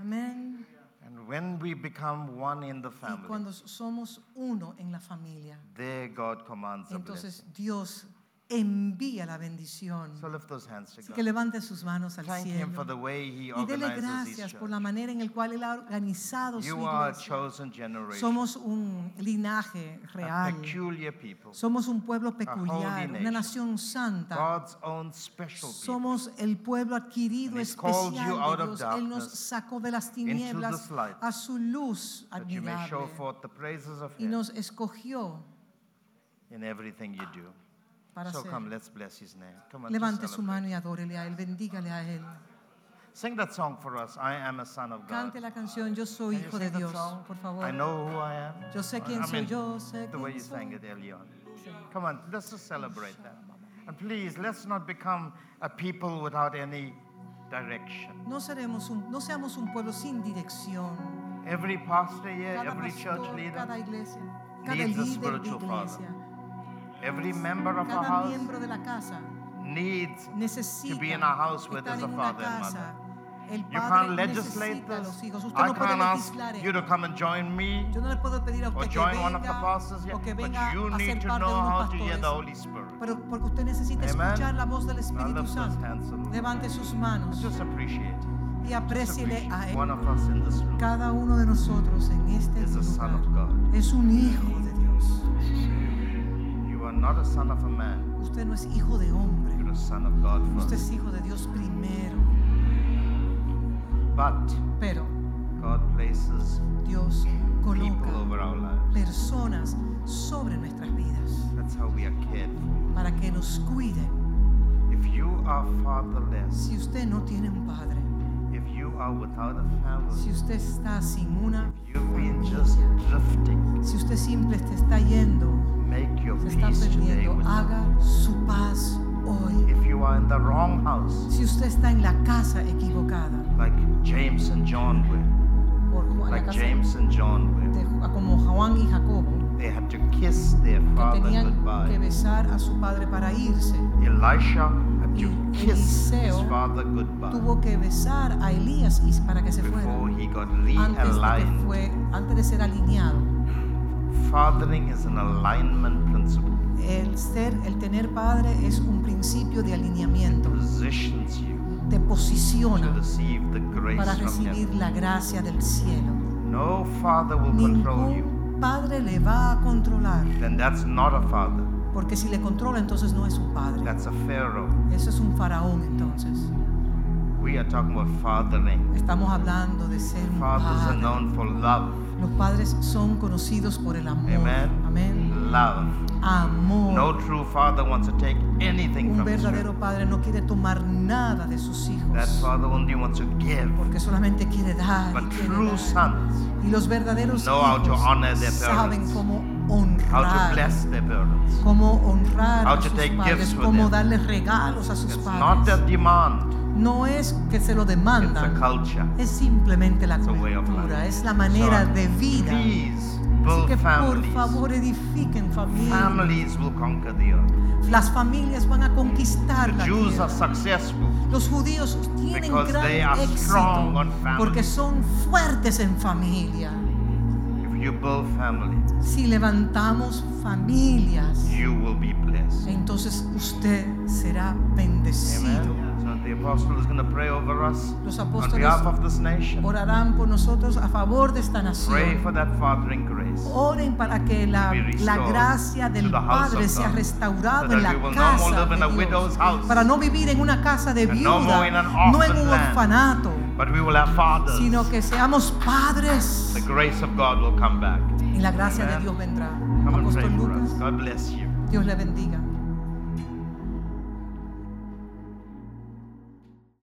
Speaker 2: Amén.
Speaker 1: And when we become one in the
Speaker 2: Y
Speaker 1: family,
Speaker 2: cuando somos uno en la familia,
Speaker 1: there God commands
Speaker 2: entonces Dios envía la bendición.
Speaker 1: So lift those hands to
Speaker 2: Así que levante sus manos al
Speaker 1: Thank Him for the
Speaker 2: cielo
Speaker 1: way He
Speaker 2: y dele
Speaker 1: organizes His
Speaker 2: gracias por la manera en la cual Él ha organizado su
Speaker 1: You are a
Speaker 2: iglesia.
Speaker 1: chosen generation,
Speaker 2: Somos un linaje
Speaker 1: a
Speaker 2: real.
Speaker 1: peculiar people,
Speaker 2: Somos un pueblo peculiar, una nación santa.
Speaker 1: God's own special people.
Speaker 2: Somos el pueblo adquirido
Speaker 1: And he's called
Speaker 2: especial
Speaker 1: you out
Speaker 2: de
Speaker 1: of
Speaker 2: Dios. Él nos
Speaker 1: darkness
Speaker 2: sacó de las tinieblas
Speaker 1: light,
Speaker 2: a su luz
Speaker 1: That you may show
Speaker 2: admirable
Speaker 1: forth the praises of
Speaker 2: y
Speaker 1: Him
Speaker 2: nos escogió
Speaker 1: in everything you do.
Speaker 2: Para
Speaker 1: So
Speaker 2: ser.
Speaker 1: come, let's bless His name. Come on,
Speaker 2: Levante su mano y adórele a Él, bendígale a Él.
Speaker 1: Sing that song for us. I am a son of God.
Speaker 2: Cante la canción Yo soy hijo de Dios, por favor.
Speaker 1: I know who I am.
Speaker 2: Yo sé quién
Speaker 1: I
Speaker 2: soy yo, sé
Speaker 1: The way you sang it earlier on. Come on, let's just celebrate that. And please, let's not become a people without any direction.
Speaker 2: No, seremos un, no seamos un pueblo sin dirección.
Speaker 1: Every pastor here,
Speaker 2: Cada
Speaker 1: every church
Speaker 2: pastor,
Speaker 1: leader,
Speaker 2: cada iglesia, cada
Speaker 1: needs a spiritual father. Every member of our
Speaker 2: cada
Speaker 1: house
Speaker 2: miembro de la casa
Speaker 1: needs
Speaker 2: necesita
Speaker 1: to be in a house where
Speaker 2: estar
Speaker 1: there's a
Speaker 2: en una
Speaker 1: father and
Speaker 2: casa.
Speaker 1: mother.
Speaker 2: El
Speaker 1: You
Speaker 2: padre
Speaker 1: can't legislate
Speaker 2: necesita a
Speaker 1: this.
Speaker 2: hijos. Usted
Speaker 1: I
Speaker 2: no puede
Speaker 1: can't ask
Speaker 2: legislar
Speaker 1: you to
Speaker 2: esto.
Speaker 1: come and join me
Speaker 2: Yo no le puedo pedir a
Speaker 1: or
Speaker 2: usted que
Speaker 1: join one of the
Speaker 2: venga
Speaker 1: pastors here,
Speaker 2: o que
Speaker 1: but
Speaker 2: venga
Speaker 1: you
Speaker 2: a
Speaker 1: need
Speaker 2: ser
Speaker 1: to
Speaker 2: parte
Speaker 1: know
Speaker 2: de unos
Speaker 1: how to hear the
Speaker 2: pastores.
Speaker 1: Holy Spirit.
Speaker 2: Pero porque usted necesita
Speaker 1: Amen.
Speaker 2: escuchar la voz del
Speaker 1: Now
Speaker 2: Espíritu
Speaker 1: lift those
Speaker 2: Santo.
Speaker 1: hands a.
Speaker 2: Levante sus manos
Speaker 1: Just appreciate.
Speaker 2: y
Speaker 1: Just
Speaker 2: apréciele a
Speaker 1: appreciate. One
Speaker 2: Él.
Speaker 1: of us in this room
Speaker 2: Cada uno de nosotros en este
Speaker 1: is a son
Speaker 2: lugar
Speaker 1: of God.
Speaker 2: es un hijo.
Speaker 1: You are not a son of a man.
Speaker 2: Usted no es hijo de hombre.
Speaker 1: You're a son of God
Speaker 2: Usted
Speaker 1: first.
Speaker 2: es hijo de Dios primero.
Speaker 1: But
Speaker 2: Pero
Speaker 1: God places
Speaker 2: Dios
Speaker 1: people
Speaker 2: coloca
Speaker 1: over our lives.
Speaker 2: personas sobre nuestras vidas
Speaker 1: That's how we are cared for.
Speaker 2: para que nos cuiden.
Speaker 1: If you are fatherless,
Speaker 2: Si usted no tiene un padre,
Speaker 1: if you are without a
Speaker 2: si
Speaker 1: family,
Speaker 2: usted está sin una
Speaker 1: you've been just
Speaker 2: familia,
Speaker 1: drifting.
Speaker 2: si usted simple te está yendo, se está
Speaker 1: peace today
Speaker 2: perdiendo, haga su paz hoy.
Speaker 1: If you are in the wrong house,
Speaker 2: Si usted está en la casa equivocada,
Speaker 1: like James and John were,
Speaker 2: por Juan-
Speaker 1: like James and John were,
Speaker 2: de como Juan y Jacobo,
Speaker 1: they had to kiss their
Speaker 2: que
Speaker 1: father
Speaker 2: que
Speaker 1: goodbye.
Speaker 2: besar a su padre para irse,
Speaker 1: Elisha had to
Speaker 2: Y
Speaker 1: kiss his
Speaker 2: Eliseo
Speaker 1: father goodbye
Speaker 2: tuvo que besar a Elías para que se fuera.
Speaker 1: before he got
Speaker 2: Antes de, que
Speaker 1: realigned.
Speaker 2: fue, antes de ser alineado.
Speaker 1: Fathering is an alignment principle.
Speaker 2: El ser, el tener padre es un principio de alineamiento.
Speaker 1: Positions you
Speaker 2: Te
Speaker 1: to
Speaker 2: posiciona
Speaker 1: receive the grace
Speaker 2: para recibir la gracia del cielo.
Speaker 1: No father will control you.
Speaker 2: Ningún padre le va a controlar.
Speaker 1: Then that's not a father.
Speaker 2: Porque si le controla, entonces no es un padre.
Speaker 1: That's a pharaoh.
Speaker 2: Eso es un faraón, entonces.
Speaker 1: We are talking about fathering.
Speaker 2: Estamos hablando de ser un
Speaker 1: Fathers are
Speaker 2: padre.
Speaker 1: known for love.
Speaker 2: Los padres son conocidos por el amor.
Speaker 1: Amen.
Speaker 2: Amén.
Speaker 1: Love.
Speaker 2: Amor.
Speaker 1: No true father wants to take anything
Speaker 2: Un
Speaker 1: from his
Speaker 2: verdadero
Speaker 1: children.
Speaker 2: padre no quiere tomar nada de sus
Speaker 1: That
Speaker 2: hijos.
Speaker 1: father only wants to give.
Speaker 2: Porque solamente quiere dar. y
Speaker 1: But
Speaker 2: quiere
Speaker 1: true
Speaker 2: dar.
Speaker 1: sons
Speaker 2: Y los verdaderos
Speaker 1: know how to
Speaker 2: hijos
Speaker 1: honor their
Speaker 2: saben
Speaker 1: parents.
Speaker 2: cómo
Speaker 1: how to
Speaker 2: honrar,
Speaker 1: bless their parents.
Speaker 2: cómo honrar
Speaker 1: how
Speaker 2: a sus padres, cómo darles regalos a sus
Speaker 1: It's not a
Speaker 2: padres.
Speaker 1: demand.
Speaker 2: No es que se lo
Speaker 1: It's a
Speaker 2: demandan,
Speaker 1: culture.
Speaker 2: es simplemente la
Speaker 1: It's
Speaker 2: cultura, es la manera
Speaker 1: So,
Speaker 2: de vida.
Speaker 1: Please
Speaker 2: Así que por favor edifiquen familias. Las familias van a conquistar
Speaker 1: The
Speaker 2: la
Speaker 1: Jews are
Speaker 2: tierra.
Speaker 1: successful
Speaker 2: Los judíos tienen gran
Speaker 1: they are
Speaker 2: éxito porque son fuertes en familia.
Speaker 1: if you build family.
Speaker 2: Si levantamos familias,
Speaker 1: You will be blessed.
Speaker 2: entonces usted será bendecido.
Speaker 1: Amen. The apostle is going to pray over us
Speaker 2: Los
Speaker 1: on
Speaker 2: apóstoles
Speaker 1: behalf of this nation.
Speaker 2: orarán por nosotros a favor de esta
Speaker 1: Pray
Speaker 2: nación.
Speaker 1: for that fathering grace.
Speaker 2: Oren para que la, la gracia
Speaker 1: to
Speaker 2: del
Speaker 1: the house
Speaker 2: Padre
Speaker 1: of
Speaker 2: sea
Speaker 1: God.
Speaker 2: restaurada
Speaker 1: So
Speaker 2: en
Speaker 1: that
Speaker 2: la
Speaker 1: will no more
Speaker 2: casa
Speaker 1: live in a
Speaker 2: de
Speaker 1: widow's
Speaker 2: Dios.
Speaker 1: house.
Speaker 2: Para no vivir en una casa de
Speaker 1: And no more in
Speaker 2: viuda,
Speaker 1: an
Speaker 2: no en un
Speaker 1: land.
Speaker 2: orfanato,
Speaker 1: But we will have fathers.
Speaker 2: sino que seamos padres.
Speaker 1: The grace of God will come back.
Speaker 2: Y la gracia de
Speaker 1: Amen.
Speaker 2: Dios vendrá.
Speaker 1: Come and
Speaker 2: Apóstol
Speaker 1: pray for us.
Speaker 2: Lucas,
Speaker 1: God bless you.
Speaker 2: Dios le bendiga.